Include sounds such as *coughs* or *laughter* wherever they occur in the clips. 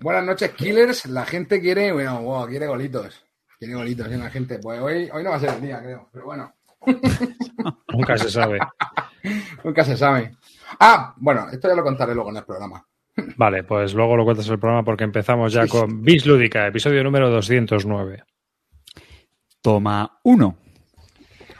Buenas noches, Killers. La gente quiere, bueno, wow, quiere golitos. Quiere golitos, ¿eh? La gente. Pues hoy, hoy no va a ser el día, creo. Pero bueno. *laughs* Nunca se sabe. *laughs* Nunca se sabe. Ah, bueno, esto ya lo contaré luego en el programa. Vale, pues luego lo cuentas en el programa porque empezamos ya con Bis Lúdica, episodio número 209. Toma uno.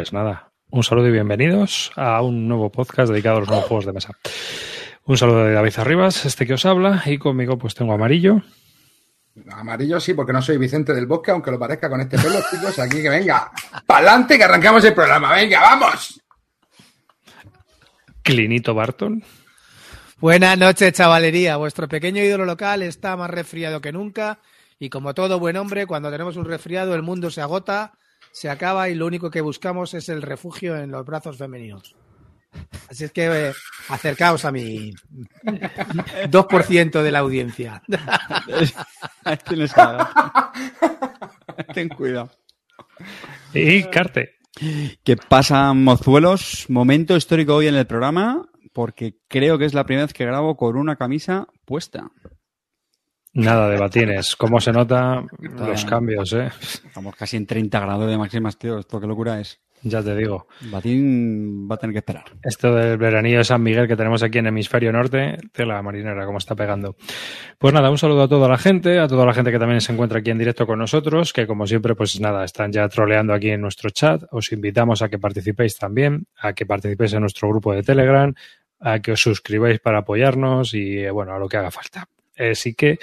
Pues nada, un saludo y bienvenidos a un nuevo podcast dedicado a los nuevos juegos de mesa. Un saludo de David Arribas, este que os habla, y conmigo pues tengo amarillo. Amarillo sí, porque no soy Vicente del Bosque, aunque lo parezca con este pelo, chicos. Aquí que venga. ¡Pa'lante que arrancamos el programa! ¡Venga, vamos! Clinito Barton. Buenas noches, chavalería. Vuestro pequeño ídolo local está más resfriado que nunca. Y como todo buen hombre, cuando tenemos un resfriado, el mundo se agota, se acaba y lo único que buscamos es el refugio en los brazos femeninos. Así es que eh, acercaos a mi 2% de la audiencia. *laughs* Tienes. Ten cuidado. Y Carte. ¿Qué pasa, mozuelos? Momento histórico hoy en el programa, porque creo que es la primera vez que grabo con una camisa puesta. Nada de batines. ¿Cómo se nota los cambios, eh? Estamos casi en 30 grados de máximas, tío. Esto qué locura es. Ya te digo. Batín va a tener que esperar. Esto del veranillo de San Miguel que tenemos aquí en hemisferio norte, de la marinera, como está pegando. Pues nada, un saludo a toda la gente, a toda la gente que también se encuentra aquí en directo con nosotros, que como siempre, pues nada, están ya troleando aquí en nuestro chat. Os invitamos a que participéis también, a que participéis en nuestro grupo de Telegram, a que os suscribáis para apoyarnos y, eh, bueno, a lo que haga falta. Así que,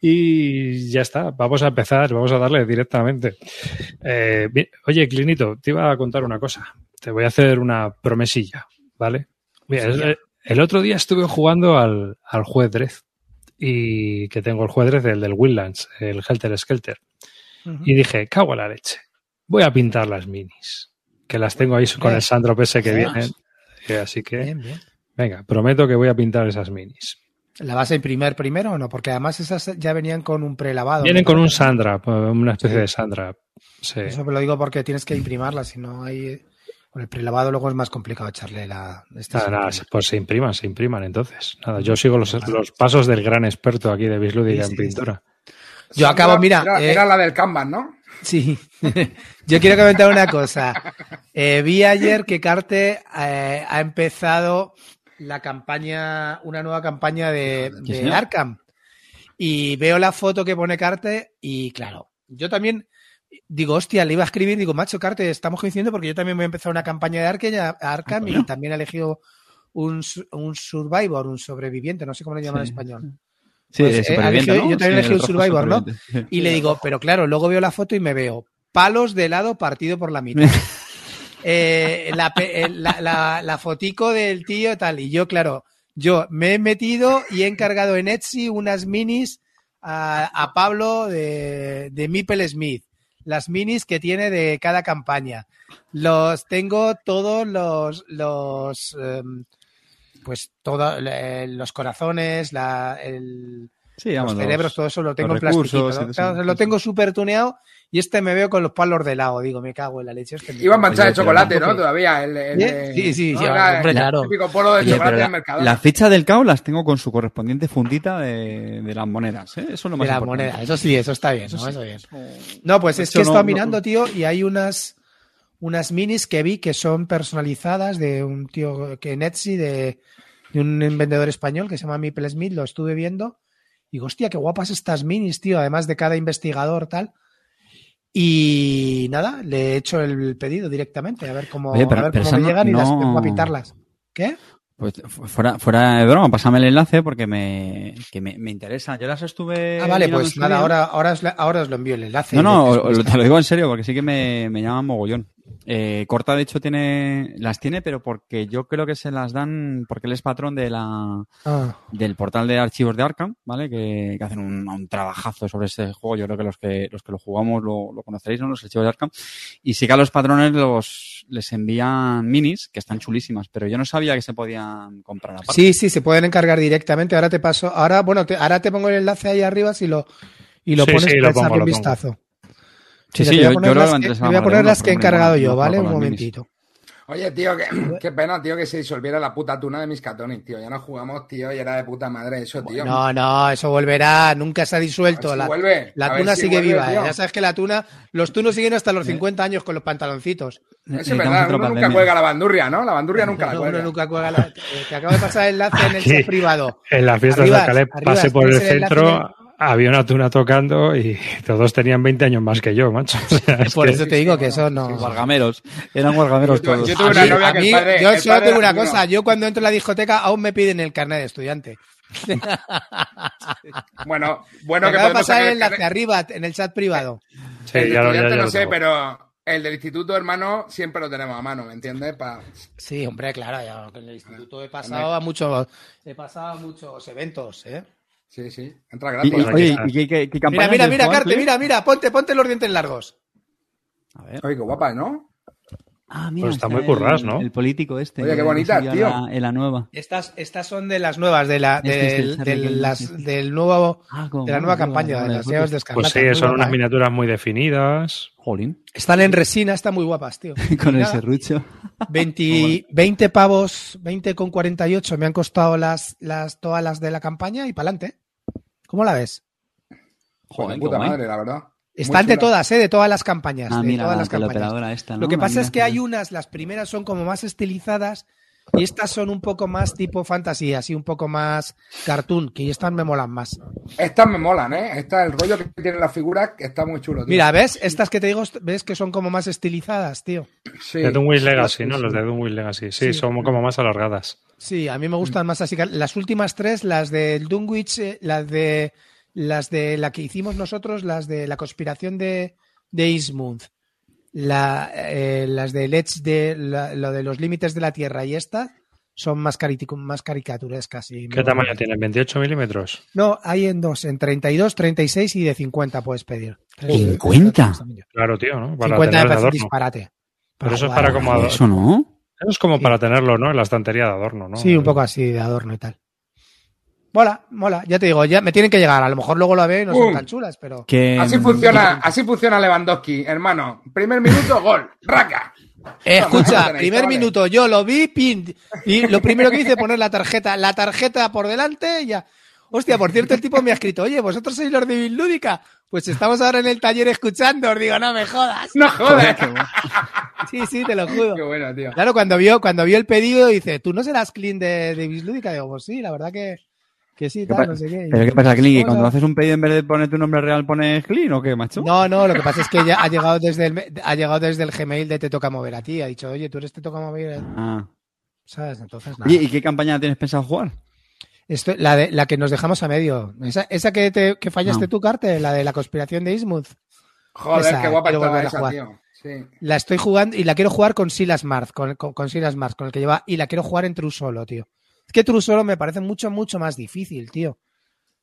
y ya está, vamos a empezar, vamos a darle directamente. Eh, bien, oye, Clinito, te iba a contar una cosa. Te voy a hacer una promesilla, ¿vale? Mira, el, el otro día estuve jugando al, al juez y que tengo el juez Dredd, el del Wildlands, el Helter Skelter. Y dije, cago en la leche, voy a pintar las minis, que las tengo ahí con el Sandro PS que vienen. Eh, Así que, Bien, bien. venga, prometo que voy a pintar esas minis. ¿La vas a imprimir primero o no? Porque además esas ya venían con un prelavado. Vienen ¿no? con un Sandra, una especie de Sandra. Sí. Eso me lo digo porque tienes que imprimarla, si no hay... Con el prelavado luego es más complicado echarle la... Nada, nada, sí, pues se impriman, se impriman entonces. Nada, yo sigo los, los pasos del gran experto aquí de Bislúdica Sí, en sí, pintura. Yo acabo, Era- mira... Era, eh, era la del Kanban, ¿no? Sí. *laughs* Yo quiero comentar una cosa. Eh, vi ayer que Carte eh, ha empezado la campaña, una nueva campaña de, Sí, de. Arkham. Y veo la foto que pone Carte y claro, yo también digo, hostia, le iba a escribir, digo, macho, Carte, estamos coincidiendo porque yo también voy a empezar una campaña de Arkham, Arkham y también he elegido un, un survivor, un sobreviviente, no sé cómo le llaman en Sí. español. Sí, Pues, eh, ¿no? yo también Sí, elegí el un Survivor, ¿no? Y le digo, pero claro, luego veo la foto y me veo palos de helado partido por la mitad. Eh, la, eh, la, la- la fotico del tío tal. Y yo, claro, Yo me he metido y he encargado en Etsy unas minis a, a Pablo de, de Mipel Smith. Las minis que tiene de cada campaña. Los tengo todos los, los em, pues todos los corazones, la, el, Sí, los cerebros, todo eso lo tengo sí, lo tengo súper tuneado y este me veo con los palos de lado. Digo, me cago en la leche. Este Iba manchado de Oye, pero chocolate, no. Todavía. El, el- ¿Eh? el- Sí, sí, sí, Era hombre, el claro. típico polo de Oye, chocolate del la, mercado. la ficha del CAO las tengo con su correspondiente fundita de, de las monedas. ¿eh? Eso es lo de más la importante. moneda. Eso sí, eso está bien. Eso ¿no? sí. Eso bien. No, pues De es que he no- estado no- mirando, tío, y hay unas, unas minis que vi que son personalizadas de un tío que en Etsy, de, de un vendedor español que se llama Mipel Smith, lo estuve viendo. Y digo, hostia, qué guapas estas minis, tío, además de cada investigador, tal. Y nada, le he hecho el pedido directamente, a ver cómo, Oye, pero- a ver cómo me no- llegan y las empiezo a pintarlas. ¿Qué? Pues fu- fuera, fuera de broma, pásame el enlace porque me, que me, me interesa. Yo las estuve. Ah, vale, pues nada, ahora, ahora, os, ahora os lo envío el enlace. No, no, o- te lo digo en serio porque sí que me, me llama mogollón. Eh, Corta, de hecho, tiene las tiene, pero porque yo creo que se las dan porque él es patrón de la Ah. del portal de archivos de Arkham, ¿vale? Que, que hacen un, un trabajazo sobre ese juego. Yo creo que los que los que lo jugamos lo, lo conoceréis, ¿no? Los archivos de Arkham. Y sí que a los patrones los les envían minis que están chulísimas, pero yo no sabía que se podían comprar aparte. Sí, sí, se pueden encargar directamente. Ahora te paso, ahora, bueno, te- ahora te pongo el enlace ahí arriba si lo, y lo Sí, pones sí, para lo pongo, echarle un pongo. vistazo. Sí, sí, yo, yo que las me que- te voy a poner las que he encargado yo, ¿vale? Un momentito. Oye, tío, qué pena, tío, que se disolviera la puta tuna de mis catones, tío. Ya no jugamos, tío, y era de puta madre eso, tío. No, no, eso volverá, nunca se ha disuelto. si La, vuelve. la tuna si sigue vuelve, viva, ¿eh? tío. ya sabes que la tuna, los tunos siguen hasta los 50 años con los pantaloncitos. Eso es verdad, uno nunca cuelga la bandurria, ¿no? La bandurria nunca la cuelga. *laughs* uno nunca cuelga la- *laughs* Te acabo de pasar el enlace en el chat privado. En las fiestas de Caleb pasé por el centro, había una tuna tocando y todos tenían 20 años más que yo, macho. *laughs* O sea, es Por que- eso te digo que eso no. Guargameros. Eran guargameros Yo- todos. yo tuve A una mí- novia a que el mí- padre- yo el solo tengo una cosa, yo cuando entro a la discoteca aún me piden el carnet de estudiante. *laughs* Bueno, bueno Me que de podemos pasar el enlace carnet. arriba en el chat privado. Sí, el de ya lo- ya- estudiante ya no lo sé, tengo. pero el del instituto, hermano, siempre lo tenemos a mano, ¿me entiendes? Pa- Sí, hombre, claro, ya en el instituto he pasado a muchos, he pasado a muchos eventos, ¿eh? Sí, sí, entra y- gratis. aquí oye, está. ¿y qué, qué, qué Mira, mira, mira, jugar, Carte, mira, mira, ponte, ponte los dientes largos. A ver. Oye, qué guapa, ¿no? Ah, mira, Pues está muy el- currás, ¿no? El político este. Oye, qué bonita, tío. En la, en la nueva. Estas, estas son de las nuevas, de la, Este, este, del, este, del- este, las- este. del nuevo, Ah, de la nueva campaña, de las pues-. Pues sí, son unas ¿eh? miniaturas muy definidas. Jolín. Están en resina, están muy guapas, tío. *laughs* Con el serrucho. 20, 20 pavos, 20 con 48 me han costado las, las, todas las de la campaña y para adelante. ¿Cómo la ves? Joder, puta madre, la verdad. Están Muy de todas, ¿eh? De todas las campañas. Ah, de mira, todas la las campañas. teleoperadora esta, ¿no? Lo que pasa es mira, que hay unas, las primeras son como más estilizadas y estas son un poco más tipo fantasía, así un poco más cartoon, que estas me molan más. Estas me molan, ¿eh? Esta, el rollo que tiene la figura está muy chulo, tío. Mira, ¿ves? Estas que te digo, ves que son como más estilizadas, tío. sí. De Doomway Legacy, Sí, ¿no? sí. Los de Doomway Legacy. Sí, Sí. son como más alargadas. Sí, a mí me gustan más así. Las últimas tres, las del Dunwich, eh, las de las de la que hicimos nosotros, las de la conspiración de, de Eastmouth, la, eh, las de Let's de la- lo de los límites de la Tierra y esta son más, más caricaturescas. y ¿Qué tamaño bonitas. tienen? ¿28 milímetros? No, hay en dos, en 32, 36 y de 50 puedes pedir. ¿50? Claro, tío, ¿no? Para 50 me parece disparate. Pero eso es para como adorno. Eso no. Eso es como Sí. para tenerlo, ¿no? En la estantería de adorno, ¿no? Sí, un poco así de adorno y tal. Mola, mola. Ya te digo, ya me tienen que llegar. A lo mejor luego lo veo y no son tan chulas, pero. Que, Así funciona, así funciona Lewandowski, hermano. Primer minuto, gol. ¡Raca! Eh, escucha, tenéis, primer minuto, yo lo vi, pin. Y lo primero que hice poner la tarjeta, la tarjeta por delante y ya. Hostia, por cierto, el tipo me ha escrito, oye, vosotros sois los de Bislúdica. Pues estamos ahora en el taller escuchando. Os digo, no me jodas. ¡No jodas! Sí, sí, te lo juro. Qué bueno, tío. Claro, cuando vio, cuando vio el pedido, dice, ¿tú no serás clean de, de Bislúdica? Digo, pues sí, la verdad que, que sí, ¿Qué tal, no sé qué. ¿Pero qué pasa, Hola. cuando haces un pedido en vez de poner tu nombre real pones Clean o qué, macho? No, no, lo que pasa es que ya ha llegado desde el, ha llegado desde el Gmail de Te Toca Mover a ti. Ha dicho, oye, tú eres Te Toca Mover, Ah. ¿sabes? Entonces, nada. Oye, ¿y qué campaña tienes pensado jugar? Esto, la, de, la que nos dejamos a medio. Esa, esa que, te, que fallaste No. tú, Carte, la de la conspiración de Ismuth. Joder, Esa, qué guapa estaba volver a esa, jugar. tío. Sí. La estoy jugando y la quiero jugar con Silas Marth, con, con, con Silas Marth, con el que lleva, y la quiero jugar en True solo, tío. Es que True Solo me parece mucho, mucho más difícil, tío. O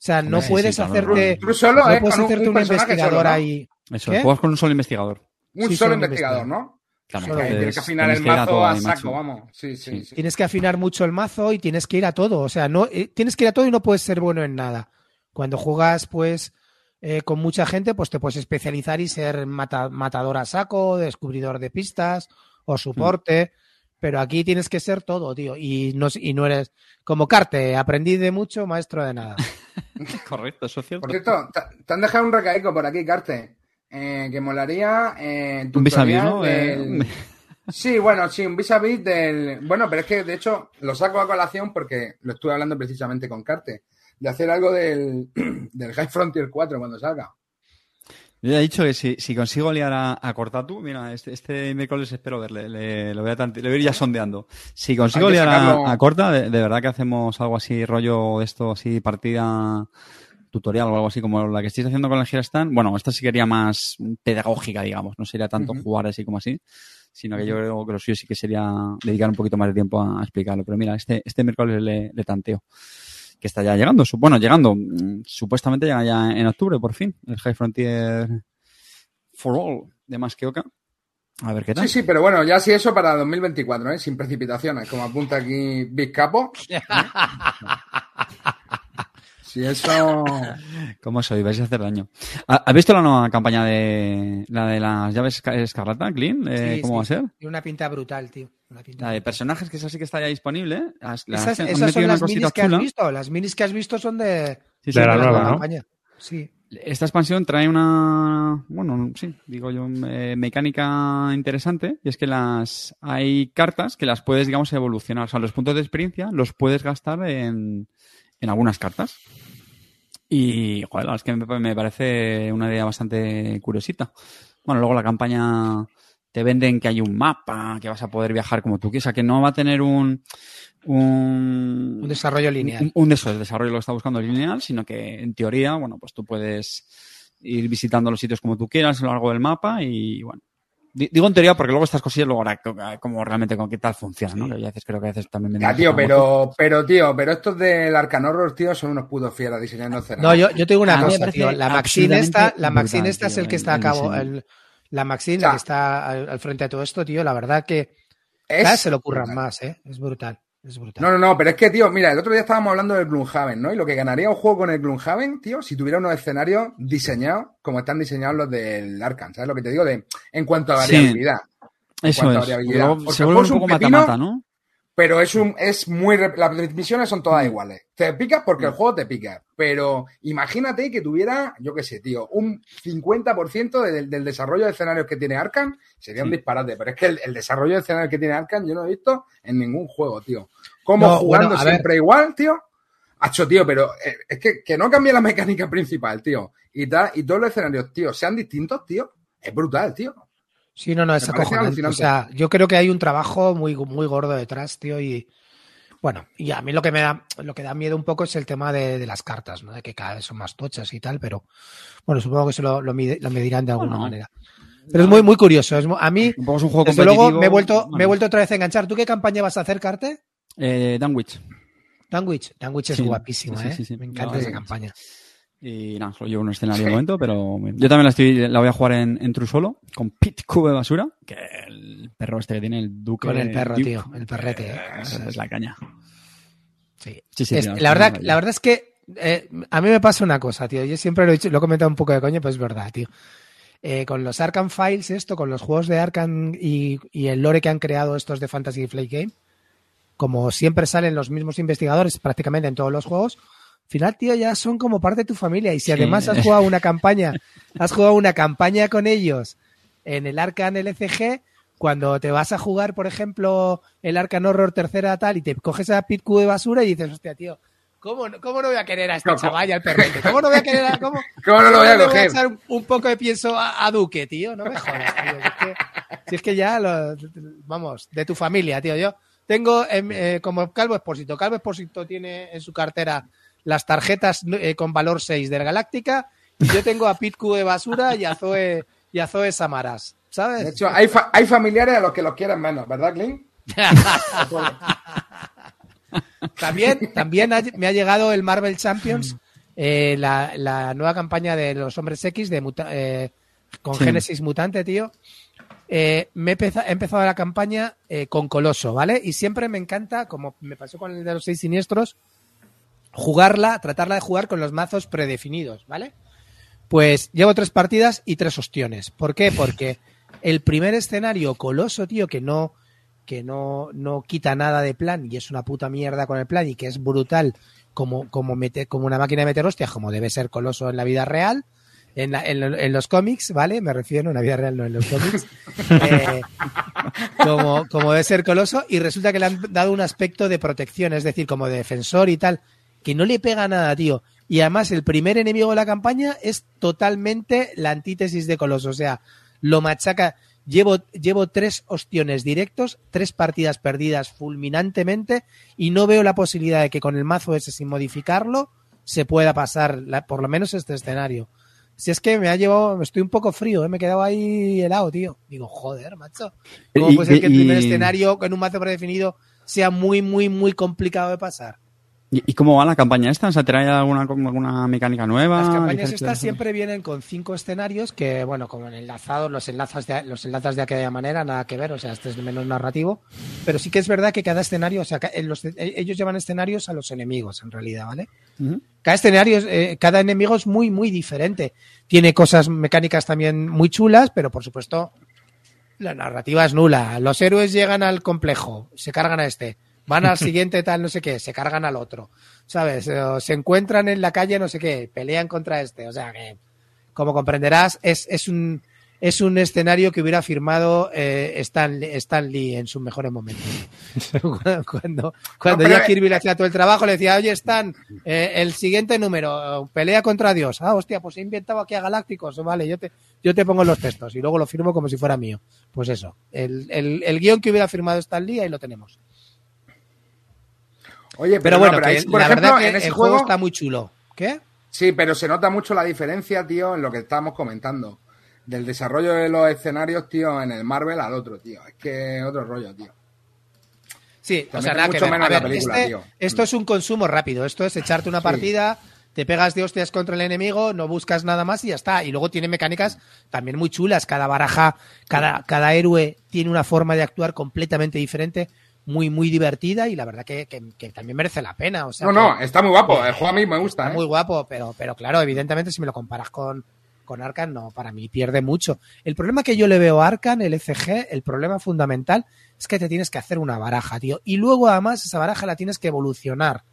sea, no puedes hacerte. Tú solo no es puedes hacerte un un, investigador solo, ¿no? ahí. Eso, ¿Qué? juegas con un solo investigador. Un Sí, solo solo investigador, investigador. ¿no? Claro. Que tienes que afinar tienes el mazo todo a saco, vamos. Sí, sí, Sí. sí. Tienes que afinar mucho el mazo y tienes que ir a todo. O sea, no eh, tienes que ir a todo y no puedes ser bueno en nada. Cuando juegas, pues, eh, con mucha gente, pues te puedes especializar y ser mata- matador a saco, descubridor de pistas o soporte. Pero aquí tienes que ser todo, tío. Y no, y no eres como Carte, aprendiz de mucho, maestro de nada. *laughs* Correcto, eso es cierto. Por cierto, te- te han dejado un recaico por aquí, Carte. Eh, que molaría. Eh, Un vis a vis, ¿no? del- Eh, Sí, bueno, sí, un vis a vis del. Bueno, pero es que de hecho lo saco a colación porque lo estuve hablando precisamente con Carte. De hacer algo del, *clears throat* del High Frontier 4 cuando salga. Yo ya he dicho que si, si consigo liar a, a Cortatu, mira, este, este miércoles espero verle, le, lo voy a tanti- le voy a ir ya sondeando. Si consigo liar a, a Corta, de, de verdad que hacemos algo así, rollo de esto, así, partida tutorial o algo así como la que estáis haciendo con el Girastan. Bueno, esta sí quería más pedagógica, digamos, no sería tanto jugar así como así, sino que yo creo que lo suyo sí que sería dedicar un poquito más de tiempo a, a explicarlo. Pero mira, este, este miércoles le, le tanteo. Que está ya llegando, su- bueno, llegando, mm, supuestamente llega ya en octubre, por fin, el High Frontier for All de Masqueoka. A ver qué tal. Sí, sí, pero bueno, ya sí eso para 2024, ¿eh? Sin precipitaciones, como apunta aquí Big Capo. *laughs* Si eso. *laughs* ¿Cómo soy? Vais a hacer daño. ¿Ha- ¿Has visto la nueva campaña de la de las llaves esca- escarlata, Clean? Eh, Sí, ¿Cómo sí. va a ser? Tiene una pinta brutal, tío. Una pinta La de brutal. personajes, que esa sí que está ya disponible. La- Esas, son las minis que has visto. Las minis que has visto son de, Sí, De la nueva, ¿no? campaña. Sí. Esta expansión trae una, bueno, sí, digo yo, eh, mecánica interesante. Y es que las hay cartas que las puedes, digamos, evolucionar. O sea, los puntos de experiencia los puedes gastar en, en algunas cartas. Y, joder, la verdad es que me, parece una idea bastante curiosita. Bueno, luego la campaña te venden que hay un mapa, que vas a poder viajar como tú quieras, o sea, que no va a tener un... Un, Un desarrollo lineal. un, un de esos, el desarrollo lo que está buscando lineal, sino que en teoría, bueno, pues tú puedes ir visitando los sitios como tú quieras a lo largo del mapa y bueno. Di- Digo en teoría porque luego estas cosillas luego ahora co- como realmente con qué tal funciona, ¿no? Que a veces creo que a veces también venden Ya, tío, pero, pero, tío, pero estos del Arcan Horror, tío, son unos putos fieras diseñando. No, yo, yo te digo una A me cosa, tío. La Maxine esta, la Maxine brutal, esta es el que el- está a cabo. el- la Maxine, O sea, la que está al, al frente de todo esto, tío, la verdad que Es- cada vez se lo curran más, ¿eh? Es brutal. Es brutal. No, no, no, pero es que, tío, mira, el otro día estábamos hablando del Gloomhaven, ¿no? Y lo que ganaría un juego con el Gloomhaven, tío, si tuviera unos escenarios diseñados como están diseñados los del Arkham, ¿sabes lo que te digo? De, en cuanto a Sí. variabilidad. Eso cuanto a es. variabilidad. Luego se el vuelve un poco mata-mata, ¿no? Pero es un, es muy, las misiones son Mm. todas iguales. Te picas porque el juego te pica. Pero imagínate que tuviera, yo qué sé, tío, un 50% de- del, del desarrollo de escenarios que tiene Arkham. Sería un disparate. Pero es que el, el desarrollo de escenarios que tiene Arkham yo no he visto en ningún juego, tío. Como No, jugando bueno, a ver. siempre igual, tío. Hacho, tío, pero eh, es que, que no cambie la mecánica *laughs* principal, tío. Y, ta- y todos los escenarios, tío, sean distintos, tío. Es brutal, tío. Sí, no, no, es acojonante. O sea, yo creo que hay un trabajo muy, muy gordo detrás, tío, y bueno, y a mí lo que me da, lo que da miedo un poco es el tema de, de las cartas, ¿no? De que cada vez son más tochas y tal, pero bueno, supongo que se lo, lo, mide- lo medirán de alguna Bueno. manera. Pero es muy, muy curioso. Es a mí, Un poco es un juego desde luego, me he vuelto, me he bueno. vuelto otra vez a enganchar. ¿Tú qué campaña vas a hacer, Carte? Eh, Danwich. Danwich. Danwich es Sí, guapísima, sí, ¿eh? sí, sí. Me encanta No, esa sí. campaña. Y nada, solo llevo un escenario de momento, pero yo también la estoy, la voy a jugar en, en True Solo, con Pete Cube Basura, que el perro este que tiene el duque. Con el perro, Duke, tío, el perrete, ¿eh? Es, es la caña. Sí. Sí, sí, Es- tío, la, verdad, la verdad es que eh, a mí me pasa una cosa, tío. Yo siempre lo he dicho, lo he comentado un poco de coño, pero es verdad, tío. Eh, con los Arkham Files, esto, con los juegos de Arkham y, y el lore que han creado estos de Fantasy Flight Game, como siempre salen los mismos investigadores prácticamente en todos los juegos, final, tío, ya son como parte de tu familia. Y si Sí. además has jugado una campaña, has jugado una campaña con ellos en el Arkham LCG, cuando te vas a jugar, por ejemplo, el Arkham Horror tercera tal, y te coges a Pit Q de basura y dices, hostia, tío, ¿cómo, no- cómo no voy a querer a este chaval y al perrete? ¿Cómo no voy a querer a, cómo, *laughs* ¿Cómo no lo voy a coger? echar un, un poco de pienso a, a Duque, tío? No me jodas, tío. Si es que, si es que ya, lo- vamos, de tu familia, tío. Yo tengo em, eh, como Calvo Expósito. Calvo Expósito tiene en su cartera las tarjetas eh, con valor 6 del Galáctica y yo tengo a Pit Q de basura y a Zoe, y a Zoe Samaras, ¿sabes? De hecho, hay, fa- hay familiares a los que los quieren menos, ¿verdad, Clint? *laughs* También, también ha- me ha llegado el Marvel Champions, eh, la, la nueva campaña de los Hombres X de muta- eh, con Sí. Génesis Mutante, tío. Eh, me he, empeza- he empezado la campaña eh, con Coloso, ¿vale? Y siempre me encanta, como me pasó con el de los seis siniestros, jugarla, tratarla de jugar con los mazos predefinidos, ¿vale? Pues llevo tres partidas y tres ostiones. ¿Por qué? Porque el primer escenario coloso, tío, que no, que no, no quita nada de plan y es una puta mierda con el plan y que es brutal como, como, mete, como una máquina de meter hostias, como debe ser coloso en la vida real. En, la- en, lo- en los cómics, ¿vale? Me refiero en la vida real, no en los cómics. *laughs* Eh, como, como debe ser coloso, y resulta que le han dado un aspecto de protección, es decir, como de defensor y tal, que no le pega nada, tío. Y además, el primer enemigo de la campaña es totalmente la antítesis de Coloso. O sea, lo machaca. Llevo, llevo tres ostiones directos, tres partidas perdidas fulminantemente, y no veo la posibilidad de que con el mazo ese, sin modificarlo, se pueda pasar la- por lo menos este escenario. Si es que me ha llevado, estoy un poco frío, ¿eh? me he quedado ahí helado, tío. Digo, joder, macho. ¿Cómo puede ser que el primer escenario con un mazo predefinido sea muy, muy, muy complicado de pasar? ¿Y, y cómo va la campaña esta? ¿Se trae alguna, alguna mecánica nueva? Las campañas estas siempre vienen con cinco escenarios que, bueno, como en enlazados, los enlazas de, los enlazas de aquella manera, nada que ver, o sea, este es menos narrativo. Pero sí que es verdad que cada escenario, o sea, los- eh, ellos llevan escenarios a los enemigos, en realidad, ¿vale? Cada escenario, es, eh, cada enemigo es muy, muy diferente. Tiene cosas mecánicas también muy chulas, pero por supuesto, la narrativa es nula. Los héroes llegan al complejo, se cargan a este. Van al *laughs* siguiente tal, no sé qué, se cargan al otro. ¿Sabes? Eh, o se encuentran en la calle, no sé qué, pelean contra este. O sea que, como comprenderás, es, es un es un escenario que hubiera firmado eh, Stan, Stan Lee en sus mejores momentos. *laughs* *laughs* cuando cuando No, pero- Jack Kirby le hacía todo el trabajo, le decía, oye, Stan, eh, el siguiente número, pelea contra Dios. Ah, hostia, pues he inventado aquí a Galácticos. Vale, yo te, yo te pongo los textos y luego lo firmo como si fuera mío. Pues eso, el, el, el guion que hubiera firmado Stan Lee, ahí lo tenemos. Oye, Pero, no, bueno, pero ahí, por la ejemplo, verdad que en ese el juego juego está muy chulo. ¿Qué? Sí, pero se nota mucho la diferencia, tío, en lo que estábamos comentando. Del desarrollo de los escenarios, tío, en el Marvel al otro, tío. Es que otro rollo, tío. Sí, o sea, nada que mucho ver. menos A la película, este- tío. esto es un consumo rápido. Esto es echarte una Sí. partida, te pegas de hostias contra el enemigo, no buscas nada más y ya está. Y luego tiene mecánicas también muy chulas. Cada baraja, cada, cada héroe tiene una forma de actuar completamente diferente, muy, muy divertida y la verdad que, que- que también merece la pena. O sea, No, que- no, está muy guapo. El juego a mí me gusta, Está ¿eh? muy guapo, pero, pero claro, evidentemente si me lo comparas con, con Arcan, no, para mí pierde mucho. El problema que yo le veo a Arcan, el ECG, el problema fundamental es que te tienes que hacer una baraja, tío. Y luego además esa baraja la tienes que evolucionar.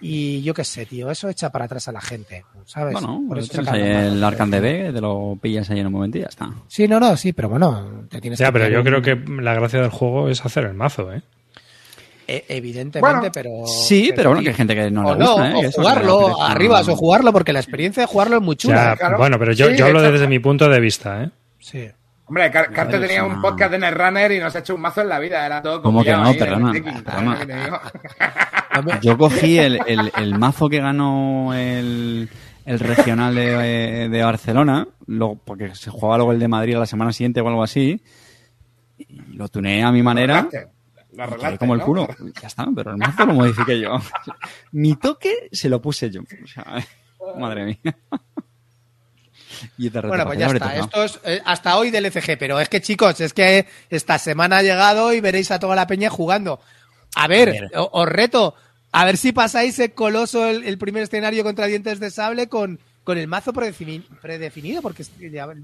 Y yo qué sé, tío, eso echa para atrás a la gente, ¿sabes? Bueno, Por eso tienes ahí el mazos, Arcan DB, te lo pillas ahí en un momento y ya está. Sí, no, no, sí, pero bueno, te tienes Ya, que pero yo un- creo que la gracia del juego es hacer el mazo, ¿eh? E- evidentemente, Bueno, pero... Sí, pero bueno, que hay gente que no o le no, gusta, ¿eh? o jugarlo, arribas, o jugarlo, porque la experiencia de jugarlo es muy chula. Ya, claro. bueno, pero yo, Sí, yo hablo desde mi punto de vista, ¿eh? Sí. Hombre, Car- Carte Joder, tenía es un una- podcast de Netrunner y nos ha hecho un mazo en la vida. Era todo ¿Cómo que no? Perdona, Tekken, perdona. ¿sabes lo? Yo cogí el, el- el mazo que ganó el, el regional de, de Barcelona, luego, porque se jugaba luego el de Madrid a la semana siguiente o algo así, y lo tuneé a mi manera. Lo quedé arreglaste, como el ¿no? culo. Ya está, pero el mazo lo modifiqué yo. *laughs* Mi toque se lo puse yo. O sea, madre mía. *laughs* Bueno, pues ya está. Esto es eh, hasta hoy del ECG, pero es que chicos, es que esta semana ha llegado y veréis a toda la peña jugando. A ver, A ver. o- os reto, a ver si pasáis el coloso el, el primer escenario contra dientes de sable con, con el mazo predefini- predefinido, porque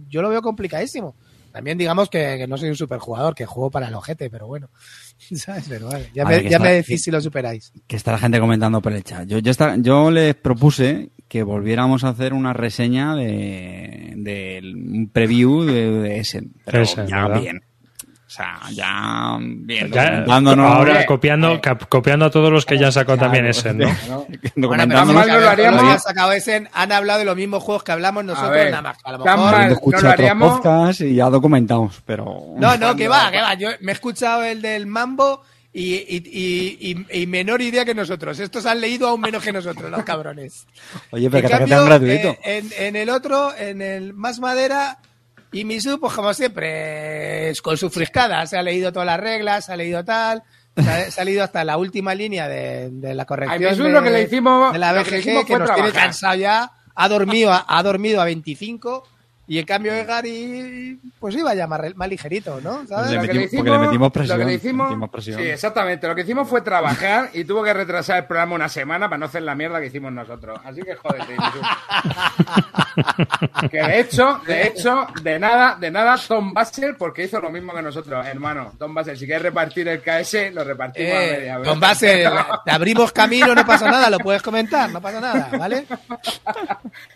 yo lo veo complicadísimo. También digamos que, que no soy un superjugador, que juego para el ojete, pero bueno. *laughs* ¿Sabes? Pero vale, ya me, ya está- me decís si lo superáis. que está la gente comentando por el chat. Yo, yo, está- yo les propuse que volviéramos a hacer una reseña de, de un preview de, de Essen. Pero Essen, ya ¿verdad? bien. O sea, ya bien. Ya, documentándonos, ahora copiando, eh, cap- copiando a todos los que ya sacó también ese, ¿no? ¿no? Bueno, pero mal no lo haríamos. todos los que han sacado ese han hablado de los mismos juegos que hablamos nosotros, ver, nada más. A lo mejor mal. No lo haríamos. podcasts y ya documentamos, pero... No, no, que va, que va. Yo me he escuchado el del Mambo y, y- y- y- menor idea que nosotros. Estos han leído aún menos que nosotros, los cabrones. Oye, pero En que te cambio, tan gratuito. eh, en, en el otro, en el Más Madera, y Misu, pues como siempre, es con su friscada. Se ha leído todas las reglas, se ha leído tal, Se ha salido hasta la última línea de, de la A corrección. Jesús de, lo que le hicimos, de la que BGG, que fue nos tiene trabajar. cansado ya. Ha dormido, a- ha dormido a 25 y en cambio Egari pues iba ya más, ligerito, ¿no? ¿Sabes? Le Lo que metimos- le porque le metimos presión, Lo que le le hicimos, metimos presión. sí, exactamente. Lo que hicimos fue trabajar y tuvo que retrasar el programa una semana para no hacer la mierda que hicimos nosotros. Así que jódete. Que de hecho, de hecho, de nada, de nada, Tom Basel, porque hizo lo mismo que nosotros, hermano. Tom Basel, si quieres repartir el KS, lo repartimos a Eh, media. ¿verdad? con base, te abrimos camino, no pasa nada, lo puedes comentar, no pasa nada, ¿vale?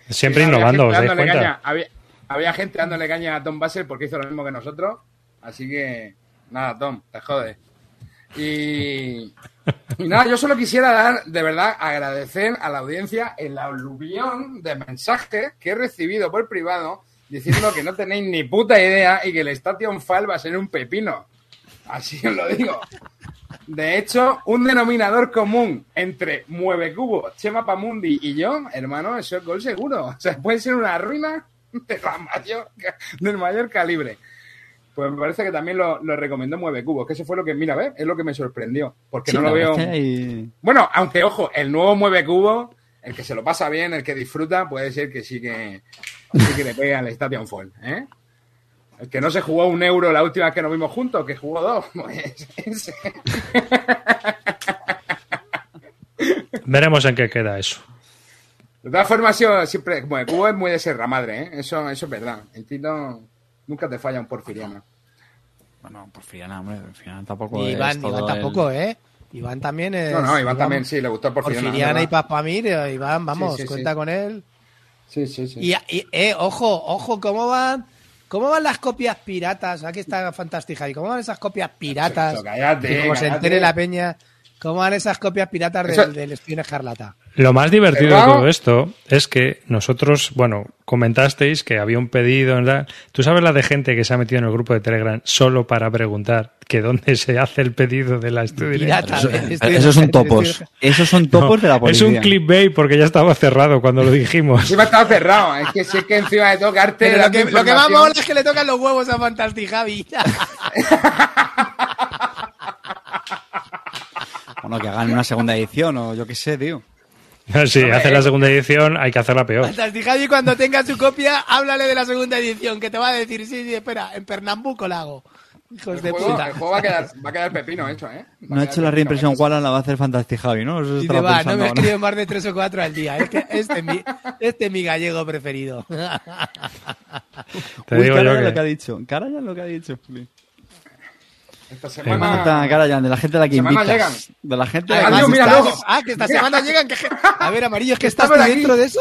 Siempre Sí, innovando, ¿os dais cuenta? caña. Había, había gente dándole caña a Tom Basel porque hizo lo mismo que nosotros. Así que, nada, Tom, te jodes. Y, nada, yo solo quisiera dar, de verdad, agradecer a la audiencia el aluvión de mensajes que he recibido por privado diciendo que no tenéis ni puta idea y que el Station Fall va a ser un pepino. Así os lo digo. De hecho, un denominador común entre Mueve Cubo, Chema Pamundi y yo, hermano, eso es gol seguro. O sea, puede ser una ruina *laughs* de la mayor, del mayor calibre. Pues me parece que también lo, lo recomendó Mueve Cubo, que eso fue lo que, mira, ¿ves? Es lo que me sorprendió. Porque Sí, no lo veo. Bueno, aunque ojo, el nuevo Mueve Cubo, el que se lo pasa bien, el que disfruta, puede ser que sí que, sí que le pegue al Station Fall, ¿eh? El que no se jugó un euro la última vez que nos vimos juntos, que jugó dos, *laughs* pues ese. Veremos en qué queda eso. De todas formas, siempre, bueno, Cubo es muy de serra madre, ¿eh? Eso, eso es verdad. El Tito nunca te falla un porfiriano. Bueno, Porfiriana, hombre, Porfiriana tampoco Y es Iván, todo Iván el- tampoco, ¿eh? Iván también es. No, no, Iván también sí, le gustó el porfiriano. Porfiriana y. Papamir, eh, Iván, vamos, Sí, sí, sí. cuenta con él. Sí, sí, sí. Y, y, eh, ojo, ojo, ¿cómo van? ¿Cómo van las copias piratas? Aquí está fantástica. ¿Y cómo van esas copias piratas? Eso, cállate, Que como se entere la peña, ¿cómo van esas copias piratas del, del Estudio Escarlata? Lo más divertido Pero de todo esto es que nosotros, bueno, comentasteis que había un pedido, ¿verdad? ¿Tú sabes la de gente que se ha metido en el grupo de Telegram solo para preguntar que dónde se hace el pedido de la estudio? Pirata. Eso- esos son topos. Esos son topos de la es policía. un clickbait porque ya estaba cerrado cuando lo dijimos. Encima estaba cerrado. Es que si es que encima de tocarte. Lo que, lo que más mola es que le tocan los huevos a Fantastic Javi. *laughs* *laughs* Bueno, que hagan una segunda edición o yo qué sé, tío. *laughs* Si hace la segunda edición, hay que hacerla peor. Fantastic Javi, cuando tenga su copia, háblale de la segunda edición, que te va a decir, sí, sí, espera, en Pernambuco la hago. Hijos El de juego, puta. el juego va, a quedar, va a quedar pepino hecho, ¿eh? Va No ha hecho la reimpresión. Wallace, la va a hacer Fantastic Javi, ¿no? Eso Dice, estaba va, no me ¿no? escribe más de tres o cuatro al día. Es que este es mi, este es mi gallego preferido. Te Uy, digo yo lo que ha que... dicho. Karajan lo que ha dicho. Juli. Esta semana. Karajan, de la gente a la que Semana invitas. llegan. De la gente a la Ah, que Adiós, invitas. mira, Estás- ah, que esta semana llegan. Que... *laughs* A ver, Amarillo, ¿es que estás tú dentro de eso?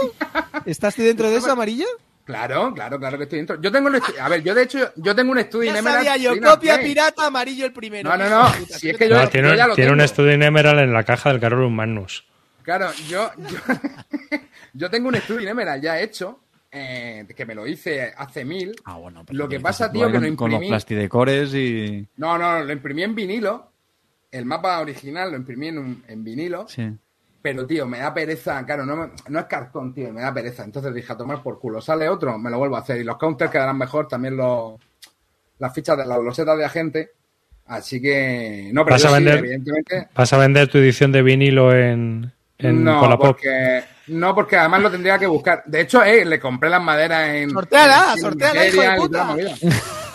¿Estás tú *laughs* dentro de eso, Amarillo? Claro, claro, claro que estoy dentro. Yo tengo un estu- A ver, yo de hecho, yo tengo un estudio Ya en Emerald. sabía yo, copia Play. pirata, Amarillo el primero. No, no, no, de si es que yo- No, tiene, yo ya lo tiene un tengo. estudio en Emerald en la caja del Carolus Magnus. Claro, yo, yo, *laughs* yo tengo un estudio en Emerald ya hecho, eh, que me lo hice hace mil. Ah, bueno, pero Lo que pasa, tío, que lo Con los imprimí. plastidecores y... No, no, lo imprimí en vinilo. El mapa original lo imprimí en, un- en vinilo. Sí. Pero, tío, me da pereza. Claro, no, me- no es cartón, tío, me da pereza. Entonces dije, a tomar por culo. Sale otro, me lo vuelvo a hacer. Y los counters quedarán mejor. También los, las fichas de las losetas de agente. Así que. No, pero ¿Vas yo a sí, vender? evidentemente. ¿Vas a vender tu edición de vinilo en, en no, Wallapop? porque, no, porque además lo tendría que buscar. De hecho, eh, le compré las maderas en. Sortéala, en sortéala, hijo de puta. *laughs*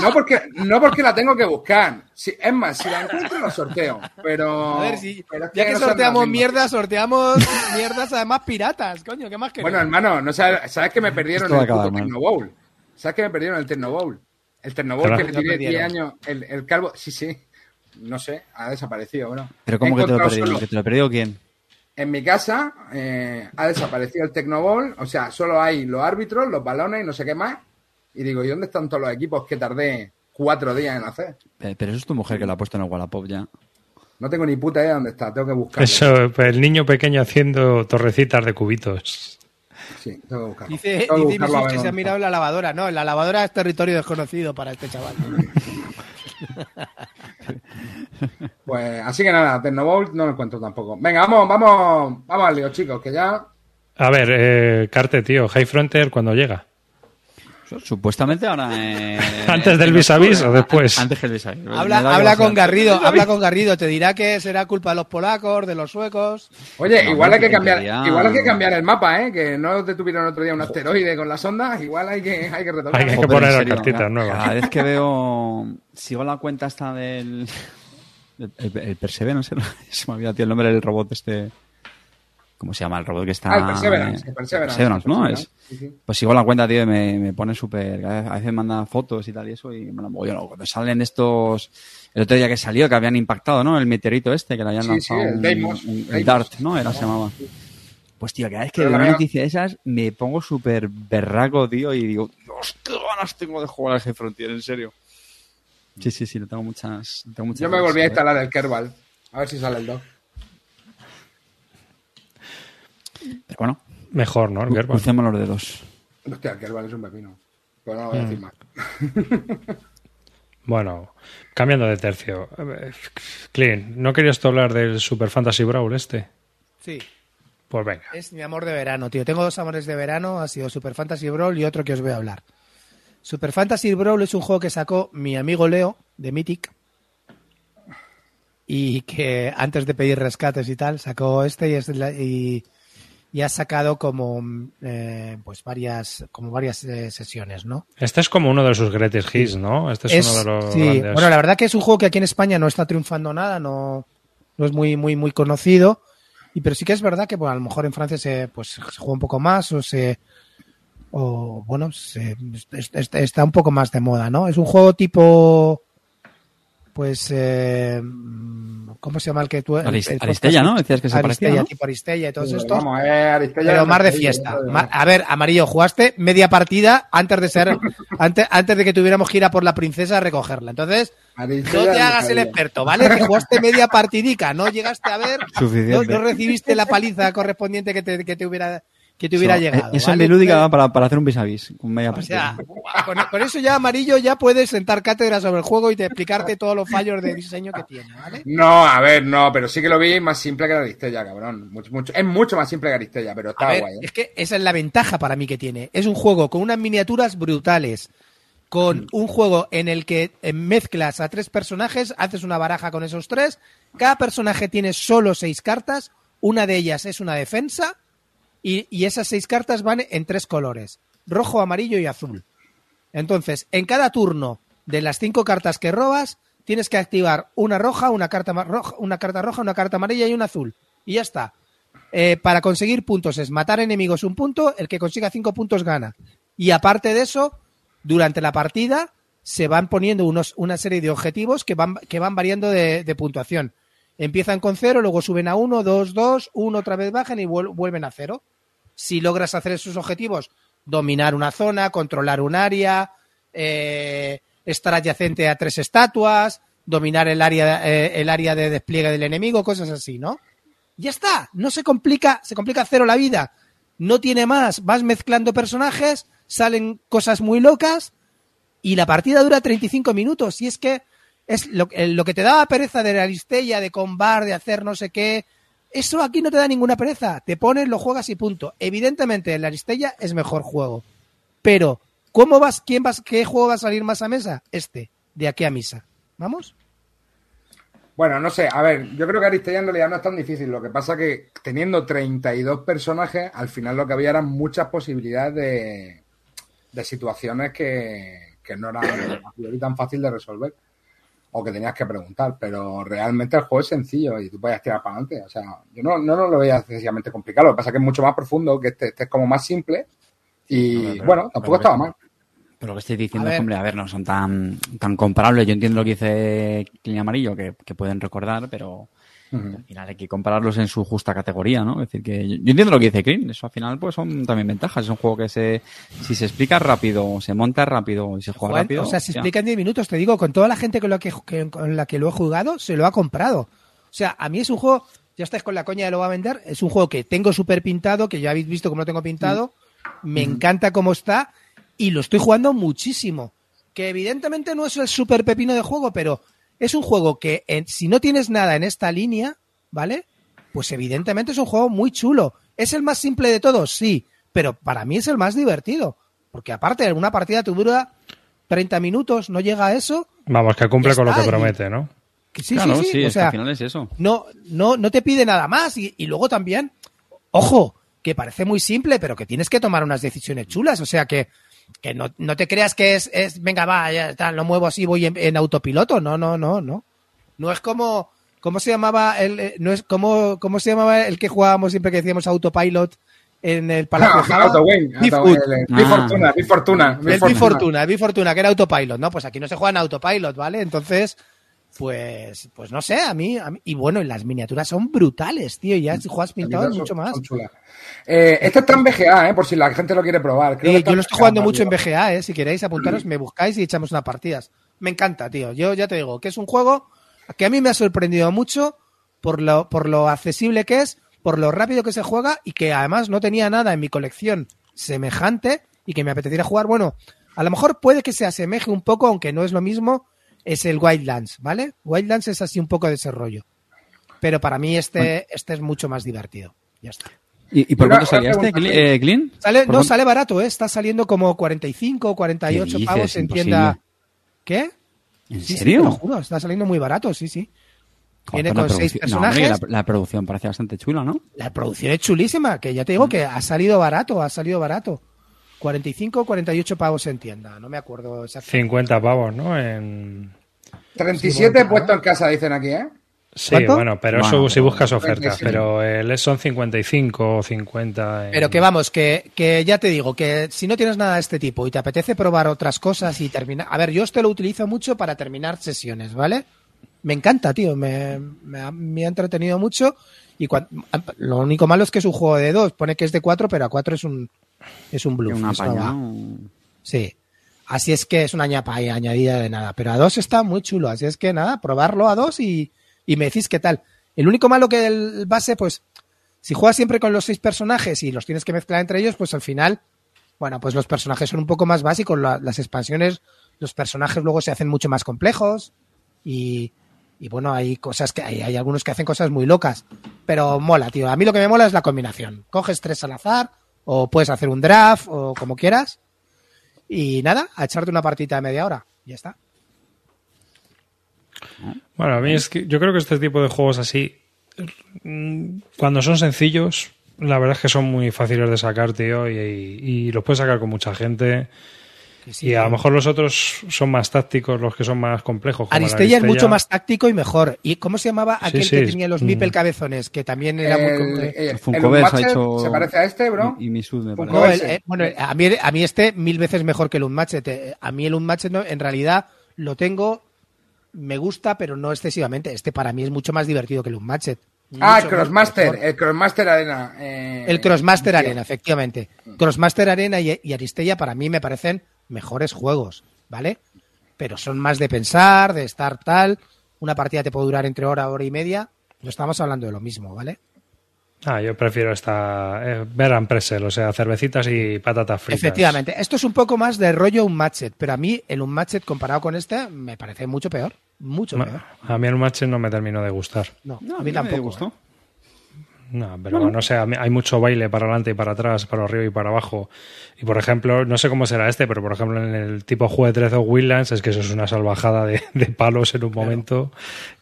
No porque, no porque la tengo que buscar. Si, es más, si la encuentro, la sorteo. Pero. A ver, si, pero ya que no sorteamos mierdas, sorteamos mierdas además piratas, coño, ¿qué más queremos? Bueno, hermano, no sabes, ¿sabes que me perdieron Esto el puto Bowl? ¿Sabes que me perdieron el Techno Bowl? El Bowl Claro. que le tiré 10 perdieron. años, el, el calvo, sí, sí. No sé, ha desaparecido, bro. Pero ¿cómo que te lo perdió? ¿Que te lo perdió quién? En mi casa eh, ha desaparecido el Tecnoball, o sea, solo hay los árbitros, los balones y no sé qué más. Y digo, ¿y dónde están todos los equipos que tardé cuatro días en hacer? Eh, Pero eso es tu mujer que lo ha puesto en el Wallapop ya. No tengo ni puta idea de dónde está, tengo que buscarlo. Eso, pues, el niño pequeño haciendo torrecitas de cubitos. Sí, tengo que buscarlo. Dice, Tengo que dice buscarlo que se ha mirado la lavadora. No, la lavadora es territorio desconocido para este chaval. *laughs* Pues así que nada, Tecnobolt no lo encuentro tampoco. Venga, vamos, vamos, vamos al lío, chicos, que ya A ver, eh, Carte, tío, High Frontier, cuando llega? Supuestamente ahora. eh, *laughs* ¿Antes del vis a vis o después? Antes que el vis a vis. Me Habla, habla con Garrido, habla con Garrido, te dirá que será culpa de los polacos, de los suecos. Oye, No, igual hay que cambiar, igual hay que cambiar el mapa, ¿eh? Que no detuvieron otro día un asteroide con las ondas, igual hay que, hay que retomar. Hay que Joder, poner serio, cartitas cada- nuevas. Cada vez que veo. Sigo la cuenta esta del. *laughs* El, el, el Perseverance, *laughs* se me tío, el nombre del robot este. ¿Cómo se llama el robot que está? Ah, el Perseverance, eh, el Perseverance. Perseverance, ¿no? Es, Sí, sí. pues sigo la cuenta, tío, y me, me pone súper. A veces manda fotos y tal y eso, y me la yo. ¿no? Cuando salen estos. El otro día que salió, que habían impactado, ¿no? El meteorito este, que le habían Sí, lanzado. sí, el un- Deimos, un- el. Dart, ¿no? Era, se llamaba. Pues, tío, cada vez que veo una noticia de esas, me pongo súper berraco, tío, y digo, Dios, qué ganas tengo de jugar al G-Frontier, en serio. Sí, sí, sí, le tengo muchas. Tengo muchas Yo me volví a instalar el Kerbal. A ver si sale el 2. Pero bueno, Mejor, ¿no? Crucemos los dedos. Hostia, el Kerbal es un pepino. Pues no lo voy a Mm. decir más. *laughs* Bueno, cambiando de tercio. Clean, ¿no querías tú hablar del Super Fantasy Brawl este? Sí, Pues venga. es mi amor de verano, tío. Tengo dos amores de verano, ha sido Super Fantasy Brawl y otro que os voy a hablar. Super Fantasy Brawl es un juego que sacó mi amigo Leo de Mythic y que antes de pedir rescates y tal sacó este y, es la- y, y ha sacado como eh, pues varias como varias eh, sesiones, ¿no? Este es como uno de sus greatest hits, ¿no? Este es, Es- uno de los sí, grandes. Bueno, la verdad que es un juego que aquí en España no está triunfando nada, no, no es muy, muy, muy conocido. Y pero sí que es verdad que bueno, a lo mejor en Francia se, pues, se juega un poco más o se. O bueno, se- es- es- está un poco más de moda, ¿no? Es un juego tipo. Pues. Eh, ¿Cómo se llama el que tú. el- Arist- el Aristella, ¿no? Decías que se Aristella, parecía, ¿no? tipo Aristella y todos Pero estos. Vamos, eh, Aristella Pero más de fiesta. A ver, Amarillo, jugaste media partida antes de ser, *laughs* antes, antes de que tuviéramos que ir a por la princesa a recogerla. Entonces, Aristella no te hagas el experto, ¿vale? Que jugaste media partidica, no llegaste a ver, no, Suficiente. no recibiste la paliza correspondiente que te, que te hubiera, que te hubiera llegado. Eso ¿vale? es mi lúdica para, para hacer un vis a vis, con media O sea, con, con eso ya Amarillo ya puedes sentar cátedra sobre el juego y te explicarte todos los fallos de diseño que tiene, ¿vale? No, a ver, no, pero sí que lo vi más simple que la Aristella, cabrón. Mucho, mucho, es mucho más simple que Aristella, pero A está ver, guay. ¿eh? es que esa es la ventaja para mí que tiene. Es un juego con unas miniaturas brutales, Mm. con un juego en el que eh, mezclas a tres personajes, haces una baraja con esos tres, cada personaje tiene solo seis cartas, una de ellas es una defensa y, y esas seis cartas van en tres colores, rojo, amarillo y azul. Entonces, en cada turno de las cinco cartas que robas, tienes que activar una roja, una carta roja, una carta roja, una carta amarilla y una azul. Y ya está. Eh, para conseguir puntos es matar enemigos un punto, el que consiga cinco puntos gana. Y aparte de eso, durante la partida se van poniendo unos, una serie de objetivos que van, que van variando de puntuación. Empiezan con cero, luego suben a uno, dos, dos, uno otra vez bajan y vuel- vuelven a cero. Si logras hacer esos objetivos, dominar una zona, controlar un área, eh, estar adyacente a tres estatuas, dominar el área, eh, el área de despliegue del enemigo, cosas así, ¿no? Ya está, no se complica, se complica cero la vida. No tiene más, vas mezclando personajes, salen cosas muy locas y la partida dura 35 minutos. Y es que es lo, eh, lo que te daba pereza de la Aristella, de combar, de hacer no sé qué. Eso aquí no te da ninguna pereza. Te pones, lo juegas y punto. Evidentemente, el Aristella es mejor juego. Pero, ¿cómo vas? ¿Quién vas? ¿Qué juego va a salir más a mesa? Este, de aquí a misa. ¿Vamos? Bueno, no sé, a ver, yo creo que Aristella en realidad no es tan difícil. Lo que pasa que teniendo 32 personajes, al final lo que había eran muchas posibilidades de, de situaciones que, que no eran *coughs* tan fácil de resolver o que tenías que preguntar. Pero realmente el juego es sencillo y tú puedes tirar para adelante. O sea, yo no, no, no lo veía excesivamente complicado. Lo que pasa es que es mucho más profundo, que este, este es como más simple. Y Pero- pero- bueno, tampoco pero- estaba mal. Pero lo que estoy diciendo A es hombre, a ver, no son tan, tan comparables. Yo entiendo lo que dice Clint Amarillo, que, que pueden recordar, pero Al final hay que compararlos en su justa categoría, ¿no? Es decir, que yo, yo entiendo lo que dice Clint. Eso al final, pues son también ventajas. Es un juego que se, si se explica rápido, se monta rápido y se juega rápido. o sea, se ya. explica en 10 minutos. Te digo, con toda la gente con la que, que- con la que lo he jugado, se lo ha comprado. O sea, a mí es un juego, ya estáis con la coña de lo va a vender, es un juego que tengo súper pintado, que ya habéis visto cómo lo tengo pintado, me encanta cómo está y lo estoy jugando muchísimo. Que evidentemente no es el súper pepino de juego, pero es un juego que eh, si no tienes nada en esta línea, ¿vale? Pues evidentemente es un juego muy chulo. ¿Es el más simple de todos? Sí, pero para mí es el más divertido. Porque aparte, una partida te dura 30 minutos, no llega a eso. Vamos, que cumple con lo que promete, ¿no? Sí, claro, sí, sí. sí, o sea, al final es eso. no, no, no te pide nada más. Y, y luego también, ojo, que parece muy simple, pero que tienes que tomar unas decisiones chulas. O sea que, que no, no te creas que es, es venga, va, ya está, lo muevo así, voy en, en autopiloto. No, no, no, no. No es como, ¿cómo se llamaba el, eh, no es como, cómo se llamaba el que jugábamos siempre que decíamos autopilot en el Palacio. Bigfoot. Mi Ah. fortuna, mi fortuna. El Bifortuna, el Bifortuna, que era autopilot, ¿no? Pues aquí no se juega en autopilot, ¿vale? Entonces, pues, pues no sé, a mí, a mí- y bueno, las miniaturas son brutales, tío, ya si juegas pintado es mucho más. Eh, este está en BGA, eh, por si la gente lo quiere probar. Creo Sí, que está yo lo estoy jugando mucho en. BGA, ¿eh? Si queréis apuntaros, me buscáis y echamos unas partidas. Me encanta, tío. Yo ya te digo que es un juego que a mí me ha sorprendido mucho por lo, por lo accesible que es, por lo rápido que se juega y que además no tenía nada en mi colección semejante y que me apeteciera jugar. Bueno, a lo mejor puede que se asemeje un poco, aunque no es lo mismo, es el Wildlands, ¿vale? Wildlands es así un poco de ese rollo. Pero para mí este, este es mucho más divertido. Ya está. ¿Y, y por cuánto salía este, eh, Glyn? Sale, ¿Por no, cuánto? sale barato, ¿eh? Está saliendo como 45, 48 ¿Qué pavos dices? en Imposible. tienda. ¿Qué? ¿En Sí, sí, serio? te lo juro, está saliendo muy barato, sí, sí. Viene con seis producción- no, hombre, personajes. la, la producción parece bastante chula, ¿no? La producción es chulísima, que ya te digo que ha salido barato, ha salido barato. 45 o 48 pavos en tienda, no me acuerdo exactamente. 50 pavos, ¿no? En... 37 puesto en casa, dicen aquí, ¿eh? Sí, ¿Cuánto? bueno, pero Bueno, eso si buscas ofertas, 37. pero el son 55 o 50. en- Pero que vamos, que, que ya te digo, que si no tienes nada de este tipo y te apetece probar otras cosas y terminar... A ver, yo este lo utilizo mucho para terminar sesiones, ¿vale? Me encanta, tío, me, me ha, me ha entretenido mucho y lo único malo es que es un juego de dos, pone que es de cuatro, pero a cuatro es un, es un bluff. Una paña. ¿no? Sí. Así es que es una ñapa añadida de nada. Pero a dos está muy chulo. Así es que nada, probarlo a dos y, y me decís qué tal. El único malo que el base, pues, si juegas siempre con los seis personajes y los tienes que mezclar entre ellos, pues al final, bueno, pues los personajes son un poco más básicos. La- las expansiones, los personajes luego se hacen mucho más complejos y, y bueno, hay cosas que hay, hay algunos que hacen cosas muy locas. Pero mola, tío. A mí lo que me mola es la combinación. Coges tres al azar o puedes hacer un draft o como quieras. Y nada, a echarte una partita de media hora. Ya está. Bueno, a mí es que yo creo que este tipo de juegos así, mm, cuando son sencillos, la verdad es que son muy fáciles de sacar, tío, y, y los puedes sacar con mucha gente. Sí, y a lo mejor los otros son más tácticos, los que son más complejos. Aristella es mucho más táctico y mejor. ¿Y cómo se llamaba aquel sí, que tenía los mm. Mipel cabezones? Que también era muy complejo. el, el Funkoverse ha hecho- ¿Se parece a este, bro? Y, y Misud me Funko- parece. No, el- ese. eh, bueno, a mí, a mí este mil veces mejor que el Unmatched. Eh, A mí el Unmatched no, en realidad lo tengo, me gusta, pero no excesivamente. Este para mí es mucho más divertido que el Unmatched. Ah, el Crossmaster, el Crossmaster Arena. eh, El Crossmaster. Arena, efectivamente. Crossmaster Arena y, y Aristella para mí me parecen mejores juegos, ¿vale? Pero son más de pensar, de estar tal. Una partida te puede durar entre hora, hora y media. No estamos hablando de lo mismo, ¿vale? Ah, yo prefiero esta. Eh, Pressel, o sea, cervecitas y patatas fritas. Efectivamente. Esto es un poco más de rollo Unmatched, pero a mí el Unmatched comparado con este me parece mucho peor. Mucho peor. A mí el match no me terminó de gustar. No, No, a mí me tampoco. gustó. ¿eh? No, pero no sé, hay mucho baile para adelante y para atrás, para arriba y para abajo. Y por ejemplo, no sé cómo será este, pero por ejemplo en el tipo juego de 13 o Wildlands es que eso es una salvajada de, de palos en un momento.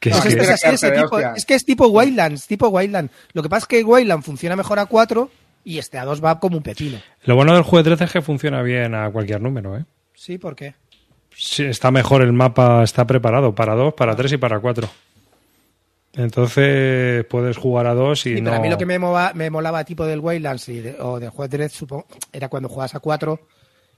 Que es que- es así, ese de tipo- es que es tipo Wildlands, tipo Wildlands. Lo que pasa es que Wildlands funciona mejor a 4 y este a 2 va como un pepino. Lo bueno del juego de 13 es que funciona bien a cualquier número, ¿eh? Sí, ¿por qué? Sí, está mejor el mapa, está preparado para dos, para tres y para cuatro. Entonces puedes jugar a dos y Sí, no. pero a mí lo que me, mova- me molaba tipo del y de- o del juego de Dread, supongo, era cuando jugabas a 4,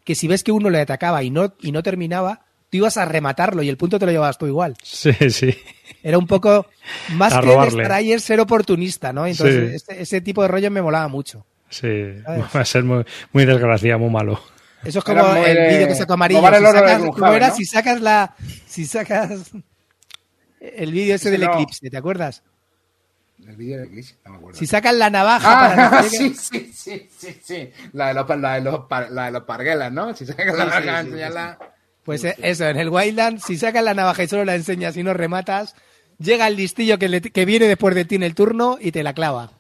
que si ves que uno le atacaba y no, y no terminaba, tú ibas a rematarlo y el punto te lo llevabas tú igual. *laughs* Sí, sí. Era un poco más A que de robarle. estar ahí es ser oportunista, ¿no? Entonces, Sí. ese, ese tipo de rollo me molaba mucho. Sí, ¿Sabes? *laughs* va a ser muy, muy desgraciado, muy malo. Eso es como el de vídeo que sacó Amarillo. Si. Si sacas la. Si sacas. El vídeo ese del no. eclipse, ¿te acuerdas? El vídeo de Chris, no me acuerdo. Si sacas la navaja para Ah, no qué- sí, sí, sí, sí, sí. La de los, la de los, la de los parguelas, ¿no? Si sacas la Sí, navaja, sí, enseñarla. Pues eh, eso, en el Wildland, si sacas la navaja y solo la enseñas y no rematas, llega el listillo que, le- que viene después de ti en el turno y te la clava.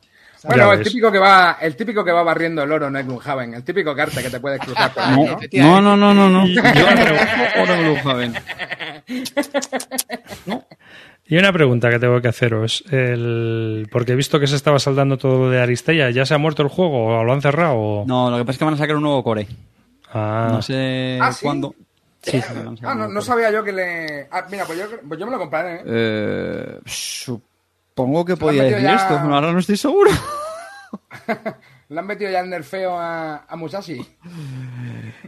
Bueno, el típico que va, el típico que va barriendo el oro no es Gloomhaven, el típico carta que te puedes cruzar *laughs* por ahí, No, ¿no? efectivamente. no, no, no, no. no. *laughs* Yo *laughs* Y una pregunta que tengo que haceros. El... Porque he visto que se estaba saldando todo de Aristella. ¿Ya se ha muerto el juego o lo han cerrado? o- No, lo que pasa es que van a sacar un nuevo core. Ah, No sé ¿Ah, sí? cuándo. Sí, sí, Ah, no, no sabía yo que le. Ah, mira, pues yo, pues yo me lo compraré, ¿eh? Eh, supongo que podía decir ya- esto, pero ahora no estoy seguro. *laughs* Le han metido ya el nerfeo a, a Musashi.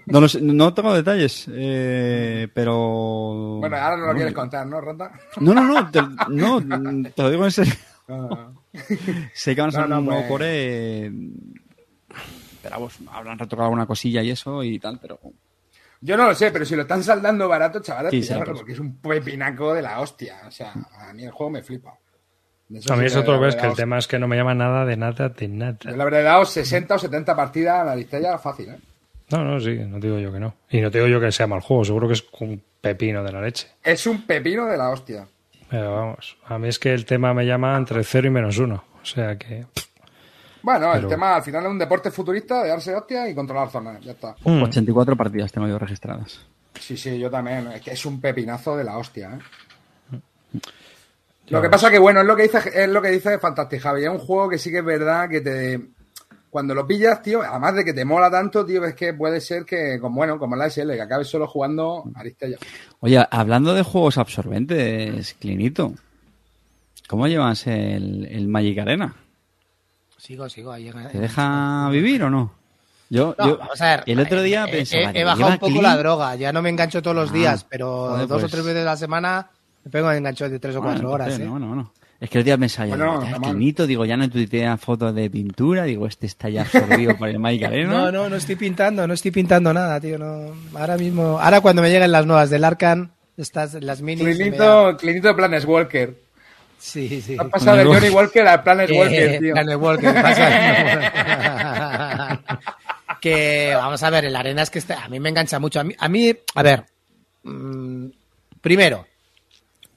No, lo sé, no tengo detalles, eh, pero... Bueno, ahora no lo quieres contar, ¿no, Rata? No, no, no, te, no, te lo digo en serio. Ah. Sé que van a no, un nuevo pues- core, pero vamos, habrán retocado alguna cosilla y eso y tal, pero... Yo no lo sé, pero si lo están saldando barato, chavales, sí, porque es un pepinaco de la hostia. O sea, a mí el juego me flipa. Eso a mí sí es otro vez que el tema es que no me llama nada de nada de nada. Yo le habré dado 60 o 70 partidas a la lista ya fácil, ¿eh? No, no, sí, no digo yo que no. Y no te digo yo que sea mal juego, seguro que es un pepino de la leche. Es un pepino de la hostia. Pero vamos, a mí es que el tema me llama entre 0 y menos 1. O sea que... Bueno, el tema al final es un deporte futurista de darse hostia y controlar zonas. Ya está. Mm. 84 partidas tengo yo registradas. Sí, sí, yo también. Es que es un pepinazo de la hostia, ¿eh? Lo que pasa que, bueno, es lo que dice, es lo que dice Fantastic Javi. Es un juego que sí que es verdad que te. Cuando lo pillas, tío, además de que te mola tanto, tío, es que puede ser que, como, bueno, como la SL, que acabes solo jugando Aristella. Oye, hablando de juegos absorbentes, Clinito, ¿cómo llevas el, el Magic Arena? Sigo, sigo. Ahí llega- ¿Te deja vivir o no? Yo, No, yo vamos a ver. el otro día eh, pensaba, eh, he, bajado ¿lleva un poco Clean? la droga. Ya no me engancho todos los Ah, días, pero joder, dos o pues- tres veces a la semana me pego en enganchos de tres o cuatro Bueno, horas. ¿eh? no, bueno, bueno. Es que el día pensaba, Bueno, digo, ya, está mal. Clinito, digo, ya no tuitea fotos de pintura, digo, este está ya absorbido por el Magic Arena. No, no, no estoy pintando, no estoy pintando nada, tío. No. Ahora mismo, ahora cuando me lleguen las nuevas del Arcan, estas, las minis. me- Clinito, Clinito de Planes Walker. Sí, sí. Has pasado de Johnny Walker a Planes Walker, Eh, tío. Planet Walker, pasa- *laughs* que vamos a ver, el arena es que está- a mí me engancha mucho. A mí, a, mí, a ver, mm, primero,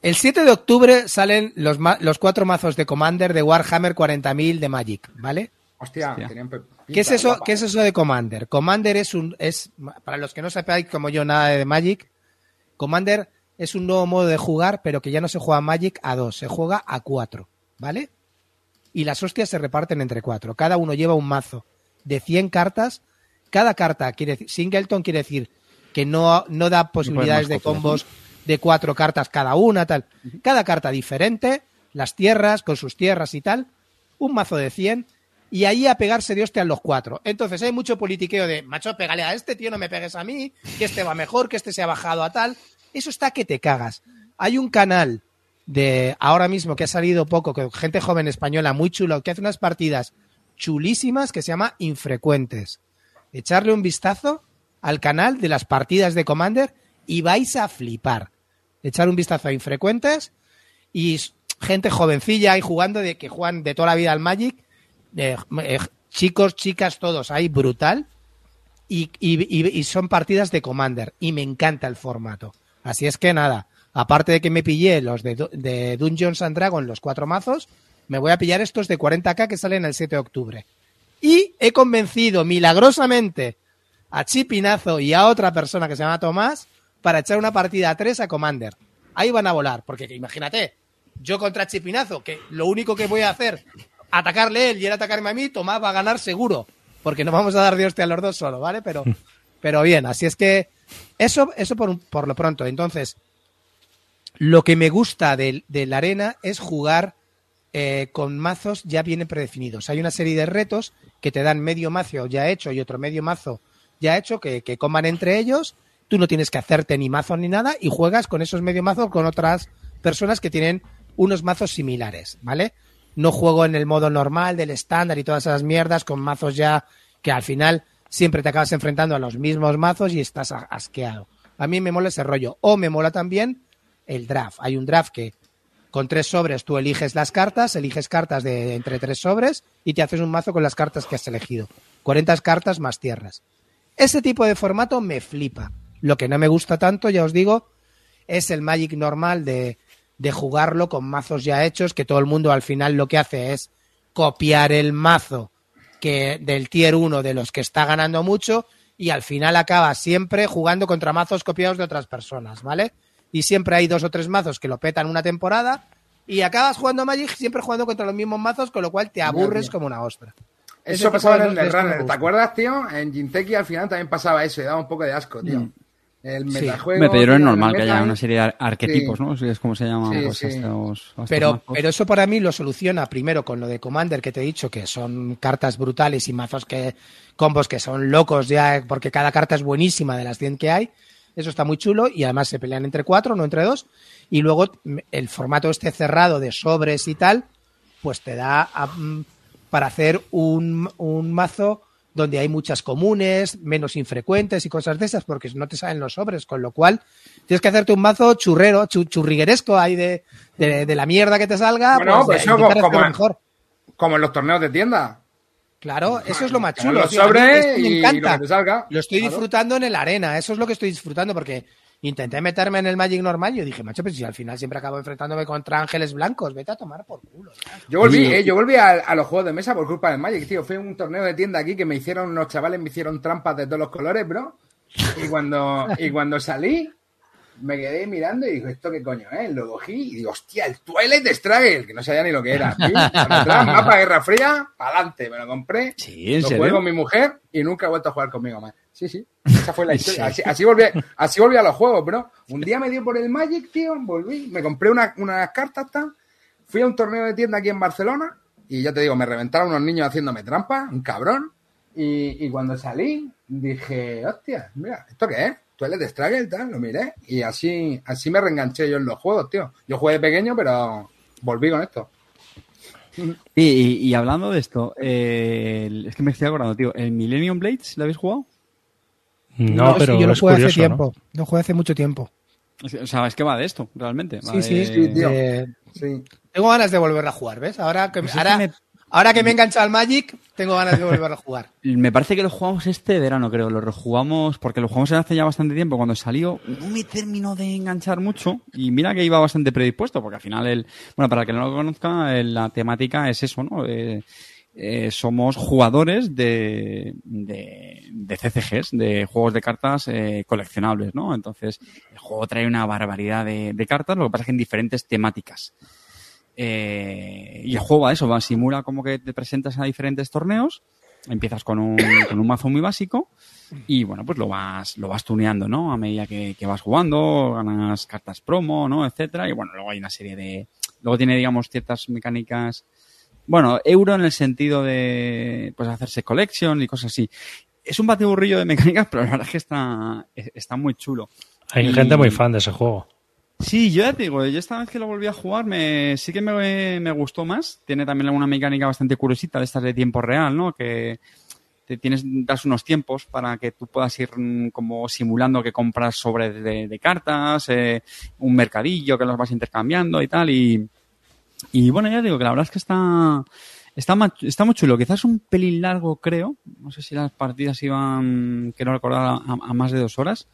el 7 de octubre salen los, ma- los cuatro mazos de Commander de Warhammer 40.000 de Magic, ¿vale? Hostia, Hostia. tenían ¿Qué es eso? ¿Qué es eso de Commander? Commander es un es para los que no sepáis como yo nada de Magic, Commander es un nuevo modo de jugar, pero que ya no se juega Magic a dos, se juega a cuatro, ¿vale? Y las hostias se reparten entre cuatro. Cada uno lleva un mazo de 100 cartas. Cada carta quiere decir, Singleton quiere decir que no, no da posibilidades de combos de cuatro cartas cada una, tal. Cada carta diferente, las tierras con sus tierras y tal. Un mazo de 100 y ahí a pegarse de hostia a los cuatro. Entonces hay mucho politiqueo de, macho, pégale a este, tío, no me pegues a mí, que este va mejor, que este se ha bajado a tal. Eso está que te cagas. Hay un canal de ahora mismo que ha salido poco, con gente joven española muy chulo, que hace unas partidas chulísimas que se llama Infrecuentes. Echarle un vistazo al canal de las partidas de Commander y vais a flipar. Echar un vistazo a Infrecuentes y gente jovencilla ahí jugando de que juegan de toda la vida al Magic, eh, eh, chicos, chicas, todos ahí brutal. Y, y- y- son partidas de Commander y me encanta el formato. Así es que nada, aparte de que me pillé los de, de Dungeons and Dragons, los cuatro mazos, me voy a pillar estos de 40k que salen el 7 de octubre. Y he convencido milagrosamente a Chipinazo y a otra persona que se llama Tomás para echar una partida a tres a Commander. Ahí van a volar, porque que imagínate, yo contra Chipinazo, que lo único que voy a hacer, atacarle él y él atacarme a mí, Tomás va a ganar seguro, porque no vamos a dar de hostia a los dos solo, ¿vale? Pero, *laughs* pero bien, así es que eso, eso por, por lo pronto. Entonces, lo que me gusta de, de la arena es jugar eh, con mazos ya bien predefinidos. Hay una serie de retos que te dan medio mazo ya hecho y otro medio mazo ya hecho que, que coman entre ellos. Tú no tienes que hacerte ni mazo ni nada y juegas con esos medio mazos con otras personas que tienen unos mazos similares, ¿vale? No juego en el modo normal del estándar y todas esas mierdas con mazos ya que al final siempre te acabas enfrentando a los mismos mazos y estás asqueado. A mí me mola ese rollo. O me mola también el draft. Hay un draft que con tres sobres tú eliges las cartas, eliges cartas de entre tres sobres y te haces un mazo con las cartas que has elegido. 40 cartas más tierras. Ese tipo de formato me flipa. Lo que no me gusta tanto, ya os digo, es el Magic normal de, de jugarlo con mazos ya hechos, que todo el mundo al final lo que hace es copiar el mazo que del tier 1 de los que está ganando mucho y al final acabas siempre jugando contra mazos copiados de otras personas, ¿vale? Y siempre hay dos o tres mazos que lo petan una temporada y acabas jugando Magic siempre jugando contra los mismos mazos, con lo cual te aburres como una ostra. Eso pasaba en el Runner, ¿te acuerdas, tío? En Jinteki al final también pasaba eso y daba un poco de asco, tío. Mm. El Sí. metajuego. Me tío, normal que haya una serie de ar- arquetipos, Sí. ¿no? Sí, Es como se llaman Sí, pues, estos, estos Pero, mazos. pero eso para mí lo soluciona primero con lo de Commander que te he dicho, que son cartas brutales y mazos que, combos que son locos ya, porque cada carta es buenísima de las 100 que hay. Eso está muy chulo y además se pelean entre cuatro, no entre dos. Y luego mm, el formato este cerrado de sobres y tal, pues te da a- para hacer un, un mazo donde hay muchas comunes, menos infrecuentes y cosas de esas, porque no te salen los sobres, con lo cual tienes que hacerte un mazo churrero, chu- churrigueresco ahí de, de, de la mierda que te salga, Bueno, pues, pues de eso como- mejor. Como en los torneos de tienda. Claro, eso es lo más chulo. los sobres y lo que te salga. Lo estoy Claro. disfrutando en el arena, eso es lo que estoy disfrutando, porque intenté meterme en el Magic normal y yo dije, macho, pues si al final siempre acabo enfrentándome contra ángeles blancos, vete a tomar por culo. ya. Yo volví, eh, yo volví a, a los juegos de mesa por culpa del Magic, tío. Fui a un torneo de tienda aquí que me hicieron unos chavales, me hicieron trampas de todos los colores, bro. Y cuando, y cuando salí, me quedé mirando y digo, ¿esto qué coño es? Lo cogí y digo, hostia, el Twilight Struggle, que no sabía ni lo que era. *laughs* mapa Guerra Fría, para adelante. Me lo compré, Sí, ¿en lo serio? jugué con mi mujer y nunca he vuelto a jugar conmigo más. Sí, sí. Esa fue la *laughs* ¿En historia. Así, así volví, así volví a los juegos, bro. Un día me dio por el Magic, tío, volví, me compré una- unas cartas, tal. Fui a un torneo de tienda aquí en Barcelona y ya te digo, me reventaron unos niños haciéndome trampa, un cabrón. Y, y cuando salí, dije, hostia, mira, ¿esto qué es? Twilight Struggle, tal, lo miré. Y así, así me reenganché yo en los juegos, tío. Yo jugué de pequeño, pero volví con esto. *laughs* Y, y- y hablando de esto, eh, es que me estoy acordando, tío, ¿el Millennium Blades lo habéis jugado? No, pero sí, yo lo es jugué curioso, hace ¿no? tiempo, lo jugué hace mucho tiempo. O sea, es que va de esto, realmente. va Sí, de- sí, sí, tío. Eh, Sí. tengo ganas de volver a jugar, ¿ves? Ahora que, Pues es ahora, que me- ahora que me he enganchado al Magic, tengo ganas de volver a jugar. *laughs* Me parece que lo jugamos este verano, creo. Lo rejugamos porque lo jugamos hace ya bastante tiempo. Cuando salió, no me terminó de enganchar mucho. Y mira que iba bastante predispuesto, porque al final, el, bueno, para el que no lo conozca, la temática es eso, ¿no? Eh, eh, somos jugadores de, de, de CCGs, de juegos de cartas eh, coleccionables, ¿no? Entonces, el juego trae una barbaridad de cartas, lo que pasa es que en diferentes temáticas. Eh, y el juego va eso, va, simula como que te presentas a diferentes torneos, empiezas con un, *coughs* con un mazo muy básico y bueno, pues lo vas, lo vas tuneando, ¿no? A medida que, que vas jugando, ganas cartas promo, ¿no? Etcétera. Y bueno, luego hay una serie de. Luego tiene, digamos, ciertas mecánicas. Bueno, euro en el sentido de pues hacerse collection y cosas así. Es un batiburrillo de mecánicas, *laughs* pero la verdad es que está, está muy chulo. Hay Y- gente muy fan de ese juego. Sí, yo ya te digo, yo esta vez que lo volví a jugar me, sí que me, me gustó más. Tiene también alguna mecánica bastante curiosita de estas de tiempo real, ¿no? Que te tienes, das unos tiempos para que tú puedas ir mm, como simulando que compras sobre de, cartas, eh, un mercadillo que los vas intercambiando y tal. Y, y bueno, ya digo que la verdad es que está, está, está muy chulo. Quizás un pelín largo, creo. No sé si las partidas iban, quiero recordar, a, a más de dos horas.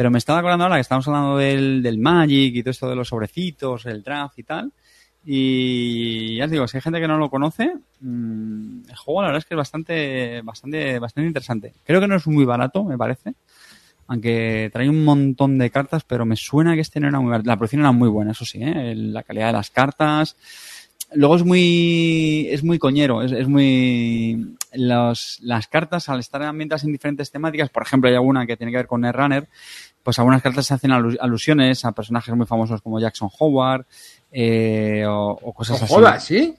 Pero me estaba acordando ahora que estamos hablando del, del Magic y todo esto de los sobrecitos, el draft y tal. Y ya os digo, si hay gente que no lo conoce, mm, el juego la verdad es que es bastante, bastante, bastante interesante. Creo que no es muy barato, me parece. Aunque trae un montón de cartas, pero me suena que este no era muy barato. La producción era muy buena, eso sí, ¿eh? La calidad de las cartas. Luego es muy, es muy coñero, es, es muy, las cartas al estar ambientadas en diferentes temáticas, por ejemplo hay alguna que tiene que ver con Netrunner, pues algunas cartas se hacen alu- alusiones a personajes muy famosos como Jackson Howard, eh, o, o cosas así. jodas, ¿sí?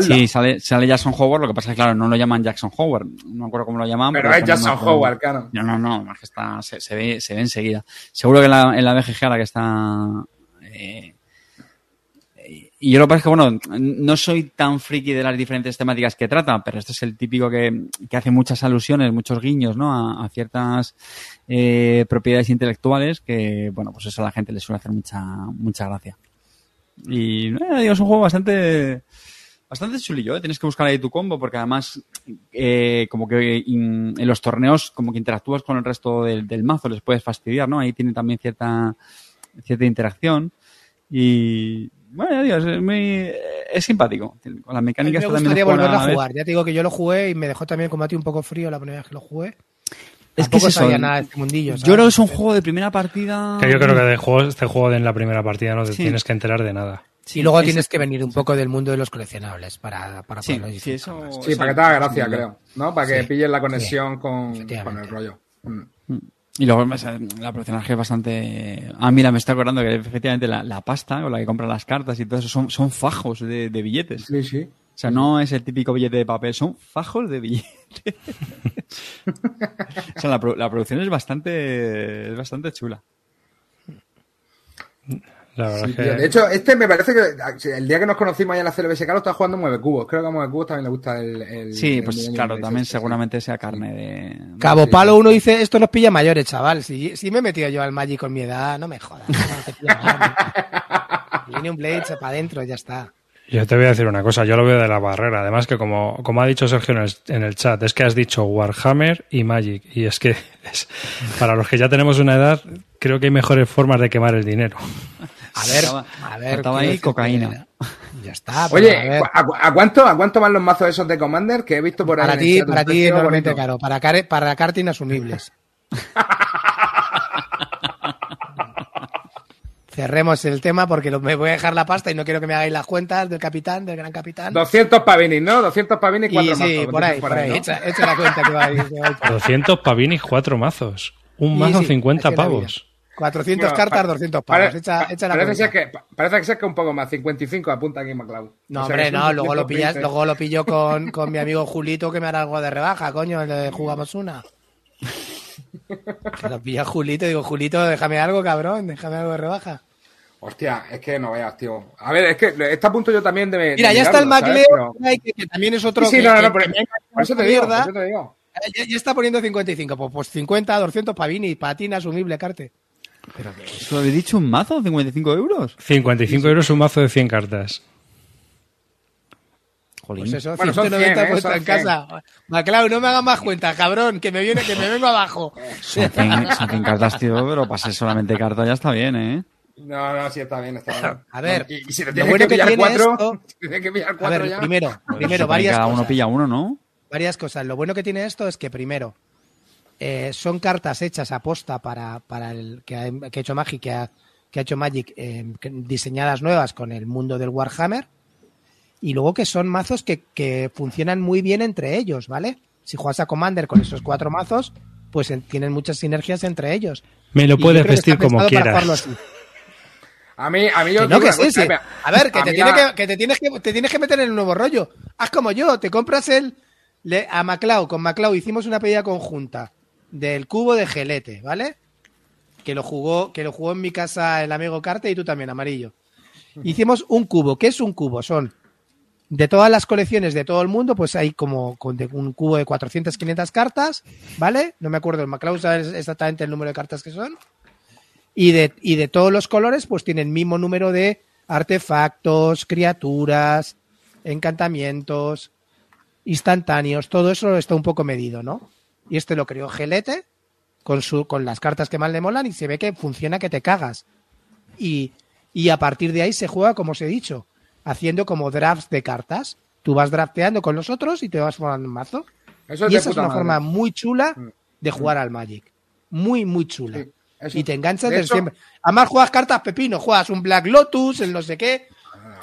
Sí, sale, sale Jackson Howard, lo que pasa es que, claro, no lo llaman Jackson Howard. No me acuerdo cómo lo llaman. Pero es Jackson más como- Howard, claro. No, no, no, es que está, se, se ve, se ve enseguida. Seguro que en la, en la BGG ahora que está... eh, y yo lo que pasa es que, bueno, no soy tan friki de las diferentes temáticas que trata, pero este es el típico que, que hace muchas alusiones, muchos guiños, ¿no? A, ciertas eh, propiedades intelectuales que, bueno, pues eso a la gente le suele hacer mucha, mucha gracia. Y eh, es un juego bastante, bastante chulillo, ¿eh? Tienes que buscar ahí tu combo porque además, eh, como que en los torneos, como que interactúas con el resto del, del mazo, les puedes fastidiar, ¿no? Ahí tiene también cierta, cierta interacción. Y bueno, ya digo, es muy, es simpático. Con las A mí mecánicas me también gustaría juegan volverlo a jugar. Ya te digo que yo lo jugué y me dejó también como a ti un poco frío la primera vez que lo jugué. Es que es eso, sabía nada de este mundillo. Yo creo que es un juego de primera partida. Que yo creo que de juego, este juego de en la primera partida no te Sí. tienes que enterar de nada. Sí, y luego es- tienes que venir un poco del mundo de los coleccionables para, para Sí, poderlo sí, eso. Sí, eso- para que te haga gracia, creo. ¿No? Para que Sí. pilles la conexión con, con el rollo. Mm. Y luego la personaje es bastante. Ah, mira, me está acordando que efectivamente la, la pasta con la que compran las cartas y todo eso son, son fajos de, de billetes. Sí, sí. O sea, no es el típico billete de papel, son fajos de billetes. *laughs* o sea, la, la producción es bastante, es bastante chula. La verdad Sí, es que... tío. De hecho, este me parece que el día que nos conocimos allá en la CLBSK lo estaba jugando Mueve Cubos. Creo que a Mueve Cubos también le gusta el. el- Sí, el pues claro, también este, seguramente sea carne de... Cabo Palo uno dice, esto nos pilla mayores, chaval. Si, si me he metido yo al Magic con mi edad, no me jodas. Millennium *laughs* Blade para adentro, ya está. Yo te voy a decir una cosa, yo lo veo de la barrera. Además que como, como ha dicho Sergio en el, en el chat, es que has dicho Warhammer y Magic. Y es que *laughs* es- para los que ya tenemos una edad, creo que hay mejores formas de quemar el dinero. A ver, a ver. ahí cocaína. Ya está. Oye, a ver. ¿a, cu- a cuánto, ¿a cuánto van los mazos esos de Commander que he visto por ahí? para ti, para ti bonito. caro. Para, care- para cartas inasumibles. *laughs* Cerremos el tema porque lo- me voy a dejar la pasta y no quiero que me hagáis las cuentas del capitán, del gran capitán. 200 pavinis, ¿no? 200 pavinis y y cuatro sí, mazos. por ahí, por ahí. ¿no? Echa, echa la cuenta que va a ir. que va a ir por ahí. 200 pavinis, cuatro mazos. Un Sí, mazo sí, 50 así es la vida. pavos. 400 Bueno, cartas, pa- 200 pare- pavos. Echa, pa- echa la parece, que, pa- parece que un poco más, 55 apunta aquí MacLeod. No, O sea, hombre, no, luego lo pillas, 220. luego lo pillo *laughs* con, con mi amigo Julito que me hará algo de rebaja, coño, el de jugamos una. Que lo pilla Julito, digo, Julito, déjame algo, cabrón, déjame algo de rebaja. Hostia, es que no veas, tío. A ver, es que está a punto yo también de. de Mira, ya está el mirarlo, ¿sabes? MacLeo, Pero- que, que también es otro Sí, sí, que, no, no, que- no, por, eso te por mierda. eso te digo. Ya, ya está poniendo 55, pues, pues 50, 200 pavini, patina asumible, carte. ¿Eso habéis dicho un mazo? ¿55 euros? 55 euros un mazo de 100 cartas. Jolín. Pues eso, Bueno, son 190 100, ¿eh? en casa. Maclau, no me hagas más cuentas, cabrón, que me viene, que me vengo abajo. Son 100, son 100 cartas, tío, pero ser solamente carta ya está bien, ¿eh? No, no, sí, está bien, está bien. A ver, y, y si te lo bueno que que pillar tiene cuatro, esto- *laughs* tienes que pillar A cuatro ver, ya. primero, Pues primero, varias cada cosas. uno pilla uno, ¿no? varias cosas. Lo bueno que tiene esto es que primero eh, son cartas hechas a posta para, para el que ha, que ha hecho Magic, que ha, que ha hecho Magic eh, que- diseñadas nuevas con el mundo del Warhammer. Y luego que son mazos que, que funcionan muy bien entre ellos, ¿vale? Si juegas a Commander con esos cuatro mazos, pues en- tienen muchas sinergias entre ellos. Me lo puedes vestir como quieras. A mí, a mí yo Que no, que sí, sí. A ver, que a te, mí tiene la- que, que te tienes que te tienes que meter en el nuevo rollo. Haz como yo, te compras el le- a Maclau, con Maclau hicimos una pedida conjunta del cubo de gelete, ¿vale? Que lo jugó, que lo jugó en mi casa el amigo Carte y tú también, amarillo. Hicimos un cubo. ¿Qué es un cubo? Son de todas las colecciones de todo el mundo, pues hay como un cubo de 400, 500 cartas, ¿vale? No me acuerdo, el Maclau sabe exactamente el número de cartas que son. Y de, y de todos los colores, pues tienen mismo número de artefactos, criaturas, encantamientos, instantáneos, todo eso está un poco medido, ¿no? Y este lo creó Gelete con, su, con las cartas que más le molan y se ve que funciona que te cagas. Y, y a partir de ahí se juega, como os he dicho, haciendo como drafts de cartas. Tú vas drafteando con los otros y te vas formando un mazo. Eso y esa es una madre. forma muy chula Mm. de jugar al Magic. Muy, muy chula. Sí, eso- y te enganchas de desde hecho- siempre. Además juegas cartas pepino, juegas un Black Lotus, el no sé qué.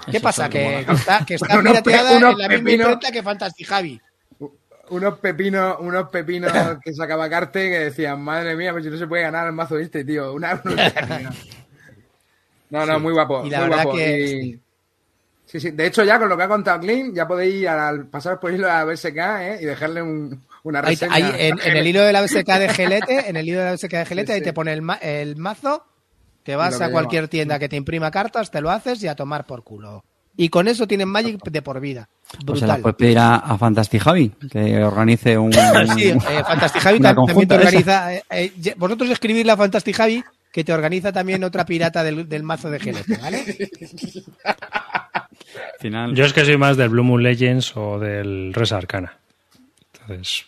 ¿Qué Eso pasa? es Que, está, que está *laughs* pirateada en la misma imprenta que Fantasy Javi. Unos pepinos, unos pepinos que sacaba Carte que decían, madre mía, pues si no se puede ganar el mazo este, tío. Una. *laughs* *laughs* No, no, muy guapo. Y la muy verdad guapo. que Y- Sí, sí. De hecho, ya con lo que ha contado Clean, ya podéis ir al pasar por hilo a BSK ¿eh? y dejarle un, una reseña. ahí en, en el hilo de la BSK de Gelete, en el hilo de la BSK de Gelete, Sí, ahí te pone el, ma- el mazo, te vas a cualquier lleva. tienda que te imprima cartas, te lo haces y a tomar por culo. Y con eso tienen Magic de por vida. Pues se la Brutal. puedes pedir a, a Fantastic Javi, que organice un... *laughs* Sí, eh, Fantastic Javi también te organiza. eh, eh, vosotros escribirle a Fantastic Javi que te organiza también otra pirata del, del mazo de Gelete, ¿vale? Al final... Yo es que soy más del Blue Moon Legends o del Res Arcana. Entonces,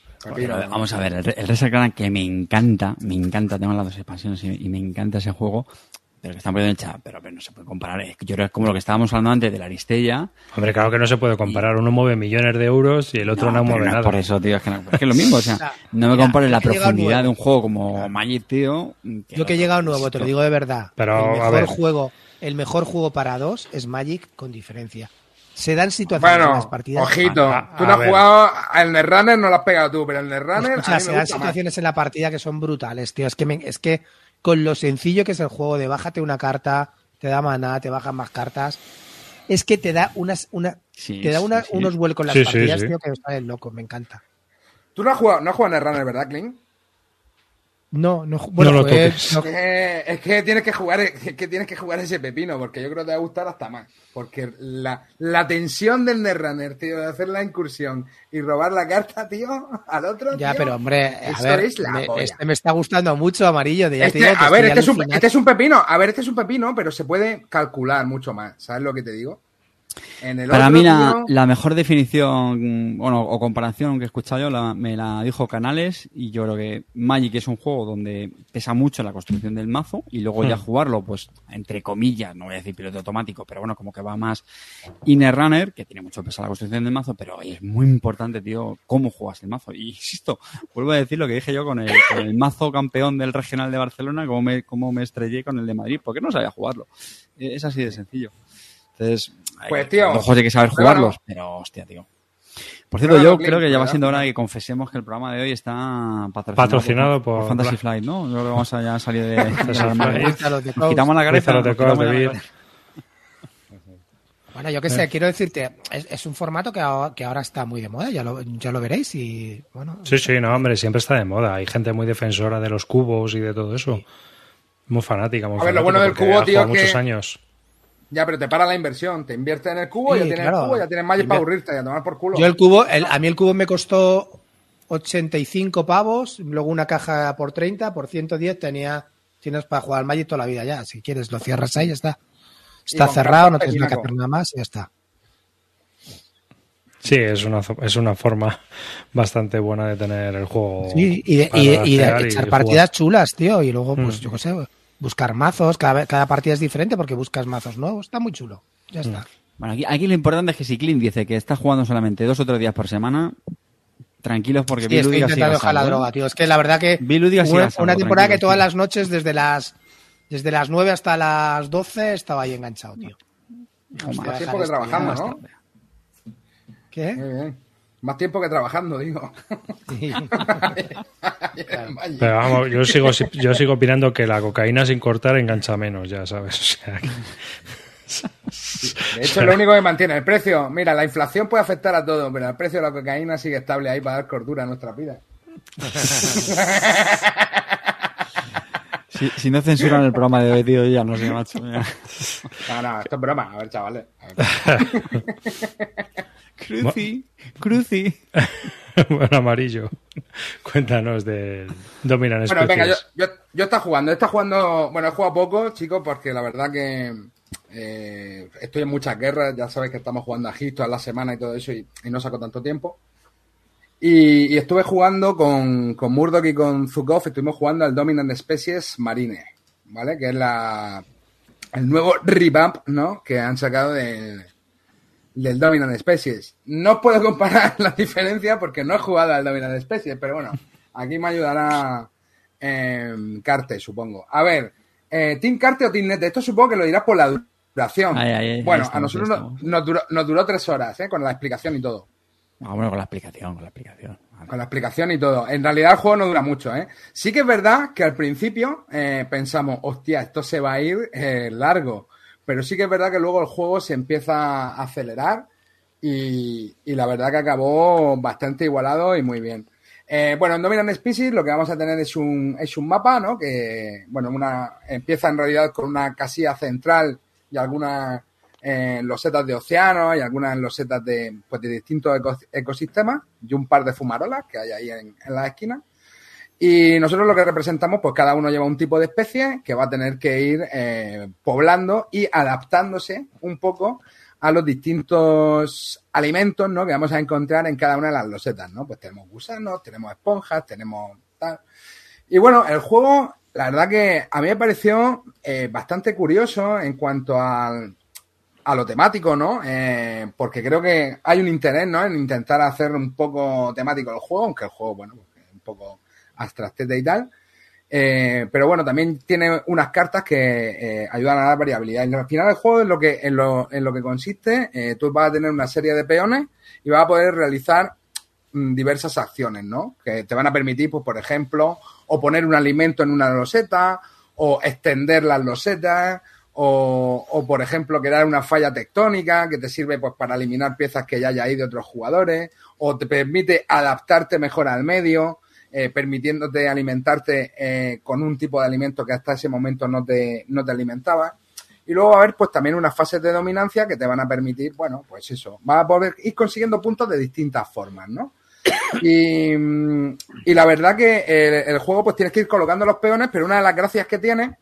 vamos a ver, el, Re- el Res Arcana que me encanta, me encanta, tengo las dos expansiones y, y me encanta ese juego, pero que están poniendo en chat, pero, pero no se puede comparar. Es que yo creo que es como lo que estábamos hablando antes de la Aristella. Hombre, claro que no se puede comparar. Uno mueve millones de euros y el otro no, mueve no es nada. Por eso, tío, es que, no- es que es lo mismo. O sea, *laughs* no me Mira, compares la profundidad de un juego como Magic, tío. Yo que he llegado nuevo, te lo digo de verdad. Pero, el a mejor ver. juego, el mejor juego para dos es Magic con diferencia. Se dan situaciones en las partidas. ojito. A- tú a no has ver. jugado al Netrunner, no lo has pegado tú, pero el Netrunner a se dan situaciones en la partida que son brutales, tío. Es que, me- es que con lo sencillo que es el juego de bájate una carta, te da maná, te bajan más cartas, es que te da unas, una, Sí, te da una- sí. unos vuelcos en las Sí, sí, partidas, sí. tío, que me salen loco, me encanta. Tú no has jugado, no has jugado al Netrunner, ¿verdad, Clint? No, no, bueno, No lo jugué- toques. no- Eh, es que tienes que jugar, es que tienes que jugar ese pepino, porque yo creo que te va a gustar hasta más. Porque la, la tensión del Netrunner, tío, de hacer la incursión y robar la carta, tío, al otro. ya, tío, pero hombre, a ver, es la me- este me está gustando mucho, amarillo. De, ya te Este- digo que a ver, este es, un, este es un pepino. A ver, este es un pepino, pero se puede calcular mucho más. ¿Sabes lo que te digo? En el Para otro, mí la, tío, la mejor definición, bueno, o comparación que he escuchado yo, la- me la dijo Canales y yo creo que Magic es un juego donde pesa mucho la construcción del mazo y luego ya Hmm. jugarlo, pues, entre comillas, no voy a decir piloto automático, pero bueno, como que va más Inner Runner, que tiene mucho peso la construcción del mazo, pero es muy importante, tío, cómo juegas el mazo. Y *laughs* insisto, vuelvo a decir lo que dije yo con el, con el mazo campeón del regional de Barcelona, cómo me, cómo me estrellé con el de Madrid, porque no sabía jugarlo. Es así de sencillo. Entonces, Pues, tío, los ojos hay que saber pero bueno. jugarlos, pero hostia, tío. Por cierto, Pero yo bueno, creo que ya va siendo hora de que confesemos que el programa de hoy está patrocinado, Patrocinado por- Fantasy Flight, ¿no? Yo creo que vamos a ya salir *laughs* de, Nos quitamos la cabeza. Nos quitamos la cabeza. Bueno, yo qué sé, quiero decirte, es, es un formato que, ahora- que ahora está muy de moda, ya lo, ya lo veréis y bueno. Sí, sí, no, hombre, siempre está de moda. Hay gente muy defensora de los cubos y de todo eso. Muy fanática, muy A ver, lo fanática, bueno del cubo, tío, que- muchos años. Ya, pero te para la inversión. Te inviertes en el cubo, Sí, ya tienes claro. el cubo, ya tienes Magic para aburrirte y a tomar por culo. Yo el cubo, el- a mí el cubo me costó 85 pavos, luego una caja por 30, por 110 tenía, tienes para jugar al Magic toda la vida ya. Si quieres lo cierras ahí, ya está. Está cerrado, no tienes nada que hacer nada más y ya está. Sí, es una, es una forma *laughs* bastante buena de tener el juego. Sí, y de, para y de- y de draftear y echar jugar. partidas chulas, tío. Y luego, pues Mm. yo qué sé, buscar mazos. Cada, cada partida es diferente porque buscas mazos nuevos. Está muy chulo. Ya Mm. está. Bueno, aquí, aquí lo importante es que si Clint dice que está jugando solamente dos o tres días por semana, tranquilos porque Sí, Bill estoy intentando a dejar la ¿eh? droga, tío. Es que la verdad que una, una temporada que todas tío. las noches, desde las desde las 9 hasta las 12, estaba ahí enganchado, tío. Más Dejar tiempo que Más ¿no? ¿Qué? Muy bien. Más tiempo que trabajando, digo. Sí. *laughs* Pero vamos, yo sigo, yo sigo opinando que la cocaína sin cortar engancha menos, ya sabes. O sea, que- De hecho, es lo único que mantiene el precio. Mira, la inflación puede afectar a todo, pero el precio de la cocaína sigue estable ahí para dar cordura a nuestra vida. Si, si no censuran el programa de hoy, tío, ya no sé, macho. ya. No, no, esto es broma. A ver, chavales. A ver. *laughs* Cruci, cruci. *laughs* bueno, amarillo. Cuéntanos del Dominant Bueno, venga, yo, yo, yo está jugando. Está jugando. Bueno, he jugado poco, chicos, porque la verdad que eh, estoy en muchas guerras. Ya sabéis que estamos jugando a Egipto a la semana y todo eso, y, y no saco tanto tiempo. Y, y estuve jugando con, con Murdoch y con Zukov, estuvimos jugando al Dominant Species Marine, ¿vale? Que es la el nuevo revamp, ¿no? Que han sacado del, del Dominant Species. No puedo comparar *laughs* la diferencia porque no he jugado al Dominant Species, pero bueno, aquí me ayudará eh, Carte, supongo. A ver, eh, ¿Team Carte o Team Net? Esto supongo que lo dirás por la duración. Ahí, ahí, ahí bueno, estamos, a nosotros nos, nos duró, nos duró tres horas, ¿eh? Con la explicación y todo. Ah, bueno, con la explicación, con la explicación. Con la explicación y todo. En realidad el juego no dura mucho, ¿eh? Sí que es verdad que al principio eh, pensamos, hostia, esto se va a ir eh, largo. Pero sí que es verdad que luego el juego se empieza a acelerar y, la verdad que acabó bastante igualado y muy bien. Eh, bueno, en Dominant Species lo que vamos a tener es un, es un mapa, ¿no? Que, bueno, una, empieza en realidad con una casilla central y algunas eh, losetas de océano y algunas losetas de, pues, de distintos eco- ecosistemas y un par de fumarolas que hay ahí en, en la esquina. Y nosotros lo que representamos, pues cada uno lleva un tipo de especie que va a tener que ir eh, poblando y adaptándose un poco a los distintos alimentos ¿no? que vamos a encontrar en cada una de las losetas, ¿no? Pues tenemos gusanos, tenemos esponjas, tenemos tal. Y bueno, el juego la verdad que a mí me pareció eh, bastante curioso en cuanto al, a lo temático, ¿no? Eh, porque creo que hay un interés, ¿no? En intentar hacer un poco temático el juego, aunque el juego, bueno, pues, es un poco abstractete y tal. Eh, pero bueno, también tiene unas cartas que eh, ayudan a dar variabilidad. Al final del juego, en lo que, en lo que consiste, eh, tú vas a tener una serie de peones y vas a poder realizar mm, diversas acciones, ¿no? Que te van a permitir, pues, por ejemplo, o poner un alimento en una loseta, o extender las losetas, o, o, por ejemplo, crear una falla tectónica que te sirve pues para eliminar piezas que ya haya ahí de otros jugadores, o te permite adaptarte mejor al medio, eh, permitiéndote alimentarte eh, con un tipo de alimento que hasta ese momento no te, no te alimentaba. Y luego va a haber pues también unas fases de dominancia que te van a permitir, bueno, pues eso, vas a poder ir consiguiendo puntos de distintas formas, ¿no? Y, y la verdad que el, el, juego pues tienes que ir colocando los peones, pero una de las gracias que tiene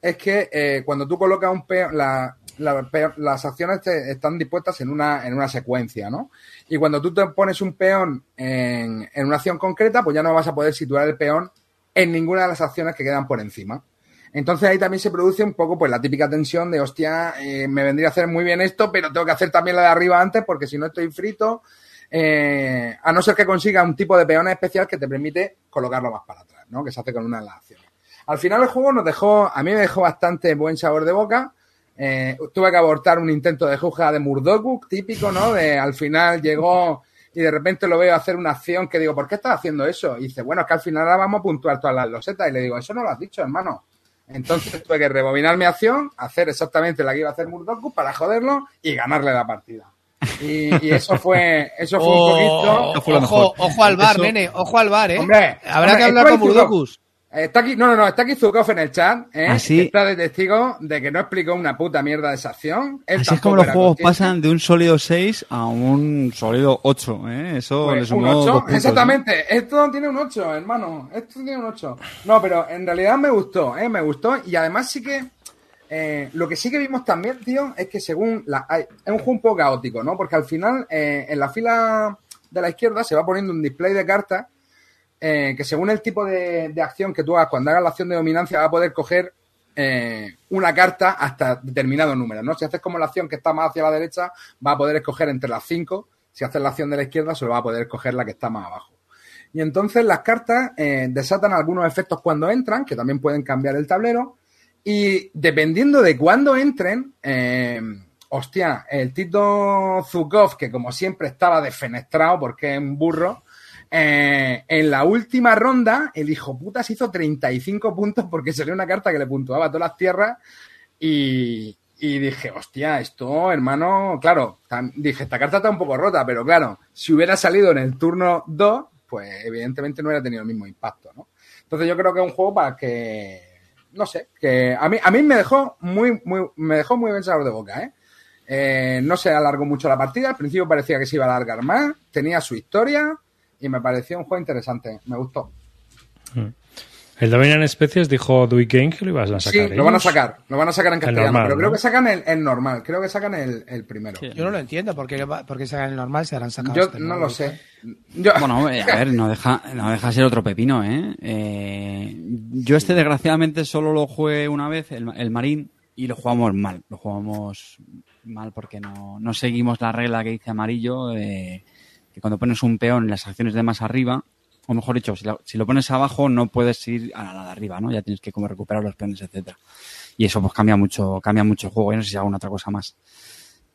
es que eh, cuando tú colocas un peón, la, la, las acciones te, están dispuestas en una, en una secuencia, ¿no? Y cuando tú te pones un peón en, en, una acción concreta, pues ya no vas a poder situar el peón en ninguna de las acciones que quedan por encima. Entonces ahí también se produce un poco pues la típica tensión de, hostia, eh, me vendría a hacer muy bien esto, pero tengo que hacer también la de arriba antes porque si no estoy frito, eh, a no ser que consiga un tipo de peón especial que te permite colocarlo más para atrás, ¿no? Que se hace con una de las acciones. Al final el juego nos dejó, a mí me dejó bastante buen sabor de boca. Eh, tuve que abortar un intento de juzga de Murdoku, típico, ¿no? De al final llegó y de repente lo veo hacer una acción que digo, ¿por qué estás haciendo eso? Y dice, bueno, es que al final ahora vamos a puntuar todas las losetas. Y le digo, eso no lo has dicho, hermano. Entonces tuve que rebobinar mi acción, hacer exactamente la que iba a hacer Murdoku para joderlo y ganarle la partida. Y, y, eso fue eso fue oh, un poquito. Ojo, ojo al bar, eso... nene, ojo al bar, ¿eh? Hombre, habrá hombre, que hablar con Murdokus. Está aquí, no, no, no, está aquí Zukov en el chat, ¿eh? ¿Ah, sí? Está de testigo de que no explicó una puta mierda de esa acción. Él Así es como los juegos consciente. pasan de un sólido 6 a un sólido 8, ¿eh? Eso pues le sumó un 8, dos puntos, exactamente. ¿eh? Esto tiene un 8, hermano. Esto tiene un 8. No, pero en realidad me gustó, ¿eh? Me gustó. Y además sí que... Eh, lo que sí que vimos también, tío, es que según... La, hay, es un juego un poco caótico, ¿no? Porque al final, eh, en la fila de la izquierda se va poniendo un display de cartas eh, que según el tipo de, acción que tú hagas cuando hagas la acción de dominancia va a poder coger eh, una carta hasta determinado número, ¿no? Si haces como la acción que está más hacia la derecha, va a poder escoger entre las cinco. Si haces la acción de la izquierda, solo va a poder escoger la que está más abajo. Y entonces las cartas eh, desatan algunos efectos cuando entran, que también pueden cambiar el tablero. Y dependiendo de cuándo entren, eh, hostia, el Tito Zukov, que como siempre estaba defenestrado porque es un burro, eh, en la última ronda, el hijo puta se hizo 35 puntos porque salió una carta que le puntuaba todas las tierras y, dije, hostia, esto, hermano, claro, dije, esta carta está un poco rota, pero claro, si hubiera salido en el turno 2, pues evidentemente no hubiera tenido el mismo impacto, ¿no? Entonces yo creo que es un juego para que, no sé, que a mí, a mí me dejó muy, muy, me dejó muy buen sabor de boca, ¿eh? Eh, no se alargó mucho la partida, al principio parecía que se iba a alargar más, tenía su historia, y me pareció un juego interesante, me gustó. Mm. El Dominion Especies dijo Dewey Game que lo ibas a sacar. Sí, lo van a sacar, lo van a sacar en castellano, normal, pero creo ¿no? que sacan el, el, normal, creo que sacan el, el primero. Sí. Yo no lo entiendo, porque porque sacan el normal se harán sacado. Yo este no lo sé. Yo... *laughs* Bueno, a ver, no deja, no deja ser otro pepino, ¿eh? eh yo este desgraciadamente solo lo jugué una vez, el, el Marín, y lo jugamos mal, lo jugamos mal porque no, no seguimos la regla que dice amarillo. Eh, que cuando pones un peón en las acciones de más arriba, o mejor dicho, si lo, si lo, pones abajo no puedes ir a la de arriba, ¿no? Ya tienes que como recuperar los peones, etcétera. Y eso pues cambia mucho, cambia mucho el juego. Yo no sé si hago una otra cosa más.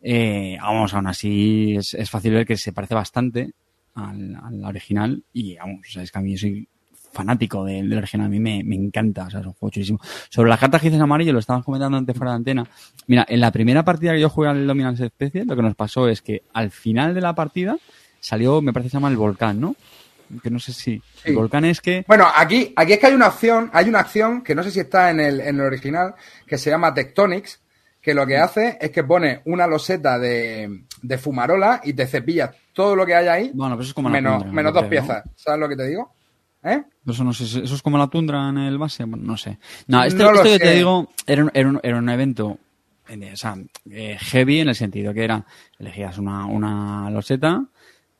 Eh, vamos, aún así es, es, fácil ver que se parece bastante al, al original y vamos, o sea, es que a mí soy fanático del, original, a mí me, me, encanta, o sea, es un juego chulísimo. Sobre las cartas dices amarillo, lo estábamos comentando antes fuera de antena. Mira, en la primera partida que yo jugué al Dominance Especie, lo que nos pasó es que al final de la partida, salió, me parece que se llama el volcán, ¿no? Que no sé si. Sí. El volcán es que. Bueno, aquí, aquí es que hay una acción, hay una acción que no sé si está en el, en el original, que se llama Tectonics, que lo que hace es que pone una loseta de, de fumarola y te cepilla todo lo que hay ahí. Bueno, pues eso es como menos, tundra, menos dos piezas. ¿no? ¿Sabes lo que te digo? ¿Eh? Eso no sé, eso es como la tundra en el base, bueno, no sé. No, este, no este que te digo era un, era un, era un evento o sea, eh, heavy en el sentido que era, elegías una, una loseta,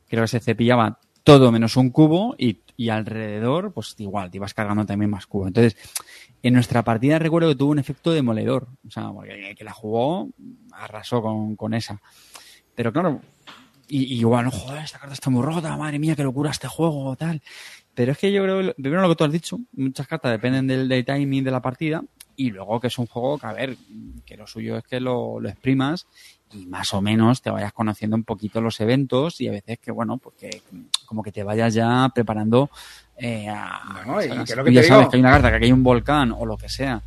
creo que se cepillaba todo menos un cubo y, y alrededor, pues igual, te ibas cargando también más cubos. Entonces, en nuestra partida recuerdo que tuvo un efecto demoledor. O sea, porque el que la jugó arrasó con, con esa. Pero claro, y, y igual, no, joder, esta carta está muy rota, madre mía, qué locura este juego, tal. Pero es que yo creo, primero lo que tú has dicho, muchas cartas dependen del, del timing de la partida y luego que es un juego que, a ver, que lo suyo es que lo, lo exprimas y más o menos te vayas conociendo un poquito los eventos y a veces que, bueno, porque como que te vayas ya preparando eh, a, No, y ya sabes digo. que hay una carta, que aquí hay un volcán o lo que sea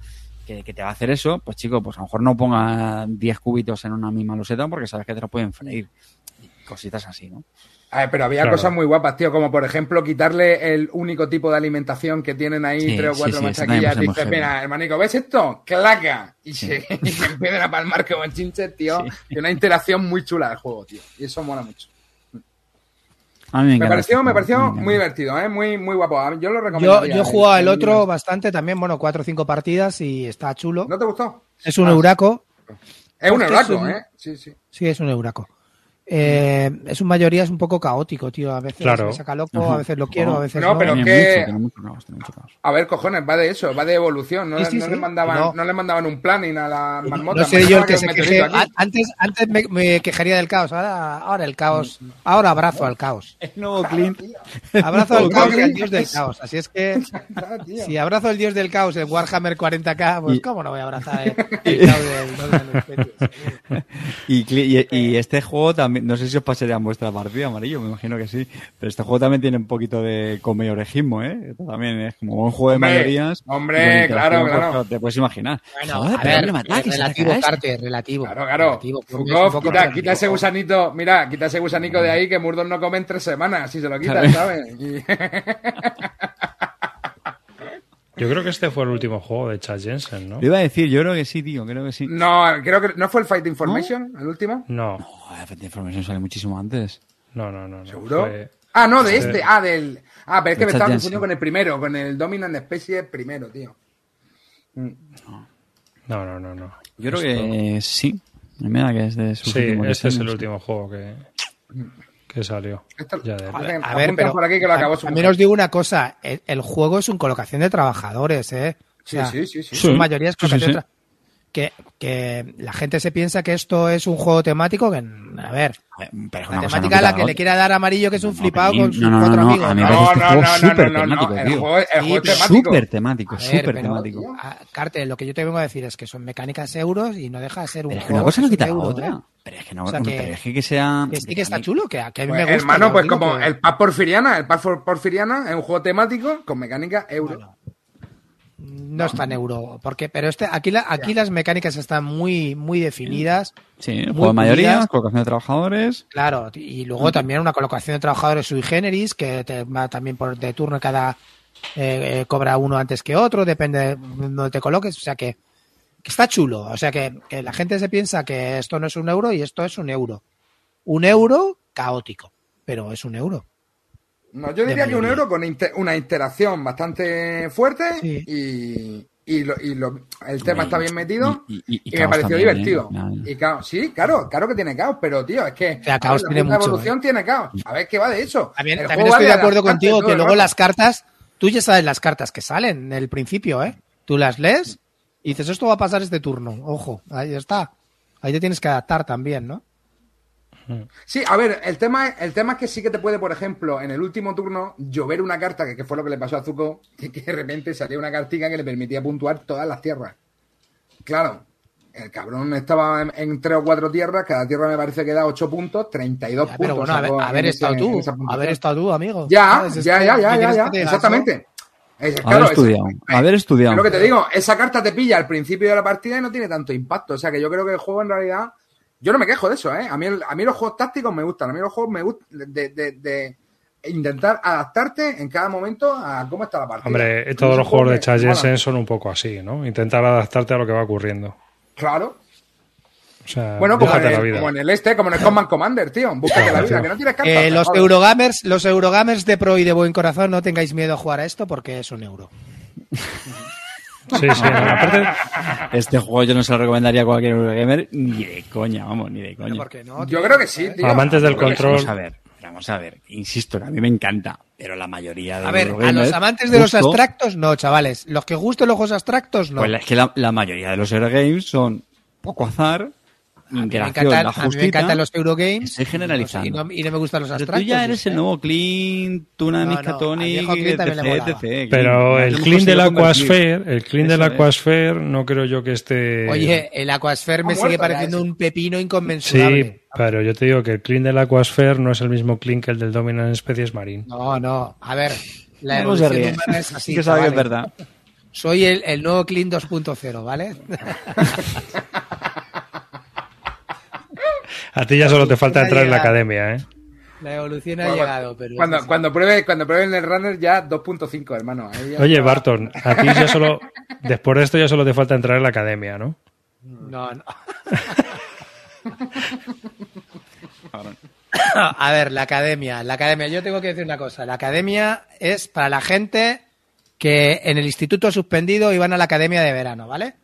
que, que te va a hacer eso, pues chico, pues a lo mejor no ponga 10 cubitos en una misma loseta porque sabes que te lo pueden freír. Y cositas así, ¿no? A ver, pero había Claro. cosas muy guapas, tío, como por ejemplo quitarle el único tipo de alimentación que tienen ahí Sí, tres o cuatro sí, machaquillas. Dices, mira, hermanico, ¿ves esto? ¡Claca! Y, se, y se empiezan a palmar como chinches, tío. Y una interacción muy chula del juego, tío. Y eso mola mucho. A mí me, pareció, este me pareció me encanta. muy divertido, ¿eh? Muy, muy guapo. Yo lo Yo, recomiendo. yo he jugado el otro bastante también, bueno, cuatro o cinco partidas y está chulo. ¿No te gustó? Es un Ah, euraco. Es un Porque es euraco, un- ¿eh? Sí, sí. Sí, es un euraco. Eh, es un mayoría, es un poco caótico, tío. A veces Claro. me saca loco, Ajá. a veces lo quiero, a veces No, no. pero Tiene que- mucho, tiene mucho caos, tiene mucho caos. A ver, cojones, va de eso, va de evolución. No, Sí, sí, no sí. le mandaban, No. no. le mandaban un planning a la marmota. No sé yo el que se queje. Antes, antes me, me quejaría del caos, ahora, ahora el caos. Ahora abrazo al caos. *laughs* El nuevo Clint. Abrazo al caos y al dios del caos. Así es que si abrazo al dios del caos en Warhammer 40k, pues cómo no voy a abrazar el, el caos del dios de los especies? Y, y, y este juego también, no sé si os pasaría en vuestra partida, amarillo, me imagino que sí. Pero este juego también tiene un poquito de comedorejismo, ¿eh? Esto también es como un juego de mayorías. hombre, claro, pues, claro. Te puedes imaginar. Bueno, Joder, a ver, es relativo. Carte, relativo. Claro, claro. Relativo, es quita, relativo. quita ese gusanito, mira, quita ese gusanico de ahí que Murdoch no come en tres semanas, si se lo quita, Claro. *laughs* ¿sabes? Y- *laughs* Yo creo que este fue el último juego de Chad Jensen, ¿no? Lo iba a decir, yo creo que sí, tío, creo que sí. no, creo que no fue el Fight Information, el último. No, Joder, Fate Information sale muchísimo antes. no, no, no. no. ¿Seguro? Fue- Ah, no, de Sí. este, ah, del. Ah, pero es que De me Chad estaba confundiendo con el primero, con el Dominant Species primero, tío. No, no, no, no. Yo creo Esto- que sí. Me da que es de sus Sí, ese es el último juego que, que salió. Esto- Ya de- Apuntan- A ver, pero por aquí que lo acabó su también mujer. os digo una cosa, el, el juego es una colocación de trabajadores, ¿eh? O Sí, sea, sí, sí, sí. Su mayoría es Sí, sí, colocación sí. Que, que la gente se piensa que esto es un juego temático que, a ver, ver, Pero la una cosa no temática a la que le quiera dar amarillo que es un No, flipado con sus no, no, cuatro no, no, amigos. a mí ¿no? me parece No, no, juego no, no, súper temático, el tío. juego, el Sí, juego temático. Súper temático, súper temático. a- Carte, lo que yo te vengo a decir es que son mecánicas euros y no deja de ser un Pero es que juego una cosa no quita la otra. ¿eh? Pero es que no, O sea que- pero es que, que sea. Que sí que está chulo, que, a- que a mí Pues, me gusta. hermano, pues como que- el Paz Porfiriana, el Paz Porfiriana es un juego temático con mecánica euro. No es tan euro, porque, pero este, aquí, la- aquí las mecánicas están muy, muy definidas. Sí, muy juego de mayoría, pulidas. colocación de trabajadores. Claro, y luego también una colocación de trabajadores sui generis, que te va también por de turno cada eh, eh, cobra uno antes que otro, depende de donde te coloques, o sea que, que está chulo, o sea que, que la gente se piensa que esto no es un euro y esto es un euro. Un euro caótico, pero es un euro. No, yo diría que un euro con inter- una interacción bastante fuerte Sí. y, y, lo- y lo- el tema está bien metido Y- me pareció también, divertido. ¿eh? Claro. Y caos, sí, claro, claro que tiene caos, pero tío, es que O sea, caos la tiene puta mucho, evolución tiene caos. A ver qué va de eso. También, estoy de acuerdo contigo que luego rato. las cartas, tú ya sabes las cartas que salen en el principio, ¿eh? Tú las lees y dices, esto va a pasar este turno. Ojo, ahí está. Ahí te tienes que adaptar también, ¿no? Sí, a ver, el tema, es- el tema es que sí que te puede, por ejemplo, en el último turno, llover una carta, que, que fue lo que le pasó a Zuko, que, que de repente salía una cartica que le permitía puntuar todas las tierras. Claro, el cabrón estaba en, en tres o cuatro tierras, cada tierra me parece que da 8 puntos, 32 Ya, puntos. pero bueno, haber, estado tú, haber estado tú, amigo. Ya, ya, ya, ¿qué ya, ya, ya, exactamente. Es- Haber claro, es- estudiado, haber estudiado. es lo que te digo, esa carta te pilla al principio de la partida y no tiene tanto impacto. O sea que yo creo que el juego en realidad. Yo no me quejo de eso, ¿eh? A mí, a mí los juegos tácticos me gustan. A mí los juegos me gustan de, de- de intentar adaptarte en cada momento a cómo está la partida. Hombre, todos los juegos de Chad son un poco así, ¿no? Intentar adaptarte a lo que va ocurriendo. Claro. O sea, Bueno, como en, la vida. como en el este, como en el Command Commander, tío. Búscate la vida, que no tienes cartas. Eh, los joder. Eurogamers, los Eurogamers de pro y de buen corazón, no tengáis miedo a jugar a esto porque es un euro. *laughs* Sí, sí. Aparte, *laughs* Este juego yo no se lo recomendaría a cualquier gamer ni de coña, vamos, ni de coña. ¿Por qué no? Yo creo que sí, tío. Amantes del control. Vamos a ver. Vamos a ver, insisto, que a mí me encanta, pero la mayoría de A ver, a los amantes de los abstractos, no, chavales. Los que gusten los juegos abstractos, no. Pues es que la, la mayoría de los Eurogames son poco azar, me interacción, encantan, la a mí me justita, encantan los Eurogames. estoy generalizando. Y no, y no me gustan los Pero abstractos. tú ya eres el nuevo Clean, Tuna No, Miskatonic, etc, etc. Pero el clean del. Aquasphere, el clean del. Aquasphere no creo yo que esté... Oye, el Aquasphere me sigue pareciendo un pepino Sí, inconmensurable. pero yo te digo que el clean del Aquasphere no es el mismo clean que el del Dominant Species Marine. No, no. A ver, la No se evolución humana es así. *laughs* que sabe que es chavales. verdad. Soy el, el nuevo Clean 2.0, ¿vale? *laughs* A ti ya solo te falta entrar en la academia, ¿eh? La evolución ha llegado, pero... Cuando, así. cuando, pruebe, cuando prueben el runner ya 2.5, hermano. Ahí ya Oye, está. Barton, a ti ya solo... Después de esto ya solo te falta entrar en la academia, ¿no? No, no. *laughs* A ver, la academia. La academia, yo tengo que decir una cosa. La academia es para la gente que en el instituto ha suspendido y van a la academia de verano, ¿vale?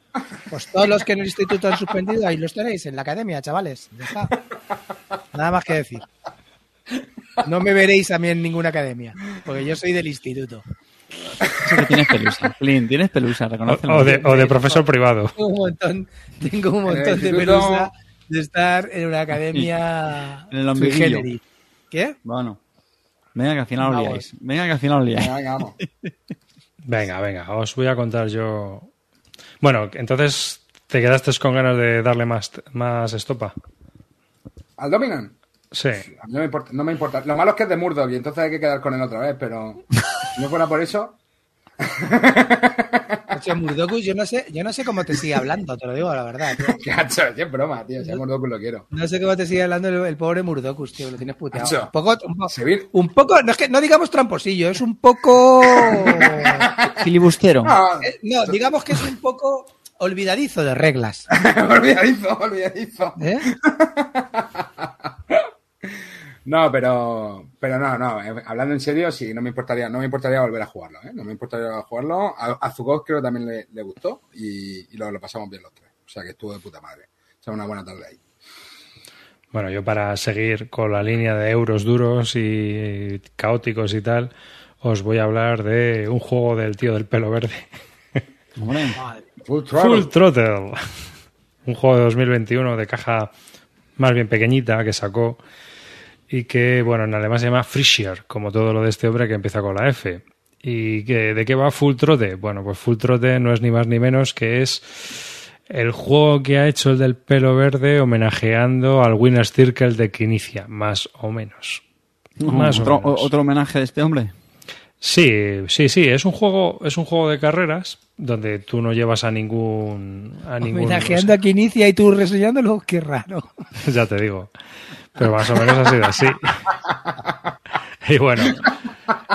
Pues todos los que en el instituto han suspendido, ahí los tenéis, en la academia, chavales. Ya está. Nada más que decir. No me veréis a mí en ninguna academia, porque yo soy del instituto. Eso que tienes pelusa. Clean, tienes pelusa, O, reconócelo. o de, o de profesor privado. Tengo un montón, tengo un montón de pelusa de estar en una academia En el ombliguillo. ¿Qué? Bueno. Venga, que al final os Vamos. liáis. Venga, que al final os liáis. Venga, venga, os voy a contar yo... Bueno, entonces te quedaste con ganas de darle más, más estopa. ¿Al Dominan? Sí. No me importa, no me importa. Lo malo es que es de Murdoch y entonces hay que quedar con él otra vez, pero si no fuera por eso, Ocho, Murdocus, yo no sé, yo no sé cómo te sigue hablando, te lo digo la verdad. tío. *laughs* cacho, es broma, tío. Si a lo quiero. No sé cómo te sigue hablando el, el pobre Murdocus, tío, lo tienes puteado. Un poco, un, po- se vi- un poco, no es que no digamos tramposillo, es un poco *laughs* Filibustero. Eh, no, digamos que es un poco olvidadizo de reglas. *laughs* olvidadizo, olvidadizo. ¿eh? No, pero, pero no, no. eh, Hablando en serio, sí, no me importaría, no me importaría volver a jugarlo, ¿eh? No me importaría jugarlo. A, a creo que también le, le gustó y, y lo, lo pasamos bien los tres. O sea que estuvo de puta madre. O sea, una buena tarde ahí. Bueno, yo para seguir con la línea de euros duros y caóticos y tal, os voy a hablar de un juego del tío del pelo verde. *laughs* Full Full Throttle. Un juego de 2021 de caja más bien pequeñita que sacó y que, bueno, en alemán se llama Frischer, como todo lo de este hombre que empieza con la F. ¿Y que, de qué va Full Trote? Bueno, pues Full Trote no es ni más ni menos que es el juego que ha hecho el del pelo verde homenajeando al Winner's Circle de Quinicia, más o menos. Más o otro, menos. otro homenaje de este hombre. Sí, sí, sí, es un juego, es un juego de carreras donde tú no llevas a ningún a ningún Homenajeando a que inicia y tú reseñándolo, qué raro. *laughs* ya te digo. Pero más o menos ha sido así. *laughs* Y bueno,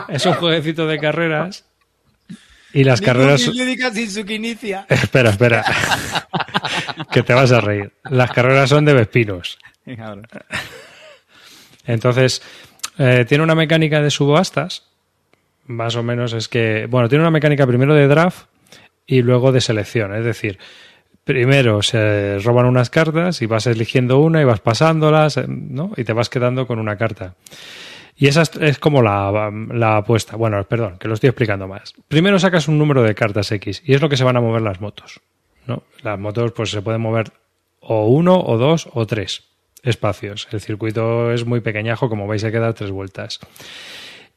es un jueguecito de carreras y las carreras. *laughs* Espera, espera. que te vas a reír. Las carreras son de Vespinos. Entonces, eh, tiene una mecánica de subastas. Más o menos es que. Bueno, tiene una mecánica primero de draft y luego de selección. Es decir, primero se roban unas cartas y vas eligiendo una y vas pasándolas, ¿no? Y te vas quedando con una carta. Y esa es, es como la, la apuesta. Bueno, perdón, que lo estoy explicando más. Primero sacas un número de cartas X y es lo que se van a mover las motos. ¿no? Las motos pues se pueden mover o uno, o dos, o tres espacios. El circuito es muy pequeñajo, como vais a quedar tres vueltas.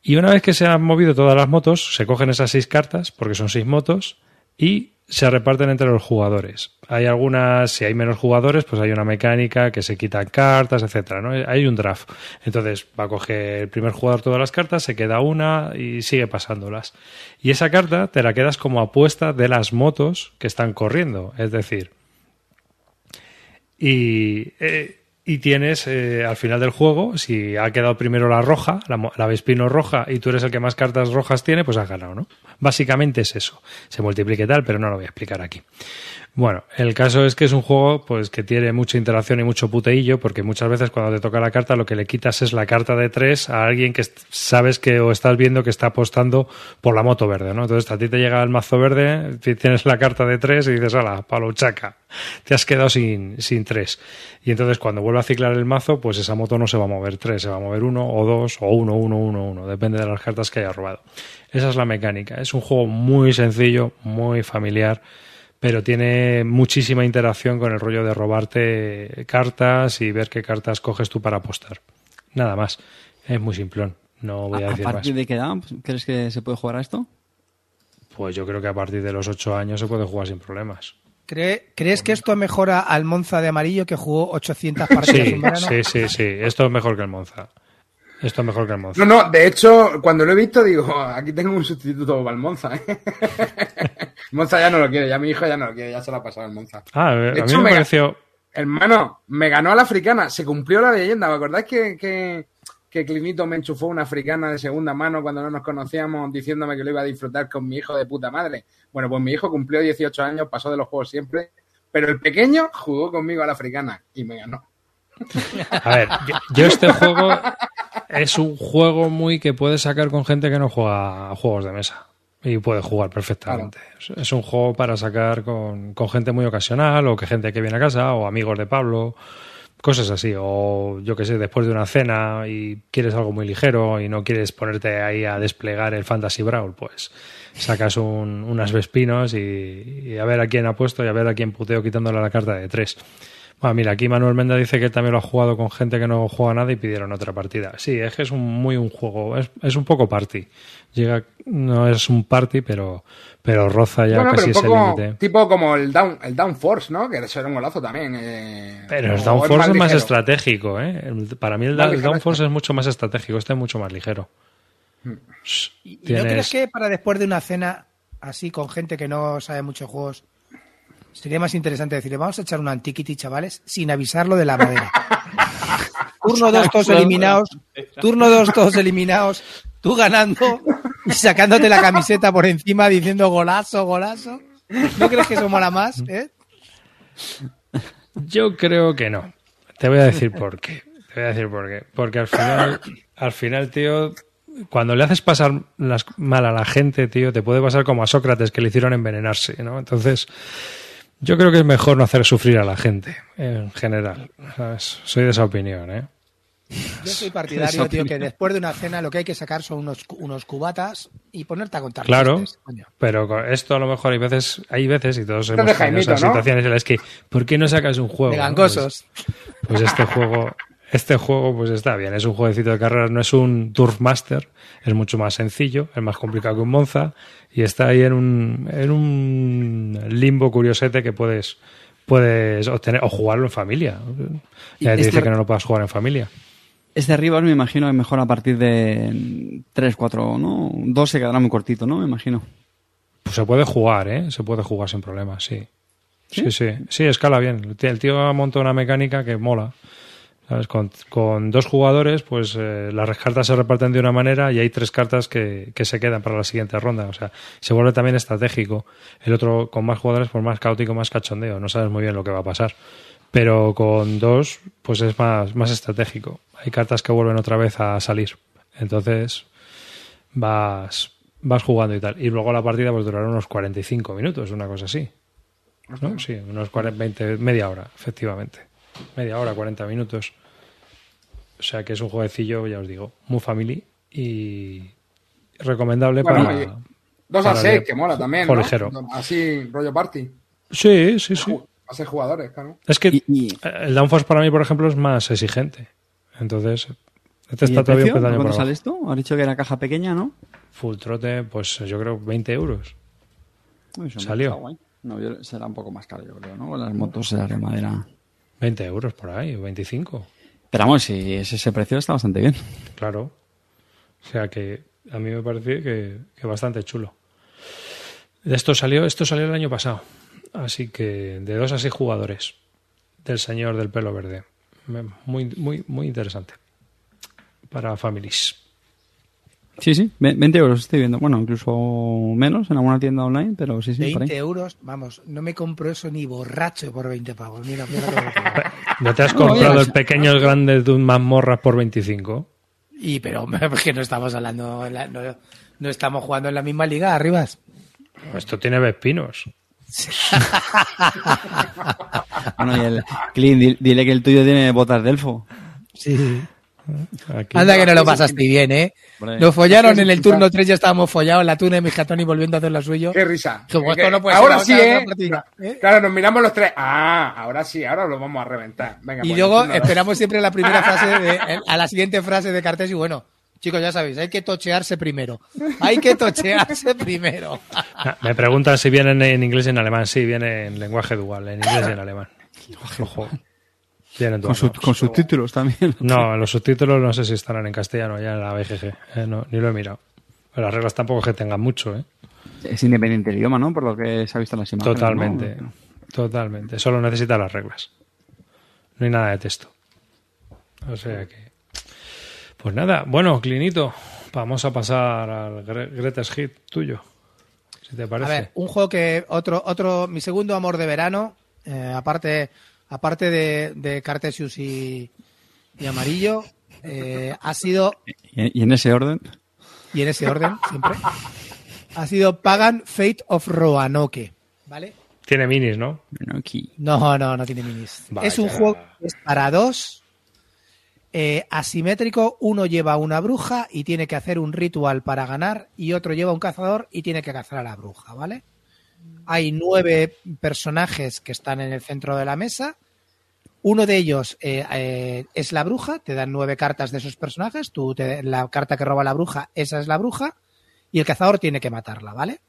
Y una vez que se han movido todas las motos, se cogen esas seis cartas, porque son seis motos, y se reparten entre los jugadores. Hay algunas, si hay menos jugadores, pues hay una mecánica que se quitan cartas, etcétera, ¿no? Hay un draft. Entonces va a coger el primer jugador todas las cartas, se queda una y sigue pasándolas. Y esa carta te la quedas como apuesta de las motos que están corriendo. Es decir, y, eh, y tienes eh, al final del juego, si ha quedado primero la roja, la, la Vespino roja, y tú eres el que más cartas rojas tiene, pues has ganado, ¿no? Básicamente es eso. Se multiplica y tal, pero no lo voy a explicar aquí. Bueno, el caso es que es un juego pues que tiene mucha interacción y mucho puteillo, porque muchas veces cuando te toca la carta lo que le quitas es la carta de tres a alguien que sabes que o estás viendo que está apostando por la moto verde, ¿no? Entonces a ti te llega el mazo verde, ti- tienes la carta de tres y dices, ala, palo chaca. te has quedado sin, sin tres. Y entonces cuando vuelve a ciclar el mazo, pues esa moto no se va a mover tres, se va a mover uno o dos o uno, uno, uno, uno, depende de las cartas que haya robado. Esa es la mecánica. Es un juego muy sencillo, muy familiar, pero tiene muchísima interacción con el rollo de robarte cartas y ver qué cartas coges tú para apostar. Nada más. Es muy simplón. No voy a, ¿A decir partir más. de qué edad crees que se puede jugar a esto? Pues yo creo que a partir de los ocho años se puede jugar sin problemas. ¿Cree- ¿Crees que esto mejora al Monza de amarillo que jugó 800 *laughs* partidas Sí, en verano? sí, sí, sí. Esto es mejor que el Monza. Esto es mejor que el Monza. No, no, de hecho, cuando lo he visto, digo, aquí tengo un sustituto para el Monza. ¿eh? *laughs* Monza ya no lo quiere, ya mi hijo ya no lo quiere, ya se lo ha pasado el Monza. Ah, a De mí hecho, me me- pareció... Hermano, me ganó a la africana, se cumplió la leyenda. ¿Me acordáis que, que, que Clinito me enchufó una africana de segunda mano cuando no nos conocíamos diciéndome que lo iba a disfrutar con mi hijo de puta madre? Bueno, pues mi hijo cumplió 18 años, pasó de los juegos siempre, pero el pequeño jugó conmigo a la africana y me ganó. A ver, yo, yo este juego es un juego muy que puedes sacar con gente que no juega a juegos de mesa. Y puede jugar perfectamente. Es- Es un juego para sacar con, con gente muy ocasional, o que gente que viene a casa, o amigos de Pablo, cosas así. O yo que sé, después de una cena y quieres algo muy ligero y no quieres ponerte ahí a desplegar el Fantasy Brawl, pues sacas un- unas Vespinos y, y a ver a quién ha puesto y a ver a quién puteo quitándole la carta de tres. Bueno, mira, aquí Manuel Menda dice que también lo ha jugado con gente que no juega nada y pidieron otra partida. Sí, es que es un, muy un juego, es, es un poco party. Llega, no es un party, pero, pero roza ya bueno, casi pero un ese límite. tipo como el Down, el Down Force, ¿no? Que eso era un golazo también. eh, Pero el Downforce es más ligero. estratégico, ¿eh? El- Para mí el, Más el Downforce este. es mucho más estratégico, este es mucho más ligero. ¿Y y no crees que para después de una cena así con gente que no sabe muchos juegos sería más interesante decirle vamos a echar un antiquity, chavales, sin avisarlo de la madera? *laughs* Turno 2 todos eliminados, turno 2 todos eliminados, tú ganando y sacándote la camiseta por encima diciendo golazo, golazo. ¿No crees que eso mola más? eh? Yo creo que no. Te voy a decir por qué. Te voy a decir por qué. Porque al final, al final, tío, cuando le haces pasar las, mal a la gente, tío, te puede pasar como a Sócrates que le hicieron envenenarse, ¿no? Entonces, yo creo que es mejor no hacer sufrir a la gente, en general. ¿sabes? Soy de esa opinión, ¿eh? Yo soy partidario, tío, que después de una cena lo que hay que sacar son unos, unos cubatas y ponerte a contar Claro, chistes, coño. pero esto a lo mejor hay veces, hay veces y todos hemos tenido esas ¿no? situaciones en las que, ¿por qué no sacas un juego? De no? gangosos. Pues, pues este juego, este juego pues está bien, es un jueguecito de carreras, no es un Turf Master, es mucho más sencillo, es más complicado que un Monza y está ahí en un, en un limbo curiosete que puedes puedes obtener o jugarlo en familia. Ya te dice que no lo puedas jugar en familia. Este Rivals me imagino que mejor a partir de 3, 4, ¿no? 2 se quedará muy cortito, ¿no? Me imagino. Pues se puede jugar, ¿eh? Se puede jugar sin problemas, sí. Sí, sí, sí, escala bien. El tío ha montado una mecánica que mola. ¿Sabes? Con, con dos jugadores, pues eh, las cartas se reparten de una manera y hay tres cartas que, que se quedan para la siguiente ronda. O sea, se vuelve también estratégico. El otro, con más jugadores, pues más caótico, más cachondeo. No sabes muy bien lo que va a pasar. Pero con dos, pues es más, más estratégico. Hay cartas que vuelven otra vez a salir. Entonces, vas, vas jugando y tal. Y luego la partida pues durará unos 45 minutos, una cosa así. ¿No? Sí, unos 40, 20, media hora, efectivamente. Media hora, 40 minutos. O sea que es un jueguecillo, ya os digo, muy family y recomendable Bueno, para... y Dos para a 6, leer. que mola también, Juego ¿no? ligero. Así, rollo party. Sí, sí, sí. A ser jugadores, claro. Es que Y- y- el Downforce para mí, por ejemplo, es más exigente. Entonces, este ¿Y está el todavía un ¿Cuánto sale esto? Has dicho que era caja pequeña, ¿no? Full trote, pues yo creo 20 euros. Uy, Salió. No, yo- será un poco más caro, yo creo, ¿no? Con las motos será de madera. 20 euros por ahí, o 25. Pero vamos, si es ese precio está bastante bien. Claro. O sea que a mí me parece que, que bastante chulo. Esto salió, esto salió el año pasado. Así que de dos a seis jugadores del señor del pelo verde. Muy, muy, muy interesante. Para families. Sí, sí, ve- 20 euros estoy viendo. Bueno, incluso menos en alguna tienda online, pero sí, sí, por 20 ahí. euros, vamos, no me compro eso ni borracho por 20 pavos. Mira, mira que. *laughs* ¿No te has No, comprado el pequeños grandes de un mazmorras por 25? Y pero hombre, *laughs* porque no estamos hablando, no, no estamos jugando en la misma liga, arribas. Esto tiene vespinos. *laughs* Bueno, y el Clint, di- dile que el tuyo tiene botas de elfo. Sí. Aquí. Anda que no lo pasaste bien, ¿eh? Nos follaron en el turno 3, ya estábamos follados, la tuna de Mijatón y volviendo a hacer lo suyo. Qué risa. Como Que- esto no puede ahora ser sí, ¿eh? ¿eh? Claro, nos miramos los tres. Ah, ahora sí, ahora lo vamos a reventar. Venga, Y pues, luego turno dos. esperamos siempre la primera *laughs* frase, de- a la siguiente frase de Cartes y bueno, chicos, ya sabéis, hay que tochearse primero. Hay que tochearse *laughs* primero. Me preguntan si vienen en inglés y en alemán. Sí, viene en lenguaje dual, en inglés y en alemán. *laughs* Ojo. Con, su- con subtítulos también. *laughs* No, los subtítulos no sé si estarán en castellano ya en la BGG. eh, no, ni lo he mirado. Pero las reglas tampoco es que tengan mucho, ¿eh? Es independiente el idioma, ¿no? Por lo que se ha visto en las imágenes. Totalmente. ¿no? Totalmente. Solo necesita las reglas. No hay nada de texto. O sea que. Pues nada, bueno, Clinito, vamos a pasar al Gre- Greatest Hit tuyo. Si te A parece. ver, un juego que otro, otro, mi segundo amor de verano, eh, aparte, aparte de, de Cartesius y, y Amarillo, eh, ha sido, Y, en ese orden. y en ese orden siempre, ha sido Pagan Fate of Roanoke, ¿vale? Tiene minis, ¿no? No, no, no tiene minis. Vaya. Es un juego que es para dos, eh, asimétrico. Uno lleva una bruja y tiene que hacer un ritual para ganar, y otro lleva un cazador y tiene que cazar a la bruja, ¿vale? Hay nueve personajes que están en el centro de la mesa. Uno de ellos eh, eh, es la bruja, te dan nueve cartas de esos personajes. Tú te- la carta que roba la bruja, esa es la bruja, y el cazador tiene que matarla, ¿vale?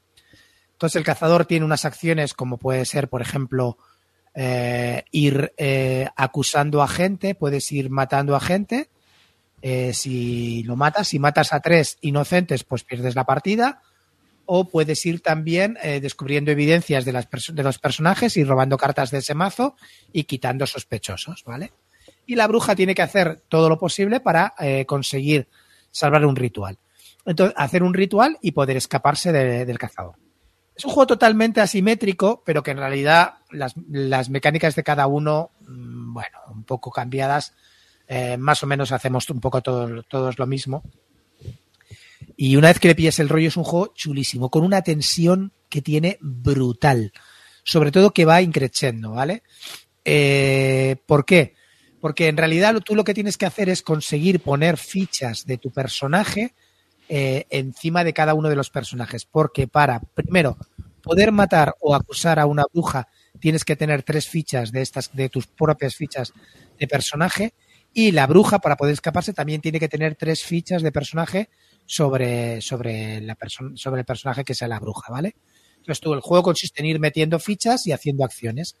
Entonces el cazador tiene unas acciones como puede ser, por ejemplo, eh, ir acusando a gente, puedes ir matando a gente. Si lo matas, si matas a tres inocentes, pues pierdes la partida. O puedes ir también eh, descubriendo evidencias de, las de los personajes y robando cartas de ese mazo y quitando sospechosos, ¿vale? Y la bruja tiene que hacer todo lo posible para eh, conseguir salvar un ritual. Entonces, hacer un ritual y poder escaparse de- del cazador. Es un juego totalmente asimétrico, pero que en realidad las, las mecánicas de cada uno, mm, bueno, un poco cambiadas. Eh, más o menos hacemos un poco todo- todos lo mismo. Y una vez que le pilles el rollo, es un juego chulísimo, con una tensión que tiene brutal. Sobre todo que va increciendo, ¿vale? Eh, ¿Por qué? Porque en realidad tú lo que tienes que hacer es conseguir poner fichas de tu personaje eh, encima de cada uno de los personajes. Porque para, primero, poder matar o acusar a una bruja, tienes que tener tres fichas de estas, de tus propias fichas de personaje. Y la bruja, para poder escaparse, también tiene que tener tres fichas de personaje sobre, sobre, la sobre el personaje que sea la bruja, ¿vale? Entonces tú, el juego consiste en ir metiendo fichas y haciendo acciones.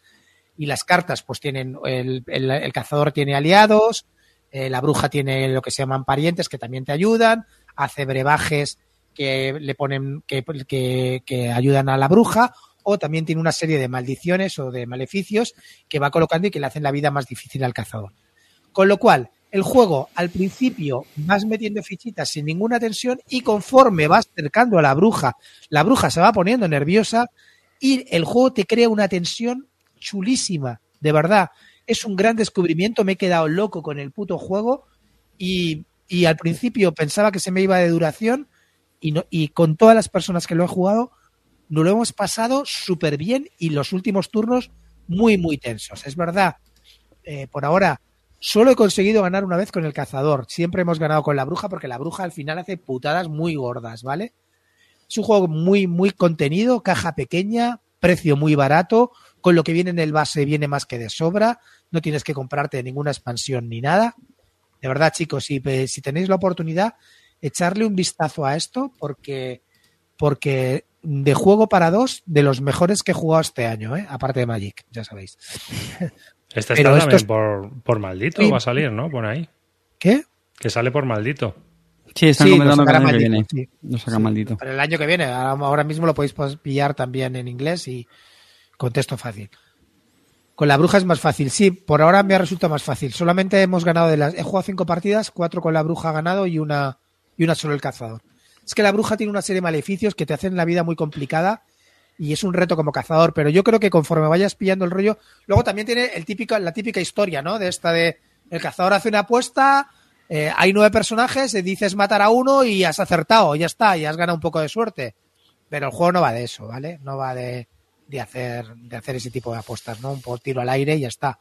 Y las cartas, pues tienen, el, el- cazador tiene aliados, eh, la bruja tiene lo que se llaman parientes que también te ayudan, hace brebajes que le ponen, que, que ayudan a la bruja, o también tiene una serie de maldiciones o de maleficios que va colocando y que le hacen la vida más difícil al cazador. Con lo cual, el juego al principio vas metiendo fichitas sin ninguna tensión y conforme vas cercando a la bruja, la bruja se va poniendo nerviosa y el juego te crea una tensión chulísima, de verdad. Es un gran descubrimiento, me he quedado loco con el puto juego y, y al principio pensaba que se me iba de duración y, no, y con todas las personas que lo he jugado nos lo hemos pasado súper bien y los últimos turnos muy, muy tensos. Es verdad, eh, por ahora solo he conseguido ganar una vez con el cazador. Siempre hemos ganado con la bruja porque la bruja al final hace putadas muy gordas, ¿vale? Es un juego muy, muy contenido, caja pequeña, precio muy barato, con lo que viene en el base viene más que de sobra, no tienes que comprarte ninguna expansión ni nada. De verdad, chicos, si, si tenéis la oportunidad, echarle un vistazo a esto porque, porque de juego para dos, de los mejores que he jugado este año, ¿eh? aparte de Magic, ya sabéis. *laughs* Este está también es- por, por maldito, Sí. va a salir, ¿no? Por ahí. ¿Qué? Que sale por maldito. Sí, están Sí, comentando que el año que maldito, viene. sí. Lo saca maldito. Para el año que viene, ahora mismo lo podéis pillar también en inglés y con texto fácil. Con la bruja es más fácil, sí, por ahora me ha resultado más fácil. Solamente hemos ganado de las. He jugado cinco partidas, cuatro con la bruja ganado y una, y una solo el cazador. Es que la bruja tiene una serie de maleficios que te hacen la vida muy complicada y es un reto como cazador, pero yo creo que conforme vayas pillando el rollo. Luego también tiene el típico, la típica historia, ¿no? De esta de. El cazador hace una apuesta, eh, hay nueve personajes, dices matar a uno y has acertado, ya está, y has ganado un poco de suerte. Pero el juego no va de eso, ¿vale? No va de, de hacer, de hacer ese tipo de apuestas, ¿no? Un por tiro al aire y ya está.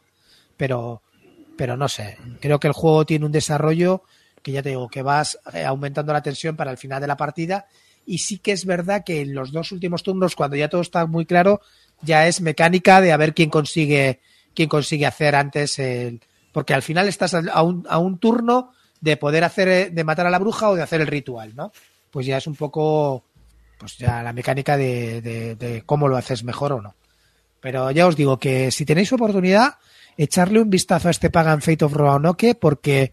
Pero, pero no sé. Creo que el juego tiene un desarrollo que ya te digo, que vas eh, aumentando la tensión para el final de la partida. Y sí que es verdad que en los dos últimos turnos, cuando ya todo está muy claro, ya es mecánica de a ver quién consigue, quién consigue hacer antes el. Porque al final estás a un, a un turno de poder hacer, eh, de matar a la bruja o de hacer el ritual, ¿no? Pues ya es un poco, pues ya la mecánica de, de, cómo lo haces mejor o no. Pero ya os digo que si tenéis oportunidad, echarle un vistazo a este Pagan Fate of Roanoke porque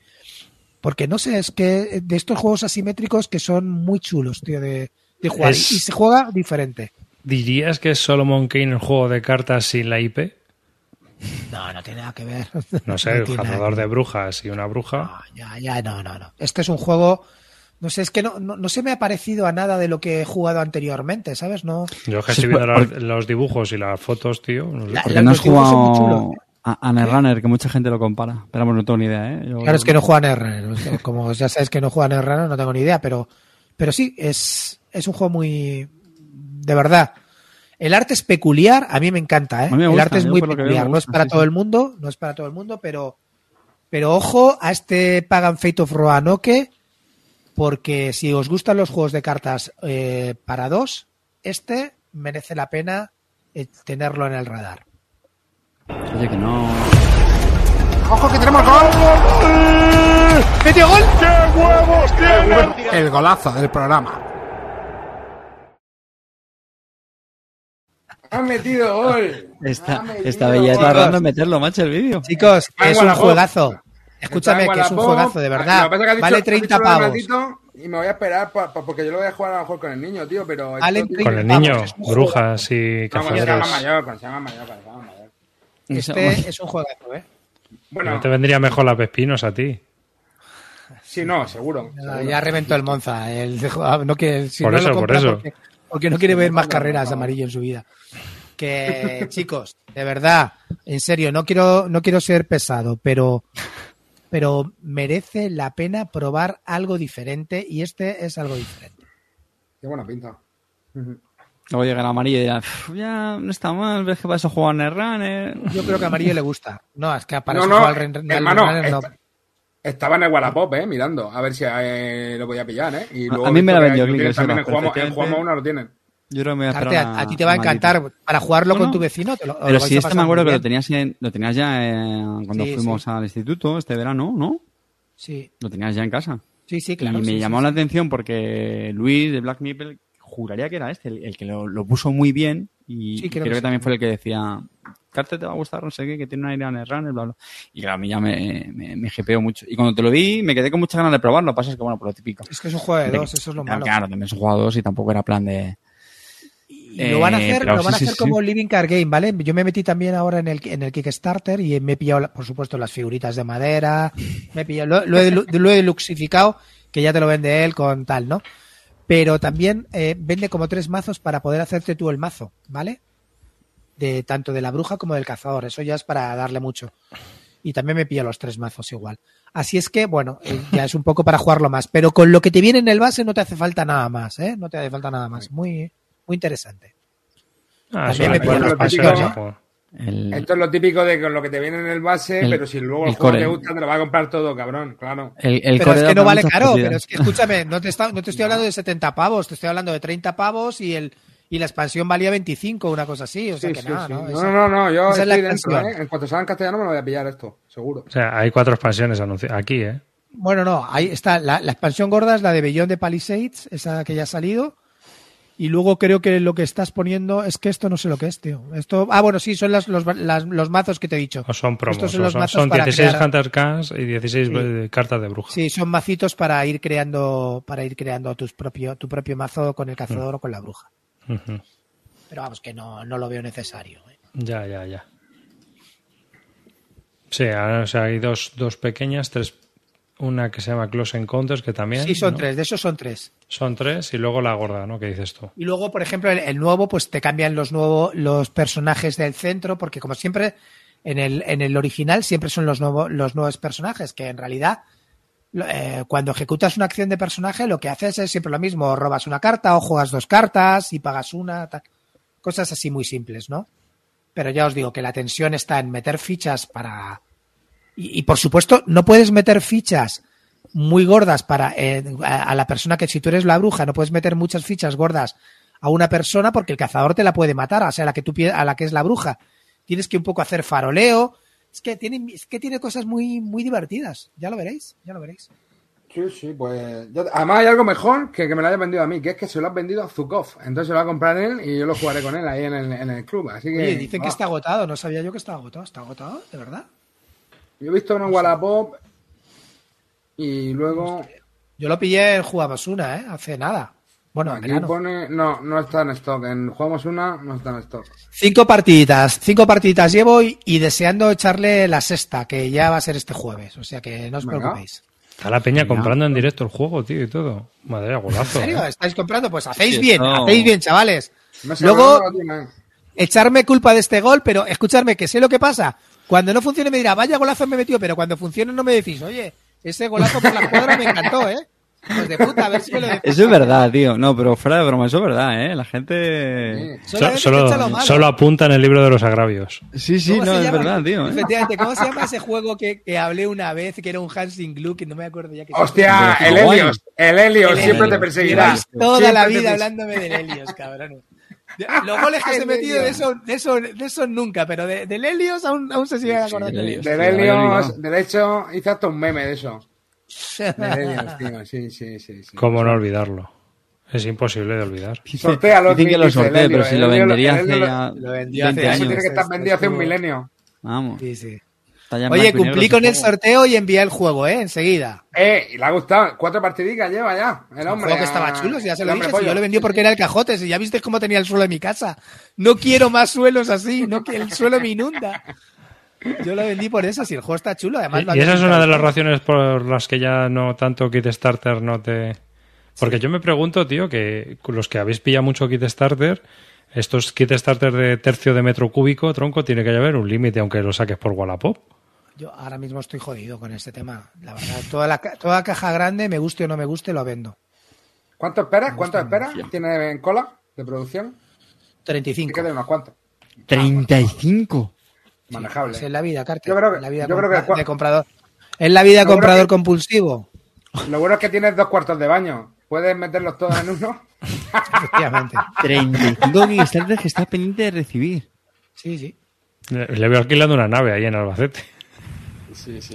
porque no sé, es que de estos juegos asimétricos que son muy chulos, tío, de, de jugar. Es- Y se juega diferente. ¿Dirías que es Solomon Kane el juego de cartas sin la IP? No, no tiene nada que ver. *laughs* No sé, No el cazador de brujas y una bruja. No, ya, ya, no, no, no. Este es un juego. No sé, es que no, no, no se me ha parecido a nada de lo que he jugado anteriormente, ¿sabes? No. Yo es que Sí, estoy viendo por- los, los dibujos y las fotos, tío. no sé. La- Porque no has jugado. A, a Netrunner, que mucha gente lo compara. Pero vamos, no tengo ni idea, ¿eh? Yo- Claro, es que no juegan R. Como ya sabes que no juegan R, no tengo ni idea, pero, pero sí, es, es un juego muy. De verdad. El arte es peculiar, a mí me encanta, ¿eh? El arte es muy peculiar, no es para sí, todo sí. el mundo, no es para todo el mundo, pero, pero ojo a este Pagan Fate of Roanoke, porque si os gustan los juegos de cartas eh, para dos, este merece la pena eh, tenerlo en el radar. Oye, que no. ¡Ojo que tenemos gol! ¡Metió gol! El golazo del programa. Ha metido gol. Esta, Ha metido esta ya tardando en meterlo, macho, el vídeo. Chicos, Está es un juegazo. Escúchame, Está que es un juegazo, de verdad. dicho- Vale has 30 dicho lo de pavos. Y me voy a esperar pa- pa- porque yo lo voy a jugar a lo mejor con el niño, tío, pero... Con el niño, brujas y no, sea cazadores. más mayor, más mayor, más mayor. Este es un juegazo, ¿eh? Bueno, No te vendría mejor la Pespinos a ti. sí, no, seguro. Ya, seguro. ya reventó el Monza. El, no que, si Por no eso, lo por eso. Porque, porque no quiere ver más carreras de amarillo en su vida. Que, *laughs* chicos, de verdad, en serio, no quiero, no quiero ser pesado, pero, pero merece la pena probar algo diferente y este es algo diferente. Qué buena pinta. Luego llega el amarillo y dirá, "Uf, ya no está mal, ves que vas a jugar Netrunner. Yo creo que a amarillo le gusta. No, es que para No, eso no, al al hermano, Runner, no. esta- estaba en el Wallapop, eh, mirando, a ver si eh, lo podía pillar, eh. Y A- luego a mí me la vendió que Click, hay- eso También en Juegamo, en una lo tienen. Yo creo que me voy a Carte, a, a ti te va a encantar. Para jugarlo con tu vecino, te lo, os lo Pero si este me acuerdo muy que lo tenías, en, lo tenías ya eh, cuando Sí, fuimos sí. al instituto este verano, ¿no? Sí, Lo tenías ya en casa. sí, sí, claro. y me sí, llamó sí. la atención porque Luis de Black Meeple juraría que era este, el, el que lo, lo puso muy bien y Sí, creo, creo que, que sí. también fue el que decía Carte te va a gustar, no sé qué, que tiene una idea en el runner, bla, bla. Y claro, a mí ya me, me, me mucho. Y cuando te lo vi, me quedé con muchas ganas de probarlo. Lo que pasa es que, bueno, por lo típico. Es que es un juego de De- dos, eso es lo malo. claro, también son jugadores y tampoco era plan de... Lo van a Eh, hacer, lo van a hacer sí. como Living Card Game, ¿vale? Yo me metí también ahora en el, en el Kickstarter y me he pillado, la- por supuesto, las figuritas de madera, me he pillado, lo, lo he, lo he luxificado, que ya te lo vende él con tal, ¿no? Pero también eh, vende como tres mazos para poder hacerte tú el mazo, ¿vale? De tanto de la bruja como del cazador, eso ya es para darle mucho. Y también me pillo los tres mazos igual. Así es que, bueno, eh, ya es un poco para jugarlo más. Pero con lo que te viene en el base no te hace falta nada más, ¿eh? No te hace falta nada más. Muy, muy interesante. Ah, También me pillan los juego. El, Esto es lo típico de con lo que te viene en el base, El- pero si luego el, el juego core. te gusta, te lo va a comprar todo, cabrón, claro. el, el pero core es que no vale caro, partidas. pero es que escúchame, no te, está- no te estoy hablando de 70 pavos, te estoy hablando de 30 pavos y el y la expansión valía 25, una cosa así, o sea Sí, que sí, nada, sí. ¿no? No, Esa- no, no, yo esa es la estoy dentro. ¿eh? En cuanto salga en castellano me lo voy a pillar esto, seguro. O sea, hay cuatro expansiones anunciadas aquí, ¿eh? Bueno, no, ahí está, la, la expansión gorda es la de Beyond de Palisades, esa que ya ha salido. Y luego creo que lo que estás poniendo es que esto no sé lo que es, tío. Esto, ah, bueno, sí, son las, los, las- los mazos que te he dicho. O son promos. Estos son o los son, mazos son para 16 crear- Hunter Cans y 16 Sí. eh, cartas de bruja. Sí, son macitos para ir creando, para ir creando tus propio, tu propio mazo con el cazador o con la bruja. Ujú. Pero vamos, que no, no lo veo necesario. ¿eh? Ya, ya, ya. Sí, ahora, o sea, hay dos, dos pequeñas, tres. Una que se llama Close Encounters, que también. Sí, son ¿no? tres, de esos son tres. Son tres y luego la gorda, ¿no? ¿Qué dices tú? Y luego, por ejemplo, el, el nuevo, pues te cambian los nuevos, los personajes del centro, porque como siempre, en el, en el original siempre son los nuevos, los nuevos personajes, que en realidad, eh, cuando ejecutas una acción de personaje, lo que haces es siempre lo mismo, robas una carta o juegas dos cartas y pagas una, tal. cosas así muy simples, ¿no? Pero ya os digo que la tensión está en meter fichas para... Y, y por supuesto, no puedes meter fichas muy gordas para eh, a, a la persona que si tú eres la bruja, no puedes meter muchas fichas gordas a una persona porque el cazador te la puede matar, o sea, a la que tú a la que es la bruja. Tienes que un poco hacer faroleo. Es que tiene, es que tiene cosas muy, muy divertidas. Ya lo veréis, ya lo veréis. Sí, sí, pues. yo- además, hay algo mejor que que me lo haya vendido a mí, que es que se lo has vendido a Zukov. Entonces se lo va a comprar él y yo lo jugaré con él ahí en el, en el club. Así que. Oye, dicen que está agotado, no sabía yo que estaba agotado. ¿Está agotado? ¿De verdad? Yo he visto uno en Wallapop y luego. Yo lo pillé en Jugamos Una, ¿eh? Hace nada. Bueno, en Aquí verano. pone. No, no está en stock. En Jugamos una, no está en stock. Cinco partiditas, cinco partiditas llevo y, y deseando echarle la sexta, que ya va a ser este jueves. O sea que no os Venga. preocupéis. Está la peña comprando en directo el juego, tío, y todo. Madre mía, golazo. ¿En serio? ¿eh? ¿Estáis comprando? Pues hacéis Sí, bien, hacéis bien, chavales. Luego- echarme culpa de este gol, pero escucharme que sé lo que pasa. Cuando no funcione me dirá, vaya golazo me metió, pero cuando funcione no me decís, oye, ese golazo por la cuadra me encantó, ¿eh? Pues de puta, a ver si me lo decís. Eso es verdad, tío. No, pero fuera de broma, eso es verdad, ¿eh? La gente... Sí. Solo, apunta en el libro de los agravios. Sí, sí, ¿Cómo no, es llama? verdad, tío. ¿eh? Efectivamente, ¿cómo se llama ese juego que, que hablé una vez, que era un Hansing Glue, que no me acuerdo ya que se Hostia, el. Helios. El Helios El siempre te Helios. perseguirá. Lleváis toda Siempre la vida hablándome del Helios, cabrón. De- Los goles que os he metido de eso, de eso, de eso nunca, pero de, del Helios aún, aún se sigue acordando. del Helios. Del Helios, de hecho, hice hasta un meme de eso. *laughs* Del Helios, tío. Sí, sí, sí. sí. ¿Cómo no olvidarlo? Es imposible de olvidar. *laughs* Sortéalo, Dicen que lo sortee, pero si El lo vendería hace ya lo vendió 20 hace- Eso años. tiene que estar vendido hace un milenio. Vamos. Sí, sí. Está Oye, y cumplí con el sorteo y envié el juego, ¿eh? Enseguida. Eh, y le ha gustado. Cuatro partidicas lleva ya. El hombre. juego que estaba chulo, si ya se el lo dije, si yo lo vendí porque era el cajote, si ya viste cómo tenía el suelo en mi casa. No quiero más suelos así, no que el suelo me inunda. Yo lo vendí por eso, si el juego está chulo, además... lo Y esa es una de las razones por las que ya no tanto Kickstarter no te... Porque yo me pregunto, tío, que los que habéis pillado mucho Kickstarter, estos Kickstarter de tercio de metro cúbico, tronco, tiene que haber un límite aunque lo saques por Wallapop. Yo ahora mismo estoy jodido con este tema, la verdad. Toda, la, toda caja grande, me guste o no me guste, lo vendo. ¿Cuánto esperas? ¿Cuánto esperas? ¿Tiene en cola de producción? Hay 35. que de unos cuantos. 35. Manejable. Es en la vida, Carter. Yo creo que- en la vida yo creo que de comprador. Es la vida comprador que- compulsivo. Lo bueno es que tienes dos cuartos de baño. ¿Puedes meterlos todos en uno? *laughs* Efectivamente. 35 Kickstarter que está pendiente de recibir. Sí, sí. Le le veo alquilando una nave ahí en Albacete.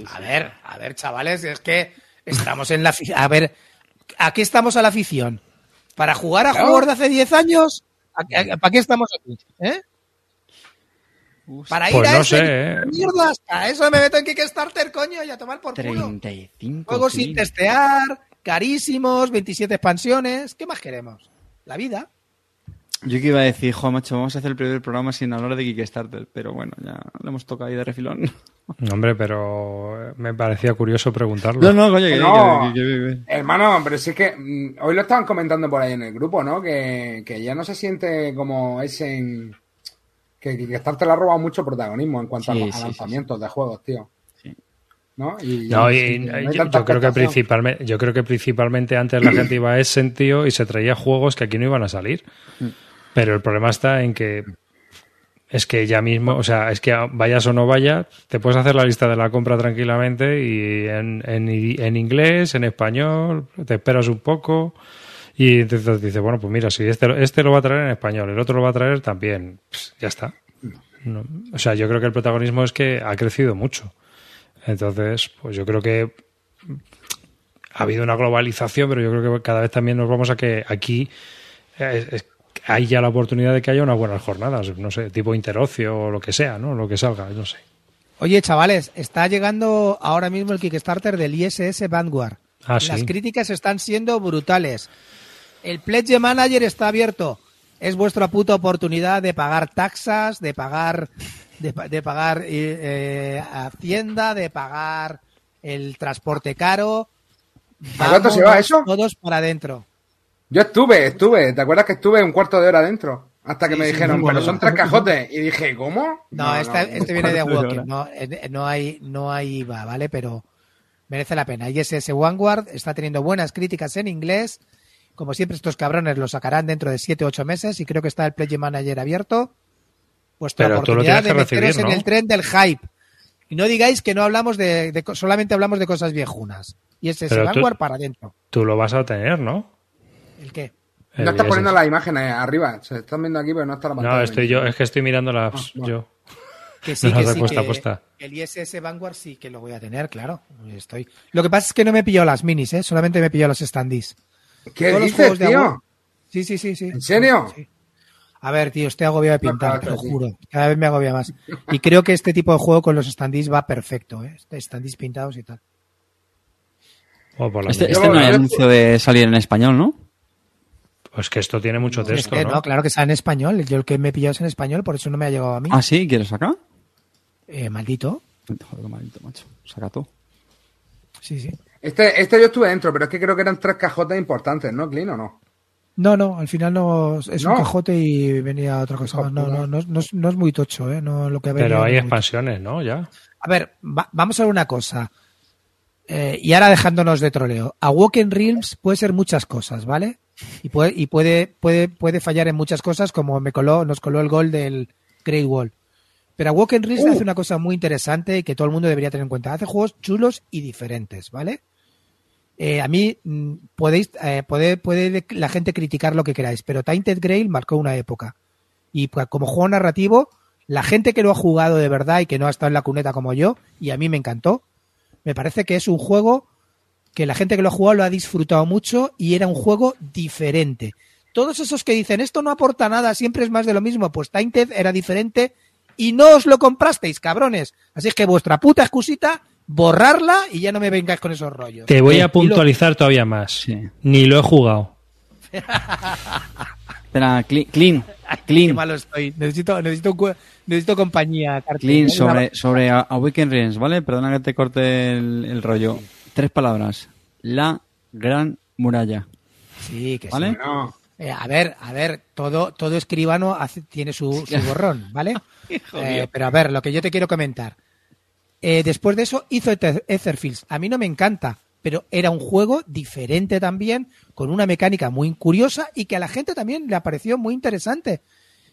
A ver, a ver, chavales, es que estamos en la afición. A ver, ¿a qué estamos a la afición? ¿Para jugar a Claro. juegos de hace 10 años? ¿A- a- ¿Para qué estamos aquí? ¿Eh? Para ir Pues a no ese sé, ¿eh? mierdas. A eso me meto en Kickstarter, coño, y a tomar por culo. 35. Juegos sí. sin testear, carísimos, 27 expansiones. ¿Qué más queremos? La vida. Yo que iba a decir, jo, macho, vamos a hacer el primer programa sin hablar de Kickstarter, pero bueno, ya lo hemos tocado ahí de refilón. Hombre, pero me parecía curioso preguntarlo. No, no, coño, que, No. que- que- que- Hermano, pero sí que mm, hoy lo estaban comentando por ahí en el grupo, ¿no? Que, que ya no se siente como ese en... Que Kickstarter le ha robado mucho protagonismo en cuanto Sí, a, a sí, sí, lanzamientos de juegos, tío. Sí. ¿No? Y, No, y- y y no yo, yo creo que principalmente, yo creo que principalmente antes la gente iba a ese sentido y se traía juegos que aquí no iban a salir. Pero el problema está en que es que ya mismo, o sea, es que vayas o no vayas, te puedes hacer la lista de la compra tranquilamente y en, en, en inglés, en español, te esperas un poco y entonces dices, bueno, pues mira, si este, este lo va a traer en español, el otro lo va a traer también, pues ya está. O sea, yo creo que el protagonismo es que ha crecido mucho. Entonces, pues yo creo que ha habido una globalización, pero yo creo que cada vez también nos vamos a que aquí hay ya la oportunidad de que haya unas buenas jornadas, no sé, tipo interocio o lo que sea, ¿no? Lo que salga, no sé. Oye, chavales, está llegando ahora mismo el Kickstarter del ISS Vanguard. Ah, Las sí. críticas están siendo brutales. El Pledge Manager está abierto. Es vuestra puta oportunidad de pagar taxas, de pagar, de, pa- de pagar eh, eh, Hacienda, de pagar el transporte caro. ¿A cuánto se va eso? Todos para adentro. Yo estuve, estuve. ¿Te acuerdas que estuve un cuarto de hora dentro? Hasta que Sí, me sí, dijeron, pero bueno. son tres *laughs* cajotes. Y dije, ¿cómo? No, esta- este viene de Walking, no, eh, no hay, no hay IVA, ¿vale? Pero merece la pena. ISS Vanguard está teniendo buenas críticas en inglés, como siempre, estos cabrones lo sacarán dentro de 7 o 8 meses y creo que está el Pledge Manager abierto. Vuestra Pero tú lo oportunidad de que meteros recibir, en el tren del hype. Y no digáis que no hablamos de, solamente hablamos de cosas viejunas. Y ese es tú- Vanguard para adentro. Tú lo vas a tener, ¿no? ¿El qué? El No estás poniendo las imágenes arriba. Se están viendo aquí, pero no está la pantalla. No, estoy yo, es que estoy mirando las. Ah, bueno. yo. Que *laughs* sí, No, que sí, que el ISS Vanguard sí que lo voy a tener, claro. Estoy. Lo que pasa es que no me he pillado las minis, ¿eh? solamente me pillado los standees. ¿Qué Todos los dices, de tío? Sí, sí, sí, sí. ¿En serio? Sí. A ver, tío, estoy agobiado de No, pintar, claro, te lo sí. juro. Cada vez me agobia más. Y creo que este tipo de juego con los standees va perfecto, ¿eh? Standees pintados y tal. Oh, por la Este, este no hay anuncio de salir en español, ¿no? Pues que esto tiene mucho Es texto, que ¿no? no, claro que está en español. Yo el que me he pillado es en español, por eso no me ha llegado a mí. Ah, sí, ¿quieres sacar? Eh, maldito. Joder, maldito, macho. Saca tú. Sí, sí. Este, este yo estuve dentro, pero es que creo que eran tres cajotas importantes, ¿no, Clean o no? No, no, al final no es un cajote y venía otra cosa. No, no, no, es- no es, no es muy tocho, ¿eh? No, lo que ha Pero hay expansiones, ¿no? Ya. A ver, va- vamos a ver una cosa. Eh, y ahora dejándonos de troleo. A Walking Realms puede ser muchas cosas, ¿vale? Y puede, y puede, puede, puede fallar en muchas cosas, como me coló, nos coló el gol del Grey Wall. Pero a Walking Realms Uh. hace una cosa muy interesante y que todo el mundo debería tener en cuenta. Hace juegos chulos y diferentes, ¿vale? Eh, a mí mm, podéis, eh, puede, puede la gente criticar lo que queráis, pero Tainted Grail marcó una época. Y pues, como juego narrativo, la gente que lo ha jugado de verdad y que no ha estado en la cuneta como yo, y a mí me encantó, me parece que es un juego que la gente que lo ha jugado lo ha disfrutado mucho y era un juego diferente. Todos esos que dicen esto no aporta nada, siempre es más de lo mismo, pues Tainted era diferente y no os lo comprasteis, cabrones. Así es que vuestra puta excusita, borrarla y ya no me vengáis con esos rollos. Te voy Eh, a lo- puntualizar todavía más. Sí. Ni lo he jugado. *laughs* Espera, clean, clean, Qué clean, malo estoy. Necesito, necesito, necesito compañía. Clean sobre, sobre a, a Weekend Realms, ¿vale? Perdona que te corte el, el rollo. Tres palabras. La gran muralla, Sí, que sí. ¿vale? No. Eh, a ver, a ver, todo, todo escribano hace- tiene su, su borrón, ¿vale? *laughs* Eh, pero a ver, lo que yo te quiero comentar. Eh, después de eso hizo Ether- Etherfields. A mí no me encanta, pero era un juego diferente también, con una mecánica muy curiosa y que a la gente también le pareció muy interesante.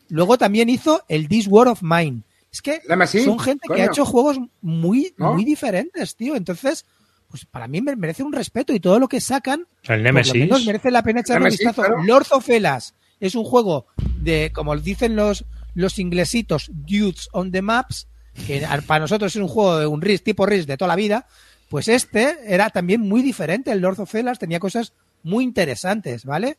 Luego también hizo el This War of Mine. Es que sí, son gente que ha hecho juegos muy, ¿No? muy diferentes, tío. Entonces, pues para mí me merece un respeto y todo lo que sacan El por lo Nemesis. menos merece la pena echarle un Nemesis, vistazo. claro. Lords of Hellas es un juego de, como dicen los, los inglesitos, dudes on the maps, que para nosotros es un juego de un RIS, tipo RIS de toda la vida, pues este era también muy diferente. El Lords of Hellas tenía cosas muy interesantes, ¿vale?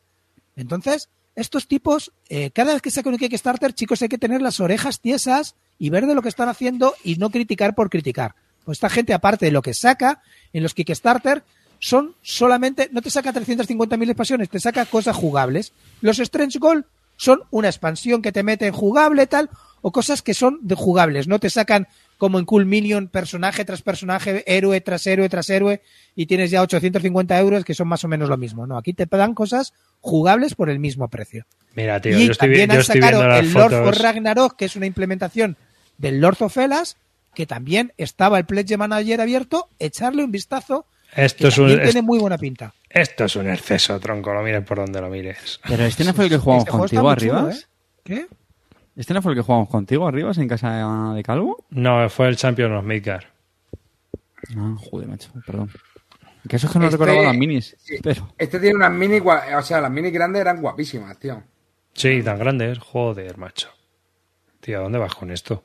Entonces, estos tipos, eh, cada vez que sacan un Kickstarter, chicos, hay que tener las orejas tiesas y ver de lo que están haciendo y no criticar por criticar. Pues esta gente, aparte de lo que saca en los Kickstarter, son solamente, no te saca 350.000 expansiones, te saca cosas jugables. Los Strange Gold son una expansión que te mete en jugable, tal, o cosas que son de jugables, no te sacan como en Cool Minion, personaje tras personaje, héroe tras héroe tras héroe, y tienes ya 850 euros que son más o menos lo mismo. No, aquí te dan cosas jugables por el mismo precio. Mira, tío, y yo estoy, vi- también yo han estoy sacado viendo las el Lord fotos. of Ragnarok, que es una implementación del Lord of Hellas, que también estaba el Pledge Manager abierto, echarle un vistazo, Esto que es, un, también es- tiene muy buena pinta. esto es un exceso, tronco. Lo mires por donde lo mires. Pero este no fue el que jugamos Este está contigo arriba. chulo, ¿eh? ¿Qué? ¿Este no fue el que jugamos contigo arriba en casa de Calvo? No, fue el Champion of Midgard. Ah, joder, macho, perdón. Que eso es que no Este- recordaba las minis. sí. Pero, Este tiene unas mini, gua- o sea, las mini grandes eran guapísimas, tío. Sí, tan grande es. Joder, macho. Tío, ¿a dónde vas con esto?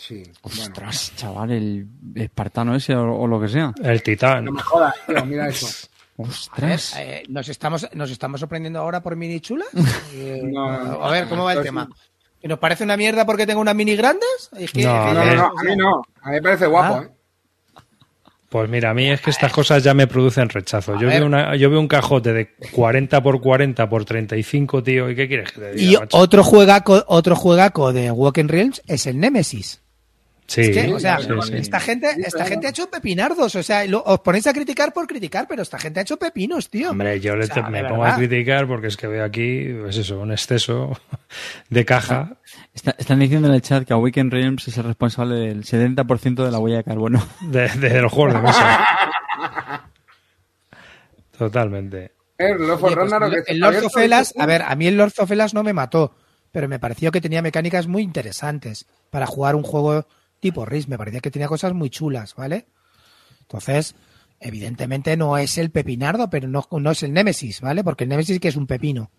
Sí, bueno. ostras, chaval, el espartano ese o, o lo que sea. El Titán. No me jodas, tío, mira eso. *laughs* Ostras. Eh, ¿nos, estamos, ¿Nos estamos sorprendiendo ahora por mini chulas? *laughs* Eh, No, no, no. a ver, ¿cómo va el tema? sí. ¿Que nos parece una mierda porque tengo unas mini grandes? Es que, No, No, no, no, a mí no. A mí me parece guapo, Ah. ¿eh? Pues mira, a mí es que estas cosas ya me producen rechazo. Yo ver. veo, una, yo veo un cajote de 40 por 40 por 35, tío. ¿Y qué quieres que te diga, Y macho? otro juegaco, otro juegaco de Walking Realms es el Nemesis. Sí, Es que, o sea, sí, sí. esta gente, esta gente ha hecho pepinardos, o sea, lo- os ponéis a criticar por criticar, pero esta gente ha hecho pepinos, tío. Hombre, yo le O sea, te- me de pongo verdad. a criticar porque es que veo aquí, pues eso, un exceso de caja. Está- están diciendo en el chat que a Weekend Realms es el responsable del 70% de la huella de carbono. *laughs* de, de los juegos de mesa. Totalmente. El Lord of Oye, pues el- Lord a ver, a mí el Lord of no me mató, pero me pareció que tenía mecánicas muy interesantes para jugar un juego tipo RIS. Me parecía que tenía cosas muy chulas, ¿vale? Entonces, evidentemente no es el pepinardo, pero no, no es el Nemesis, ¿vale? Porque el Nemesis que es un pepino.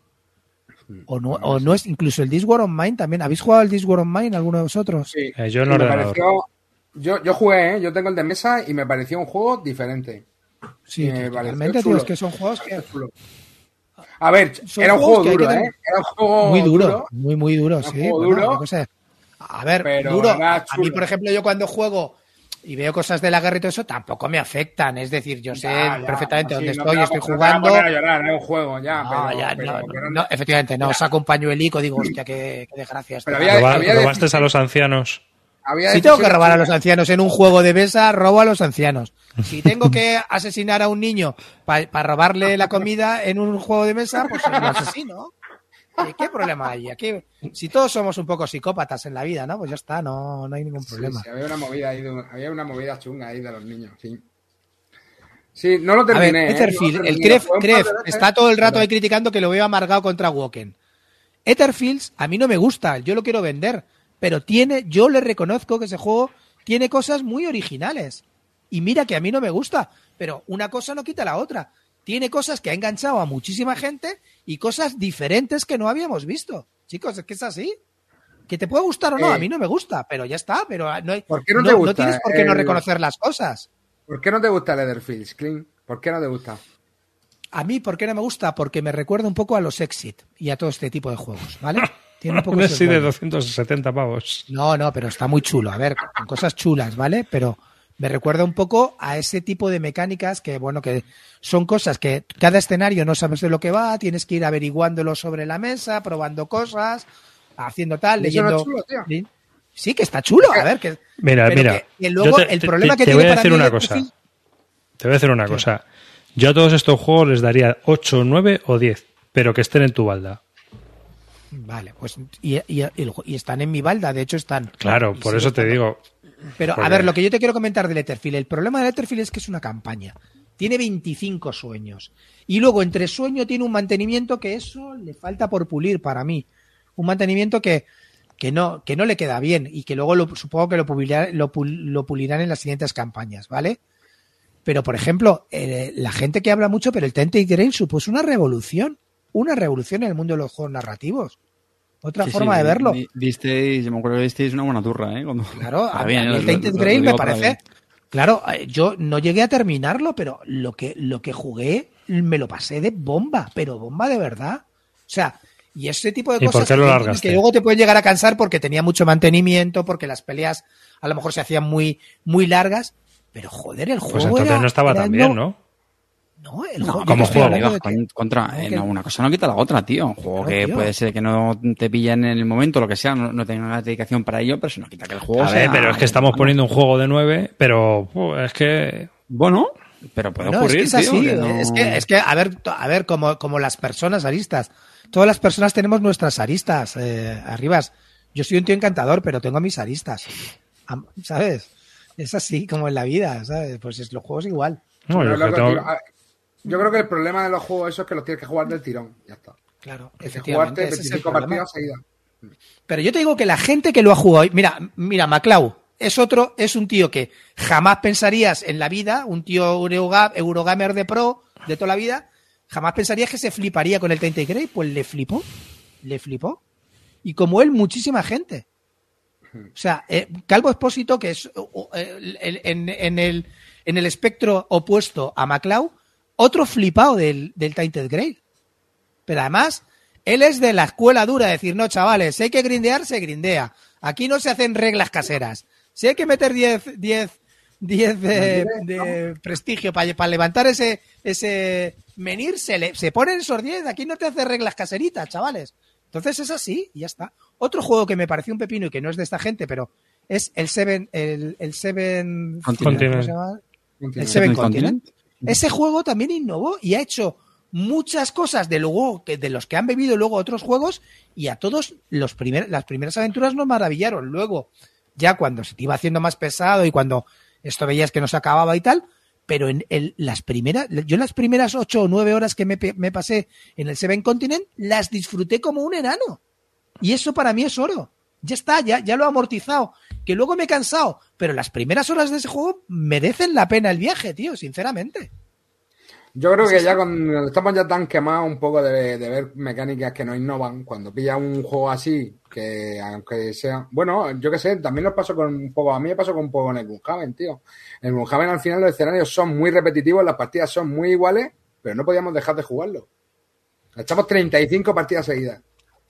O no, o no es incluso el War of Mine también. ¿Habéis jugado el War of Mine alguno de vosotros? Sí. Eh, yo me ordenador. pareció- yo, yo jugué, ¿eh? yo tengo el de mesa y me pareció un juego diferente. Sí, Eh, es tío. Es que son juegos que A ver, era un juego duro, que ¿eh? Era un juego muy duro, muy, muy duro, Un sí. juego bueno, duro. A ver, pero duro. A mí, por ejemplo, yo cuando juego y veo cosas de la guerra y todo eso, tampoco me afectan. Es decir, yo sé Ya, ya, perfectamente sí, dónde no estoy, estoy no jugando. poner a llorar, es un juego, ya, No, pero, ya, pero- no, pero no, efectivamente, no, saco un pañuelico, digo, hostia, qué, qué desgracia. Pero había- Roba- había ¿Robaste a los ancianos? había Si tengo que robar a los ancianos en un juego de mesa, robo a los ancianos. Si tengo que asesinar a un niño para robarle la comida en un juego de mesa, pues lo asesino. ¿Y ¿Qué problema hay? Aquí, si todos somos un poco psicópatas en la vida, ¿no? Pues ya está, no, no hay ningún problema. sí, había una movida ahí, de- había una movida chunga ahí de los niños, sí. Sí, no lo ver, terminé. ¿eh? Etherfield, No lo el Cref, un Cref veces, está todo el rato ahí criticando que lo veo amargado contra Woken. Etherfields a mí no me gusta, yo lo quiero vender, pero tiene, yo le reconozco que ese juego tiene cosas muy originales. Y mira que a mí no me gusta, pero una cosa no quita la otra. Tiene cosas que ha enganchado a muchísima gente y cosas diferentes que no habíamos visto. Chicos, es que es así. Que te puede gustar o no, Eh. a mí no me gusta, pero ya está, pero no, hay, ¿Por qué no te gusta tienes por qué no reconocer las cosas. ¿Por qué no te gusta Leatherfields, Clean? ¿Por qué no te gusta? A mí, ¿por qué no me gusta? Porque me recuerda un poco a los Exit y a todo este tipo de juegos, ¿vale? Tiene un *laughs* poco de rollo. 270 pavos. No, no, pero está muy chulo. A ver, con cosas chulas, ¿vale? Pero me recuerda un poco a ese tipo de mecánicas que, bueno, que son cosas que cada escenario no sabes de lo que va, tienes que ir averiguándolo sobre la mesa, probando cosas, haciendo tal, ¿Y eso no leyendo. chulo? Sí. Sí, que está chulo. A ver, que. Mira, mira. que- que luego te, el problema te- que te tiene voy a decir una cosa. Te voy a decir una ¿Qué? cosa. Yo a todos estos juegos les daría 8, 9 o 10, pero que estén en tu balda. Vale, pues. Y, y- están en mi balda, de hecho están. Claro, por eso te digo. Pero, a ver, lo que yo te quiero comentar de Letterfield, el problema de Letterfield es que es una campaña. Tiene 25 sueños. Y luego, entre sueño, tiene un mantenimiento que eso le falta por pulir para mí. Un mantenimiento que, que, no, que no le queda bien y que luego lo, supongo que lo, lo, lo pulirán en las siguientes campañas, ¿vale? Pero, por ejemplo, eh, la gente que habla mucho, pero el Tented Grail supuso una revolución. Una revolución en el mundo de los juegos narrativos. Otra Sí, forma sí, de verlo. Disteis, yo me acuerdo que disteis una buena turra, ¿eh? Cuando- Claro, a, Para bien, a mí el Tainted Grail me parece. bien. Claro, eh, yo no llegué a terminarlo, pero lo que, lo que jugué me lo pasé de bomba, pero bomba de verdad. O sea, y ese tipo de ¿Y por cosas qué lo que- que luego te pueden llegar a cansar porque tenía mucho mantenimiento, porque las peleas a lo mejor se hacían muy, muy largas. Pero joder, el juego. Pues entonces era- no estaba tan bien, ¿no? No, el No, juego. como juego. que- contra, no, eh, que- no, una cosa no quita la otra, tío. Un juego Claro, que tío. puede ser que no te pillen en el momento, lo que sea, no, no tengan la dedicación para ello, pero eso no quita que el juego A ver, pero es que estamos poniendo un juego de 9, pero es que. Bueno, pero puede No, es ocurrir, que es así, tío, que no- es que, es que, a ver, a ver, como, como las personas aristas. Todas las personas tenemos nuestras aristas, eh, arribas. Yo soy un tío encantador, pero tengo mis aristas. ¿Sabes? Es así como en la vida, ¿sabes? Pues es, los juegos igual. No, yo, tengo- yo creo que el problema de los juegos eso es que los tienes que jugar del tirón. Ya está. Claro, Tienes que jugarte ese es el 25 problema. partidas seguidas. Pero yo te digo que la gente que lo ha jugado, mira, mira, Maclau, es otro, es un tío que jamás pensarías en la vida, un tío Euroga- Eurogamer de pro de toda la vida, jamás pensarías que se fliparía con el Tainted Grey, pues le flipó, le flipó. Y como él, muchísima gente. O sea, eh, Calvo Espósito, que es eh, en el, en el espectro opuesto a Maclau, otro flipado del, del Tainted Grail. Pero además, él es de la escuela dura, de decir, no, chavales, si hay que grindear, se grindea. Aquí no se hacen reglas caseras. Si hay que meter 10 10 10 de, de prestigio para, levantar ese, ese menir, se, le, se ponen esos 10. Aquí no te hace reglas caseritas, chavales. Entonces es así y ya está. Otro juego que me pareció un pepino y que no es de esta gente, pero es el Seven, el, el Seven Continent. ¿cómo se llama? El. Seven ¿El Continent. Continent? Ese juego también innovó y ha hecho muchas cosas de luego de los que han bebido luego otros juegos y a todos los primer, las primeras aventuras nos maravillaron. Luego, ya cuando se te iba haciendo más pesado y cuando esto veías que no se acababa y tal, pero en el, las primeras, yo las primeras ocho o nueve horas que me, me pasé en el Seven Continent, las disfruté como un enano. Y eso para mí es oro. Ya está, ya, ya lo he amortizado. Que luego me he cansado, pero las primeras horas de ese juego merecen la pena el viaje, tío, sinceramente. Yo creo que ya con, estamos ya tan quemados un poco de, de ver mecánicas que no innovan. Cuando pilla un juego así, que aunque sea. Bueno, yo qué sé, también nos pasó con un poco. A mí me pasó con un poco en el Gloomhaven, tío. En el Gloomhaven al final los escenarios son muy repetitivos, las partidas son muy iguales, pero no podíamos dejar de jugarlo. Echamos 35 partidas seguidas.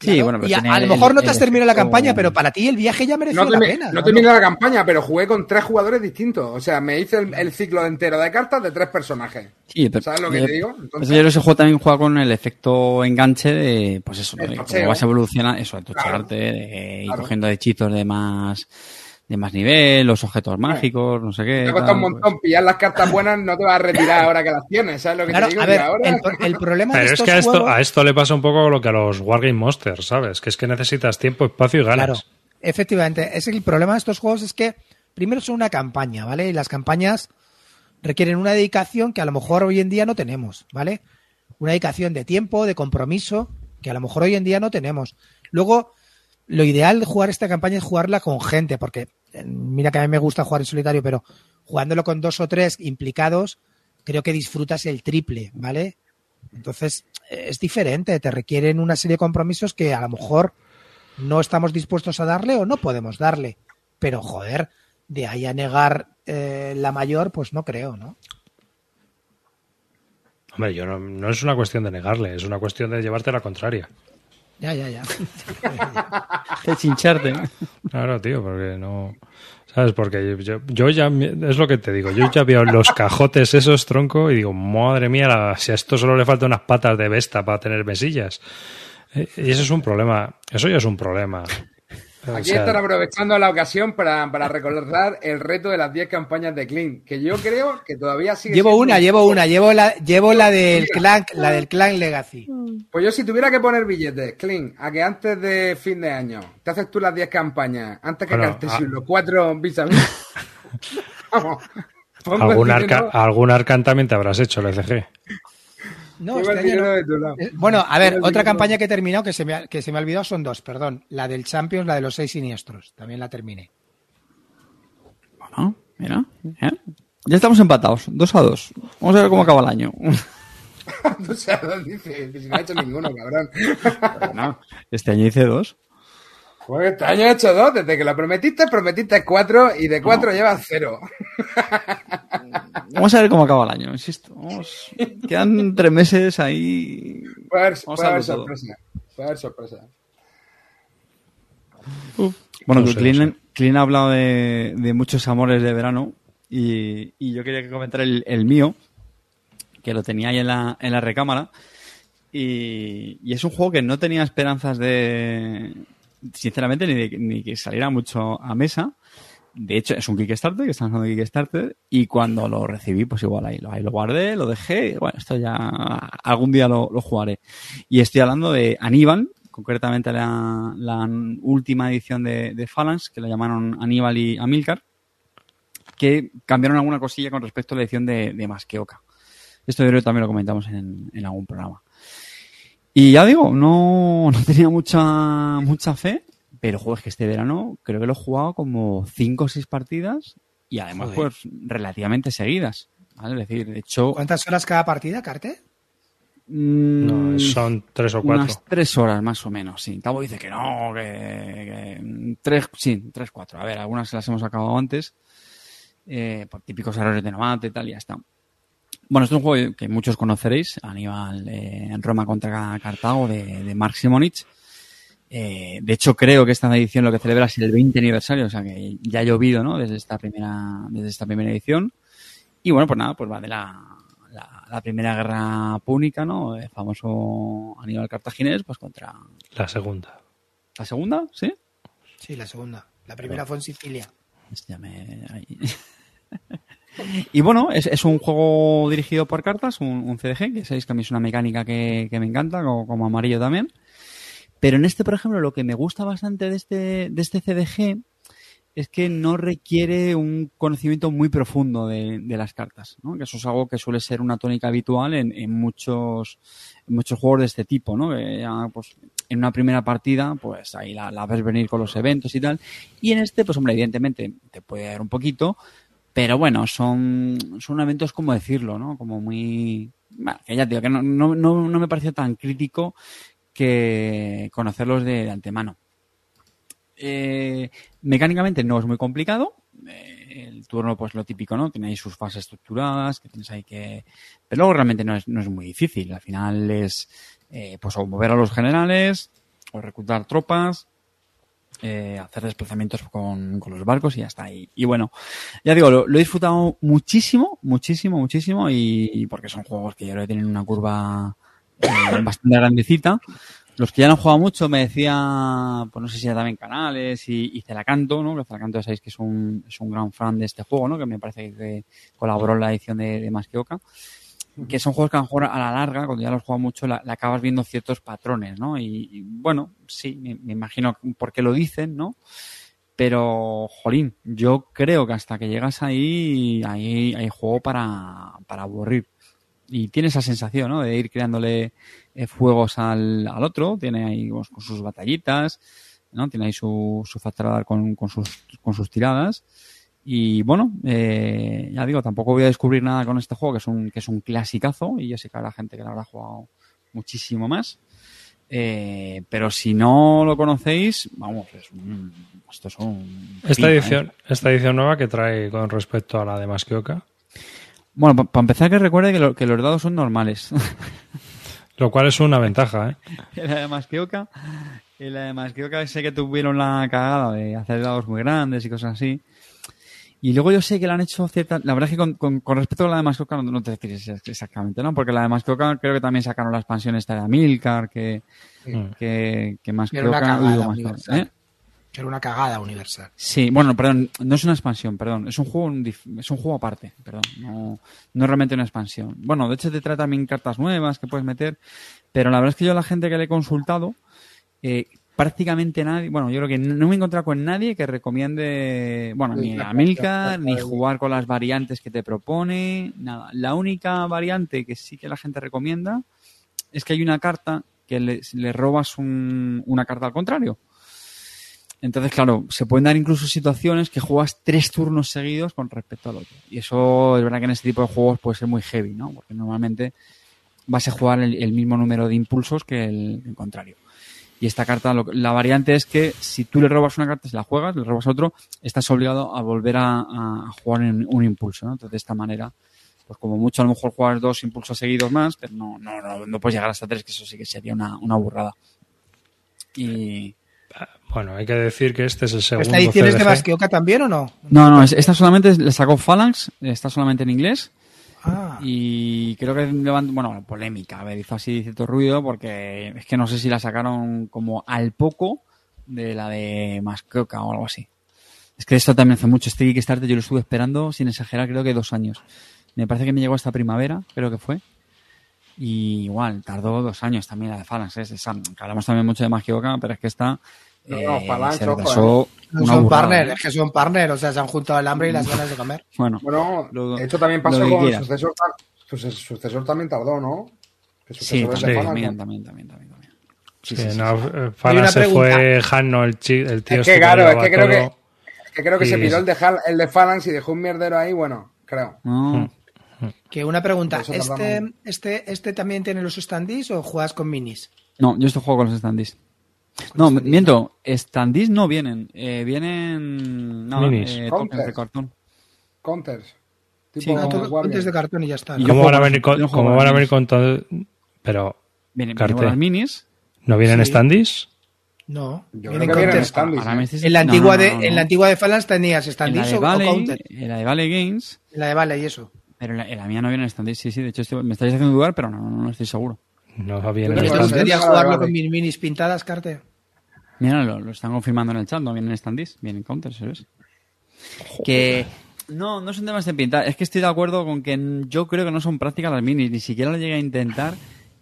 Sí, Claro, bueno, pero y a, lo el- mejor no te has terminado la campaña, pero para ti el viaje ya mereció No, la pena. no terminé la campaña, pero jugué con tres jugadores distintos. O sea, me hice el, el ciclo entero de cartas de tres personajes. Sí, pero- ¿Sabes lo que eh, te digo? Entonces- yo creo que ese juego también juega con el efecto enganche de, pues eso, ¿no? De vas a evolucionar, eso, de tuchearte, de ir claro. cogiendo hechizos de más, de más nivel, los objetos mágicos, no sé qué. Te cuesta un tal, montón pillar las cartas buenas, no te vas a retirar ahora que las tienes, ¿sabes lo que Claro, te digo? a ver, ahora- el, *laughs* el problema de Pero es que a esto, juegos- a esto le pasa un poco lo que a los Wargame Monsters, ¿sabes? Que es que necesitas tiempo, espacio y ganas. Claro, efectivamente. Es que el problema de estos juegos es que primero son una campaña, ¿vale? Y las campañas requieren una dedicación que a lo mejor hoy en día no tenemos, ¿vale? Una dedicación de tiempo, de compromiso, que a lo mejor hoy en día no tenemos. Luego, lo ideal de jugar esta campaña es jugarla con gente, porque mira que a mí me gusta jugar en solitario, pero jugándolo con dos o tres implicados, creo que disfrutas el triple, ¿vale? Entonces, es diferente, te requieren una serie de compromisos que a lo mejor no estamos dispuestos a darle o no podemos darle. Pero, joder, de ahí a negar eh, la mayor, pues no creo, ¿no? Hombre, yo no, no es una cuestión de negarle, es una cuestión de llevarte la contraria. Ya, ya, ya. *laughs* De chincharte. Claro, tío, porque no. ¿Sabes? Porque yo, yo ya. Es lo que te digo. Yo ya veo los cajotes esos, tronco, y digo, madre mía, la- si a esto solo le faltan unas patas de Vesta para tener mesillas. Eh, Y eso es un problema. Eso ya es un problema. Aquí están aprovechando la ocasión para, para recordar el reto de las 10 campañas de Clean, que yo creo que todavía sigue Llevo siendo una, un llevo una, llevo la, llevo la del clan, la del clan Legacy. Pues yo si tuviera que poner billetes, Clean, a que antes de fin de año te haces tú las 10 campañas, antes que Bueno, Cartesius, ah. los cuatro vis a vis. Vamos. algún, arca, algún arcan también te habrás hecho, el ECG. No, este año no. de tu lado. Eh, Bueno, a ver, otra campaña que he terminado que se, me ha, que se me ha olvidado son dos, perdón. La del Champions, la de los seis siniestros. También la terminé. Bueno, mira. ¿eh? Ya estamos empatados, dos a dos. Vamos a ver cómo acaba el año. *laughs* o sea, dice, si no ha hecho ninguno, cabrón. *laughs* Bueno, este año hice dos. Pues este año he hecho dos, desde que lo prometiste, prometiste cuatro y de cuatro llevas cero. *laughs* Vamos a ver cómo acaba el año, insisto. Vamos. Quedan tres meses ahí. Puede haber, Vamos puede a haber sorpresa. Puede haber sorpresa. Bueno, No sé, Clean, no sé. Clean ha hablado de, de muchos amores de verano y, y yo quería que comentar el, el mío, que lo tenía ahí en la, en la recámara. Y, y es un juego que no tenía esperanzas de, sinceramente, ni de ni que saliera mucho a mesa. De hecho, es un Kickstarter, que están haciendo Kickstarter, y cuando lo recibí, pues igual ahí, lo- ahí lo guardé, lo dejé, bueno, esto ya algún día lo, lo jugaré. Y estoy hablando de Aníbal, concretamente la, la última edición de, de Phalanx, que la llamaron Aníbal y Amilcar, que cambiaron alguna cosilla con respecto a la edición de, de Masqueoka. Esto yo también lo comentamos en, en algún programa. Y ya digo, no, no tenía mucha, mucha fe, pero juego es que este verano creo que lo he jugado como 5 o 6 partidas y además Joder. pues relativamente seguidas. ¿vale? Es decir, de hecho... ¿Cuántas horas cada partida, Carte? mm, No, son tres o cuatro. Unas tres horas más o menos, sí. Tabo dice que no, que, que- tres, sí, tres, cuatro. A ver, algunas las hemos acabado antes, eh, por típicos errores de novato y tal, y ya está. Bueno, este es un juego que muchos conoceréis, Aníbal eh, en Roma contra Cartago de, de Mark Simonich. Eh, de hecho, creo que esta edición lo que celebra es el 20 aniversario, o sea que ya ha llovido, ¿no? Desde esta primera, desde esta primera edición. Y bueno, pues nada, pues va de la, la, la primera guerra púnica, ¿no? El famoso Aníbal Cartaginés, pues contra La segunda. la segunda, ¿sí? Sí, la segunda. La primera fue en Sicilia. Ya me- ahí. *laughs* y bueno, es, es un juego dirigido por cartas, un, CDG, que sabéis que a mí es una mecánica que, que me encanta, como, como amarillo también. Pero en este, por ejemplo, lo que me gusta bastante de este, de este CDG es que no requiere un conocimiento muy profundo de, de las cartas, ¿no? Que eso es algo que suele ser una tónica habitual en, en muchos, en muchos juegos de este tipo, ¿no? Pues, en una primera partida, pues ahí la ves venir con los eventos y tal. Y en este, pues hombre, evidentemente te puede dar un poquito, pero bueno, son, son eventos, como decirlo, ¿no? Como muy... Bueno, que ya digo, que no, no, no, me pareció tan crítico que conocerlos de, antemano. Eh, mecánicamente no es muy complicado. Eh, el turno, pues lo típico, ¿no? Tiene sus fases estructuradas, que tienes ahí que... Pero luego realmente no es, no es muy difícil. Al final es, eh, pues, o mover a los generales, o reclutar tropas, eh, hacer desplazamientos con, con los barcos y ya está ahí. Y bueno, ya digo, lo, lo he disfrutado muchísimo, muchísimo, muchísimo, y, y porque son juegos que creo que tienen una curva eh, bastante grandecita. Los que ya no han jugado mucho me decía, pues no sé si ya también Canales y, y Celacanto, ¿no? Celacanto ya sabéis que es un, es un gran fan de este juego, ¿no? Que me parece que colaboró en la edición de, de Más que Oca. Que son juegos que a lo mejor a la larga, cuando ya los juegas mucho, la, la acabas viendo ciertos patrones, ¿no? Y, y bueno, sí, me, imagino por qué lo dicen, ¿no? Pero, jolín, yo creo que hasta que llegas ahí, ahí hay juego para, para aburrir. Y tiene esa sensación, ¿no? De ir creándole eh, fuegos al, al otro. Tiene ahí pues, con sus batallitas, ¿no? Tiene ahí su, su factor con, con, sus, con sus tiradas. Y bueno, eh, ya digo, tampoco voy a descubrir nada con este juego, que es un, que es un clasicazo, y yo sé que habrá gente que lo habrá jugado muchísimo más. Eh, pero si no lo conocéis, vamos, es un, esto es un... Esta pipa, edición, ¿eh? esta edición nueva que trae con respecto a la de Maskioka, Bueno, para empezar que recuerde que, lo- que los dados son normales. lo cual es una ventaja, ¿eh? *laughs* La de Masquioca, la de Masquioca sé que tuvieron la cagada de hacer dados muy grandes y cosas así. Y luego yo sé que le han hecho cierta... La verdad es que con, con, con respecto a la de Masquioca no, no te decir exactamente, ¿no? Porque la de Masquioca creo que también sacaron la expansión esta de Amilcar, que, Mm. que, que Era una cagada universal. ¿eh? Que era una cagada universal. Sí, bueno, perdón, no es una expansión, perdón, es un juego es un juego aparte, perdón, no, no es realmente una expansión. Bueno, de hecho te trae también cartas nuevas que puedes meter, pero la verdad es que yo a la gente que le he consultado, eh, prácticamente nadie, bueno, yo creo que no me he encontrado con nadie que recomiende, bueno, ni a Milcar, ni jugar con las variantes que te propone, nada. La única variante que sí que la gente recomienda es que hay una carta que le, le robas un- una carta al contrario. Entonces, claro, se pueden dar incluso situaciones que juegas tres turnos seguidos con respecto al otro. Y eso es verdad que en este tipo de juegos puede ser muy heavy, ¿no? Porque normalmente vas a jugar el, el mismo número de impulsos que el, el contrario. Y esta carta, lo- la variante es que si tú le robas una carta, si la juegas, le robas a otro, estás obligado a volver a, a jugar en un impulso, ¿no? Entonces, de esta manera, pues como mucho a lo mejor juegas dos impulsos seguidos más, pero no, no, no, no puedes llegar hasta tres, que eso sí que sería una, una burrada. Y, Bueno, hay que decir que este es el segundo ¿Esta edición es de CDG. Masquioca también o no? No, no, es- esta solamente le sacó Phalanx, está solamente en inglés Ah, y creo que levanta, bueno, polémica, a ver, hizo así cierto ruido porque es que no sé si la sacaron como al poco de la de Mascoca o algo así. Es que esto también hace mucho, este Kickstarter yo lo estuve esperando, sin exagerar, creo que dos años. Me parece que me llegó esta primavera, creo que fue. Y igual, tardó dos años también la de Phalanx, ¿eh? Hablamos también mucho de Magioka, pero es que esta No, no, eh, se retrasó no una son burrada, partner, ¿eh? es que son partner, o sea, se han juntado el hambre y las ganas de comer. *laughs* Bueno, Bueno, Lo- esto también pasó con quieras. sucesor. Sucesor, sucesor también tardó, ¿no? Que sí, sucesor es de también, Phalanx, también, ¿no? también, también, también, también. Sí, Sí, sí, sí, no, sí. eh, Fala una se pregunta. fue Hanno, el, chi- el tío Es este que claro, es que creo que, es que creo que se sí. el de, Hal- el de Phalanx y dejó un mierdero ahí, bueno, creo. No, Que una pregunta, ¿este, este, ¿este también tiene los standees o juegas con minis? no, yo esto juego con los standees. No, miento, standees no vienen, eh, vienen nada, Minis. eh, Counters. tokens de cartón. Counters. Sí, Tipo puntos de cartón y ya está. ¿no? ¿Cómo van a venir con, cómo van a venir minis. con todo? Pero, Vienen, vienen las minis. ¿no vienen Sí. standees? No, Yo vienen que vienen counters. standees. Me dices- En la no, antigua no, de no, en no. la antigua de Phalanx tenías standees de o, o Valley, counter. en la de Valley Games, En la de Vale y eso. pero en la, en la mía no vienen standees, sí, sí, de hecho estoy- me estáis haciendo dudar, pero no, no, no estoy seguro. No Yo vienen creo ¿Te que standees. gustaría Vale, jugarlo con mis minis pintadas, Carte? Mira, lo, lo están confirmando en el chat, no vienen standees, vienen counters, ¿sabes? Que no, no son temas de pintar. Es que estoy de acuerdo con que yo creo que no son prácticas las minis, ni siquiera lo llegué a intentar,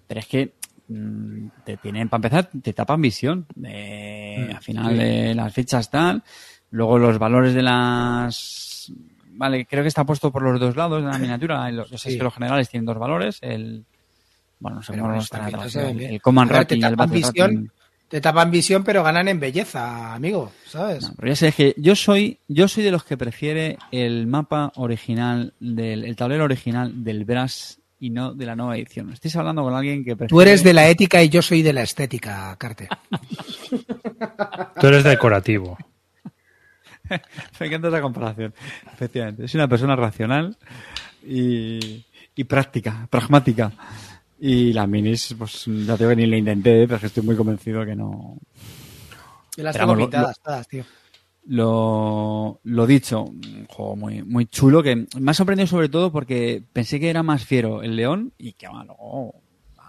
pero es que mm, te tienen, para empezar, te tapan visión. Eh, al final, eh, las fichas tal, Luego los valores de las... Vale, creo que está puesto por los dos lados de la *laughs* miniatura. Los, los, Sí. es que los generales tienen dos valores. El... Bueno, El. Command Ahora te el tapan Battle visión. Te tapan visión, pero ganan en belleza, amigo, ¿sabes? No, pero ya sé, es que yo soy, yo soy de los que prefiere el mapa original, del el tablero original del Brass y no de la nueva edición. Estáis hablando con alguien que prefiere... Tú eres de la ética y yo soy de la estética, Carte. Tú eres decorativo. *laughs* Me encanta esa comparación. Efectivamente. Soy una persona racional y, y práctica, pragmática. Y las minis, pues ya digo que ni lo intenté, pero es que estoy muy convencido que no. Yo las tengo pintadas todas, tío. Lo, lo dicho, un juego muy, muy chulo que me ha sorprendido sobre todo porque pensé que era más fiero el león y que va, luego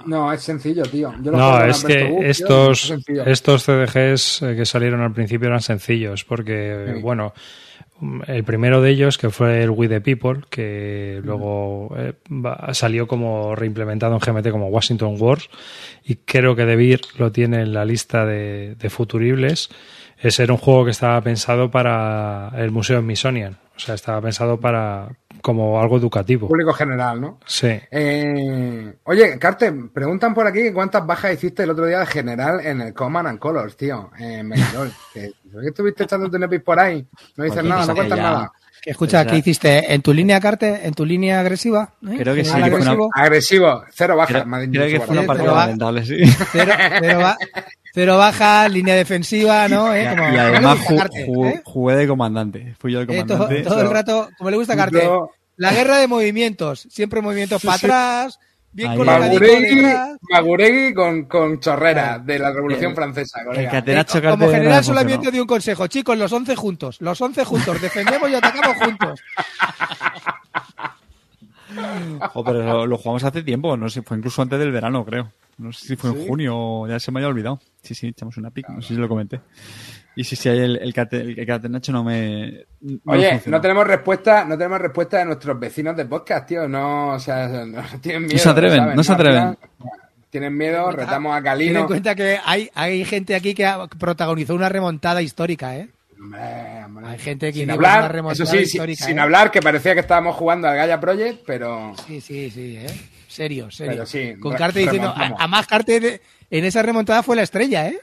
No, es sencillo, tío. Yo lo No, es que Buch, tío, estos, es estos CDGs eh, que salieron al principio eran sencillos, porque, Sí. bueno, el primero de ellos, que fue el We the People, que luego eh, va- salió como reimplementado en GMT como Washington Wars, y creo que Debir lo tiene en la lista de, de futuribles. Ese era un juego que estaba pensado para el Museo Smithsonian, o sea, estaba pensado para como algo educativo. Público general, ¿no? Sí. Eh, oye, Carte, preguntan por aquí cuántas bajas hiciste el otro día de general en el Command and Colors, tío, en Megalol. *laughs* que, ¿qué estuviste echando tu nepis por ahí? No dices nada, no cuentas nada. Que escucha, ¿qué hiciste? ¿En tu línea, Carte? ¿En tu línea agresiva? ¿Eh? Creo que sí, ¿General que fue una- agresivo? Agresivo, cero bajas. creo, que fue una partida lamentable, sí. Cero, cero, ba- *laughs* cero baja, línea defensiva, ¿no? ¿Eh? Como, y además Carte, ¿eh? jugué de comandante. Fui yo el Eh, todo, comandante. todo el rato, como le gusta a Carte. Yo- La guerra de movimientos, siempre movimientos para atrás, bien colocadico Maguregui. Maguregui con, con chorrera de la Revolución El- Francesa, colega. Como general solamente di un consejo, chicos, los 11 juntos, los 11 juntos, defendemos y atacamos juntos. *laughs* Pero lo, lo jugamos hace tiempo, no sé, fue incluso antes del verano, creo. No sé si fue en junio o ya se me había olvidado. Sí, sí, echamos una pic, no sé si lo comenté. Y sí, sí, el, el, cate- el catenacho no me. no Oye, no tenemos respuesta, no tenemos respuesta de nuestros vecinos de podcast, tío. No, o sea, no, tienen miedo. se atreven, ¿sabes? no se atreven. Tienen miedo, retamos a Ten en Calino. cuenta que hay, hay gente aquí que ha- protagonizó una remontada histórica, ¿eh? Hombre, hombre. Hay gente que sin una hablar, remontada eso sí, histórica, sin ¿eh? hablar, que parecía que estábamos jugando al Gaia Project, pero Sí, sí, sí, ¿eh? Serio, serio. Pero sí, Con Carte diciendo, remontamos. a, a más Carte en esa remontada fue la estrella, ¿eh?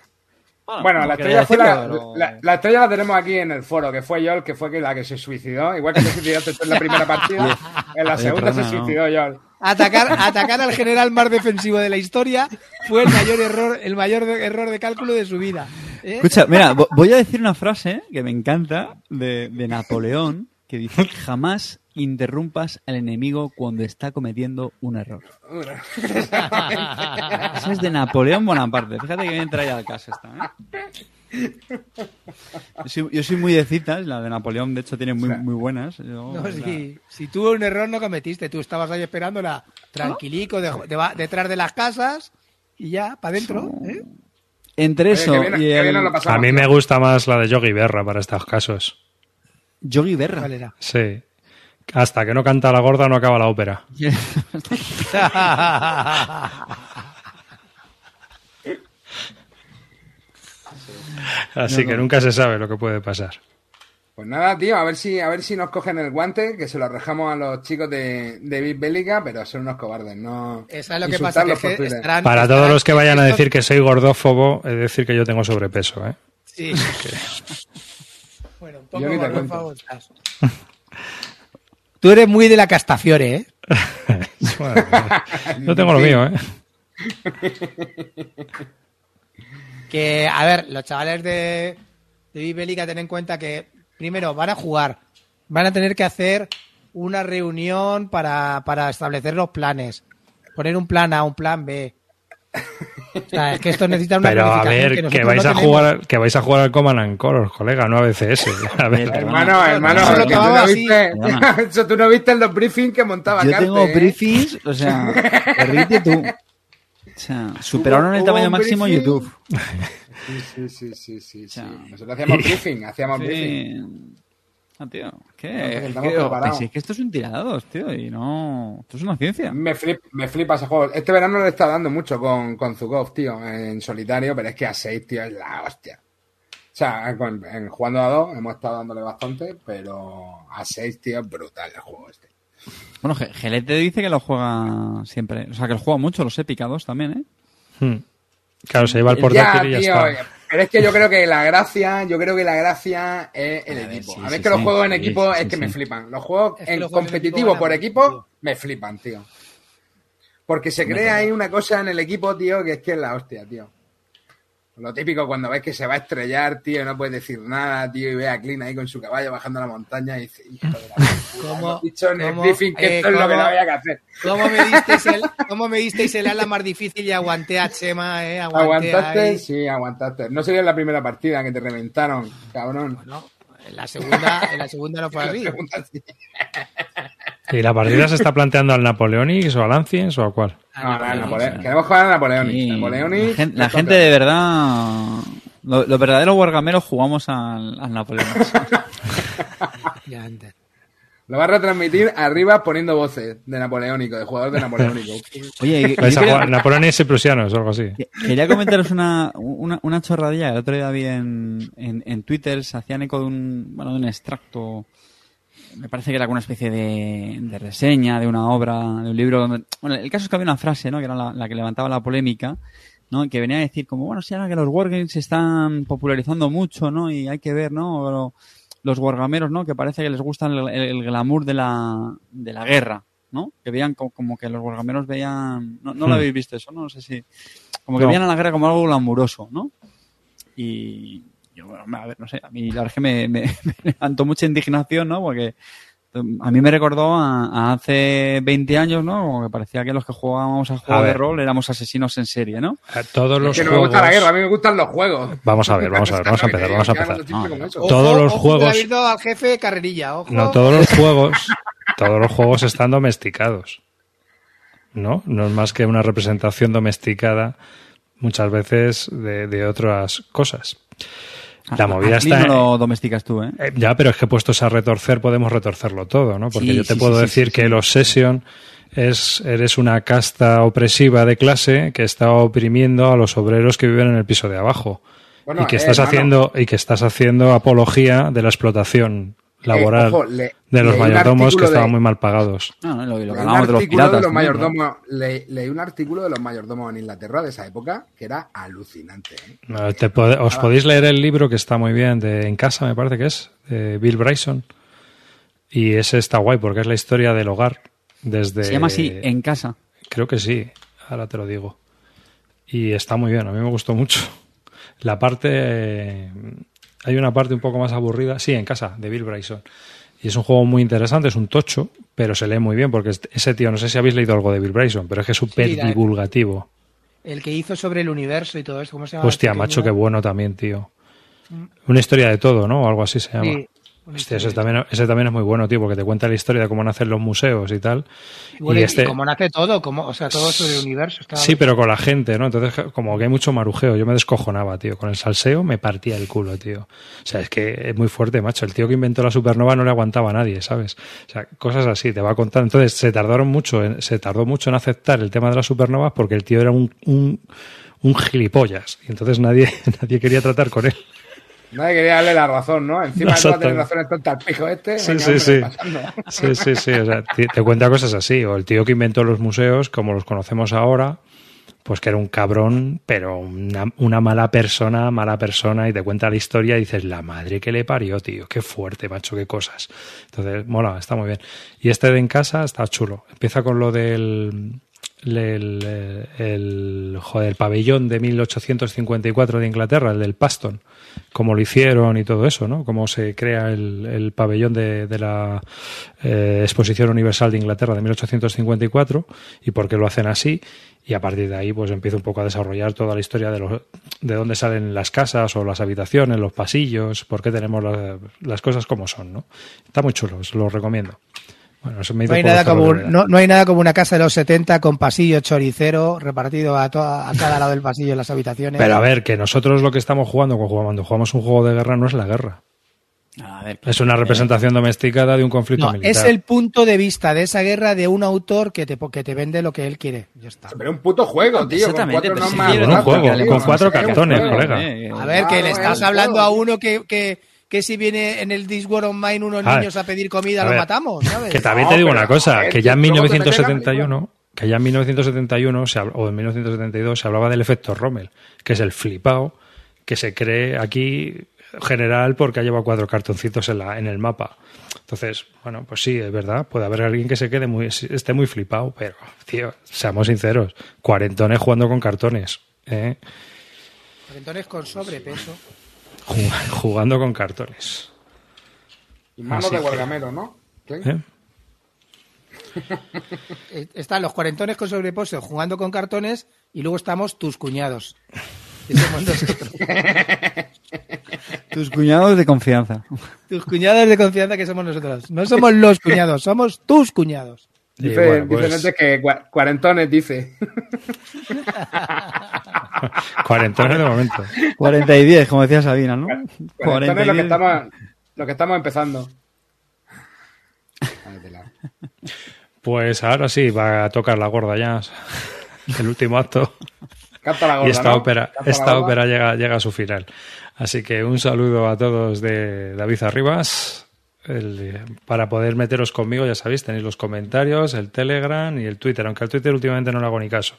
Bueno, no la estrella, fue la, pero- la- la estrella la tenemos aquí en el foro, que fue Yol, que fue que la que se suicidó. Igual que te suicidaste tú en la primera *laughs* partida, en la Oye, segunda se suicidó Yol. Atacar, atacar al general más defensivo de la historia fue el mayor error, el mayor de- error de cálculo de su vida. ¿eh? Escucha, mira, vo- voy a decir una frase que me encanta de, de Napoleón que dice: jamás interrumpas al enemigo cuando está cometiendo un error. *laughs* Eso es de Napoleón Bonaparte. Fíjate que bien traída al caso esta, ¿eh? Yo soy, yo soy muy de citas, la de Napoleón de hecho tiene muy, muy buenas. Yo, No, la- si, si tú un error no cometiste, tú estabas ahí esperándola tranquilico de- de- detrás de las casas y ya, para adentro. ¿eh? Entre Oye, eso que bien- y el A mí me gusta más la de Yogi Berra para estos casos. Yogi Berra. ¿Cuál era? Sí. Hasta que no canta la gorda no acaba la ópera. *laughs* *laughs* Así No, que no. nunca se sabe lo que puede pasar. Pues nada, tío, a ver si, a ver si nos cogen el guante, que se lo arrojamos a los chicos de, de Big Bélica, pero son unos cobardes, no. Eso es lo que pasa, que, que estarán- Para todos los que vayan a decir que soy gordófobo, es decir que yo tengo sobrepeso. ¿eh? Sí. *laughs* bueno, un poco estás. *laughs* Tú eres muy de la castafiore, ¿eh? Bueno, yo tengo lo mío, ¿eh? Que, a ver, los chavales de, de Bibélica, ten en cuenta que, primero, van a jugar. Van a tener que hacer una reunión para, para establecer los planes. Poner un plan A, un plan B. O sea, es que esto necesita una Pero a ver, que, vais no a tenemos. jugar, que vais a jugar al Command and Colors, colega, no a BCS. *laughs* A ver, Hermano, hermano, Eso lo que tú no viste, *laughs* eso tú no viste en los briefings que montaba Yo Carte, tengo ¿eh? briefings, o sea, *laughs* perdiste tú. O sea, superaron el tamaño máximo briefing. YouTube. Sí, sí, sí, sí, sí, sí. sea, Nosotros hacíamos briefing, hacíamos briefing. Ah, tío, ¿qué? que Es que, esto es un tirados, tío, y no... Esto es una ciencia. Me, flip- me flipa ese juego. Este verano le está dando mucho con, con Zukov, tío, en solitario, pero es que a 6, tío, es la hostia. sea, con- en, jugando a dos hemos estado dándole bastante, pero a seis, tío, es brutal el juego este. Bueno, Ge- Gelete dice que lo juega siempre. O sea, que lo juega mucho, los épicados también, ¿eh? Hmm. Claro, se lleva el Ya, portátil y ya tío, está. pero es que yo creo que la gracia, yo creo que la gracia es el A ver, equipo. sí, a mí sí, es que los sí, juegos en equipo sí, es que sí. me flipan. Los juegos Es que en los juegos en competitivo equipo por ganan, equipo tío. me flipan, tío. Porque se crea ahí una cosa en el equipo, tío, que es que es la hostia, tío. Lo típico cuando ves que se va a estrellar, tío, y no puedes decir nada, tío, y ve a Clean ahí con su caballo bajando la montaña y dice, hijo de la ¿Cómo- dicho en el briefing que eh, esto es lo que no había que hacer. ¿Cómo me disteis el, cómo me disteis el ala más difícil y aguanté a Chema, eh? Aguanté ¿Aguantaste? ahí. Sí, aguantaste. No sería la primera partida que te reventaron, cabrón. No, en la segunda, en la segunda no fue *laughs* La así. ¿Y la partida se está planteando al Napoleonix o al Anciens o a cuál? No, no, Napole- Queremos jugar a Napoleonic. Sí. Napoleonic, la, gente de verdad. Los lo verdaderos wargameros jugamos al, al. *laughs* Lo va a retransmitir arriba poniendo voces de Napoleónico, de jugador de Napoleónico. *laughs* Oye, a quería- jugar Napoleonix y prusianos o algo así. que- quería comentaros una, una, una chorradilla. El otro día vi en, en, en Twitter, se hacían eco de un, bueno, de un extracto. Me parece que era una especie de, de reseña de una obra, de un libro. Donde, bueno, el caso es que había una frase, ¿no? Que era la, la que levantaba la polémica, ¿no? Que venía a decir como, bueno, sí, ahora que los wargames se están popularizando mucho, ¿no? Y hay que ver, ¿no? Los wargameros, ¿no? Que parece que les gusta el, glamour de la, de la guerra, ¿no? Que veían co- como, que los wargameros veían... No, no lo Hmm. habéis visto eso, ¿no? No sé si... Como que No. veían a la guerra como algo glamuroso, ¿no? Y yo, bueno, a ver, no sé, a mí la verdad es que me, me, *laughs* me levantó mucha indignación, ¿no? Porque a mí me recordó a, a hace 20 años, ¿no? Como que parecía que los que jugábamos a juego A de ver. rol éramos asesinos en serie, ¿no? A Todos los que no me gusta la juegos. guerra, a mí me gustan los juegos. Vamos a ver, vamos a ver, vamos a empezar, vamos a empezar. Todos los ojo, juegos- al jefe carrerilla, ojo. No, todos los juegos, todos los juegos están domesticados. ¿No? No es más que una representación domesticada muchas veces de, de otras cosas. La movida está no en- lo domesticas tú, ¿eh? Eh, Ya, pero es que puestos a retorcer podemos retorcerlo todo, ¿no? Porque Sí, yo te sí, puedo sí, decir sí, que sí. los Session es, eres una casta opresiva de clase que está oprimiendo a los obreros que viven en el piso de abajo. Bueno, y que eh, estás hermano. haciendo, y que estás haciendo apología de la explotación laboral Eh, ojo, le- de los mayordomos que estaban de- muy mal pagados. No, no, lo, lo que Leí un hablábamos de los artículo piratas. de los también, ¿no? mayordomos, le- leí un artículo de los mayordomos en Inglaterra de esa época que era alucinante. ¿eh? No, te pode- os podéis leer el libro que está muy bien, de En casa me parece que es, de Bill Bryson. Y ese está guay porque es la historia del hogar desde... Se llama así, En Casa. Creo que sí, ahora te lo digo. Y está muy bien, a mí me gustó mucho. La parte... Hay una parte un poco más aburrida, sí, en casa, de Bill Bryson. Y es un juego muy interesante, es un tocho, pero se lee muy bien porque es- ese tío, no sé si habéis leído algo de Bill Bryson, pero es que es súper divulgativo. El que hizo sobre el universo y todo eso, ¿cómo se llama? Hostia, Este macho, qué bueno también, tío. Una historia de todo, ¿no? O algo así se llama. Sí, Hostia, ese también, ese también es muy bueno, tío, porque te cuenta la historia de cómo nacen los museos y tal. Y bueno, y y este, como nace todo, como, o sea, todo sobre el universo. está- sí, pero con la gente, ¿no? Entonces, como que hay mucho marujeo. Yo me descojonaba, tío. Con el salseo me partía el culo, tío. O sea, es que es muy fuerte, macho. El tío que inventó la supernova no le aguantaba a nadie, ¿sabes? O sea, cosas así, te va a contar. Entonces, se tardaron mucho, en, se tardó mucho en aceptar el tema de las supernovas porque el tío era un, un, un gilipollas. Y entonces nadie, *laughs* nadie quería tratar con él. Nadie quería darle la razón, ¿no? Encima de Exacto. tener razón el tonto al pijo este. Sí, sí, sí. *laughs* Sí, sí, sí. O sea, te, te cuenta cosas así. O el tío que inventó los museos, como los conocemos ahora, pues que era un cabrón, pero una, una mala persona, mala persona, y te cuenta la historia y dices, la madre que le parió, tío. Qué fuerte, macho, qué cosas. Entonces, mola, está muy bien. Y este de en casa está chulo. Empieza con lo del. El, el, joder, el pabellón de 1854 de Inglaterra, el del Paston, cómo lo hicieron y todo eso, ¿no? Cómo se crea el, el pabellón de, de la eh, Exposición Universal de Inglaterra de 1854 y por qué lo hacen así. Y a partir de ahí, pues empieza un poco a desarrollar toda la historia de, los, de dónde salen las casas o las habitaciones, los pasillos, por qué tenemos la- las cosas como son, ¿no? Está muy chulo, os lo recomiendo. Bueno, eso me hizo No hay, nada como un- no, no hay nada como una casa de los 70 con pasillo choricero repartido a, toda- a cada lado del pasillo en las habitaciones. Pero a ver, que nosotros lo que estamos jugando cuando jugamos un juego de guerra no es la guerra. A ver, Es una representación domesticada de un conflicto No, militar. es el punto de vista de esa guerra de un autor que te, que te vende lo que él quiere. Ya está. Pero un puto juego, tío. Con Exactamente, cuatro pero normas. sí, Con un básicas, juego, tío. con cuatro cartones, colega. Eh, A ver, que le estás es hablando a uno que, que, que si viene en el This War of Mine unos A ver, niños a pedir comida, a lo ver, matamos, ¿sabes? Que también No, te digo una cosa, que ya en tío, luego te metes la 1971, que ya en 1971 se o en 1972 se hablaba del efecto Rommel, que es el flipao que se cree aquí general porque ha llevado cuatro cartoncitos en, la, en el mapa. Entonces, bueno, pues sí, es verdad, puede haber alguien que se quede muy, esté muy flipado, pero, tío, seamos sinceros, cuarentones jugando con cartones, ¿eh? Entonces con sobrepeso. Jug- jugando con cartones. Y manos Así de Guargamero, ¿no? ¿eh? *laughs* Eh, Están los cuarentones con sobrepeso jugando con cartones y luego estamos tus cuñados. Que somos *laughs* nosotros. Tus cuñados de confianza. tus cuñados de confianza que somos nosotros. No somos los cuñados, somos tus cuñados. Dice, bueno, dice pues- Nete que cua- cuarentones, dice. *laughs* Cuarentones de momento. 40 y 10, como decía Sabina, ¿no? 40 Cuarentones y lo que 10. estamos, lo que estamos empezando. Pues ahora sí, va a tocar la gorda ya. *laughs* El último acto. Canta la gorda, y esta ¿no? ópera, Canta esta ópera llega, llega a su final. Así que un saludo a todos de David Arribas. El- para poder meteros conmigo, ya sabéis, tenéis los comentarios, el Telegram y el Twitter, aunque al Twitter últimamente no le hago ni caso.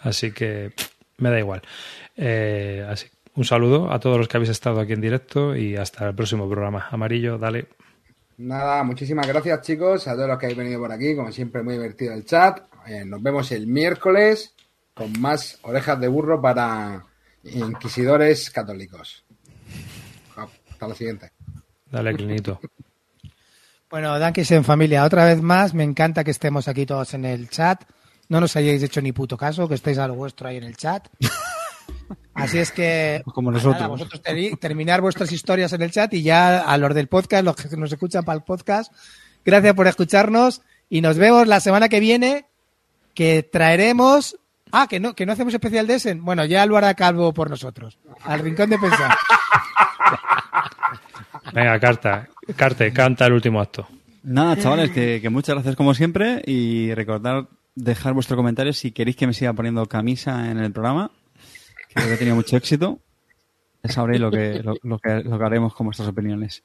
Así que pff, me da igual. Eh, así, un saludo a todos los que habéis estado aquí en directo y hasta el próximo programa. Amarillo, dale. Nada, muchísimas gracias chicos, a todos los que habéis venido por aquí, como siempre muy divertido el chat. Eh, nos vemos el miércoles con más orejas de burro para inquisidores católicos. Hasta la siguiente. Dale, Clinito. Bueno, Dankis en familia, otra vez más, me encanta que estemos aquí todos en el chat. No nos hayáis hecho ni puto caso, que estéis a lo vuestro ahí en el chat. *laughs* Así es que Como nada, nosotros. vosotros teni- terminar vuestras historias en el chat y ya a los del podcast, los que nos escuchan para el podcast, gracias por escucharnos y nos vemos la semana que viene que traeremos Ah, que no, que no hacemos especial de Essen. Bueno, ya lo hará Calvo por nosotros. Al rincón de pensar. *laughs* Venga, carta. Carte, canta el último acto. Nada, chavales, que, muchas gracias como siempre y recordad dejar vuestro comentario si queréis que me siga poniendo camisa en el programa, creo que he tenido mucho éxito. Ya sabréis lo que, lo, lo que, lo que haremos con vuestras opiniones.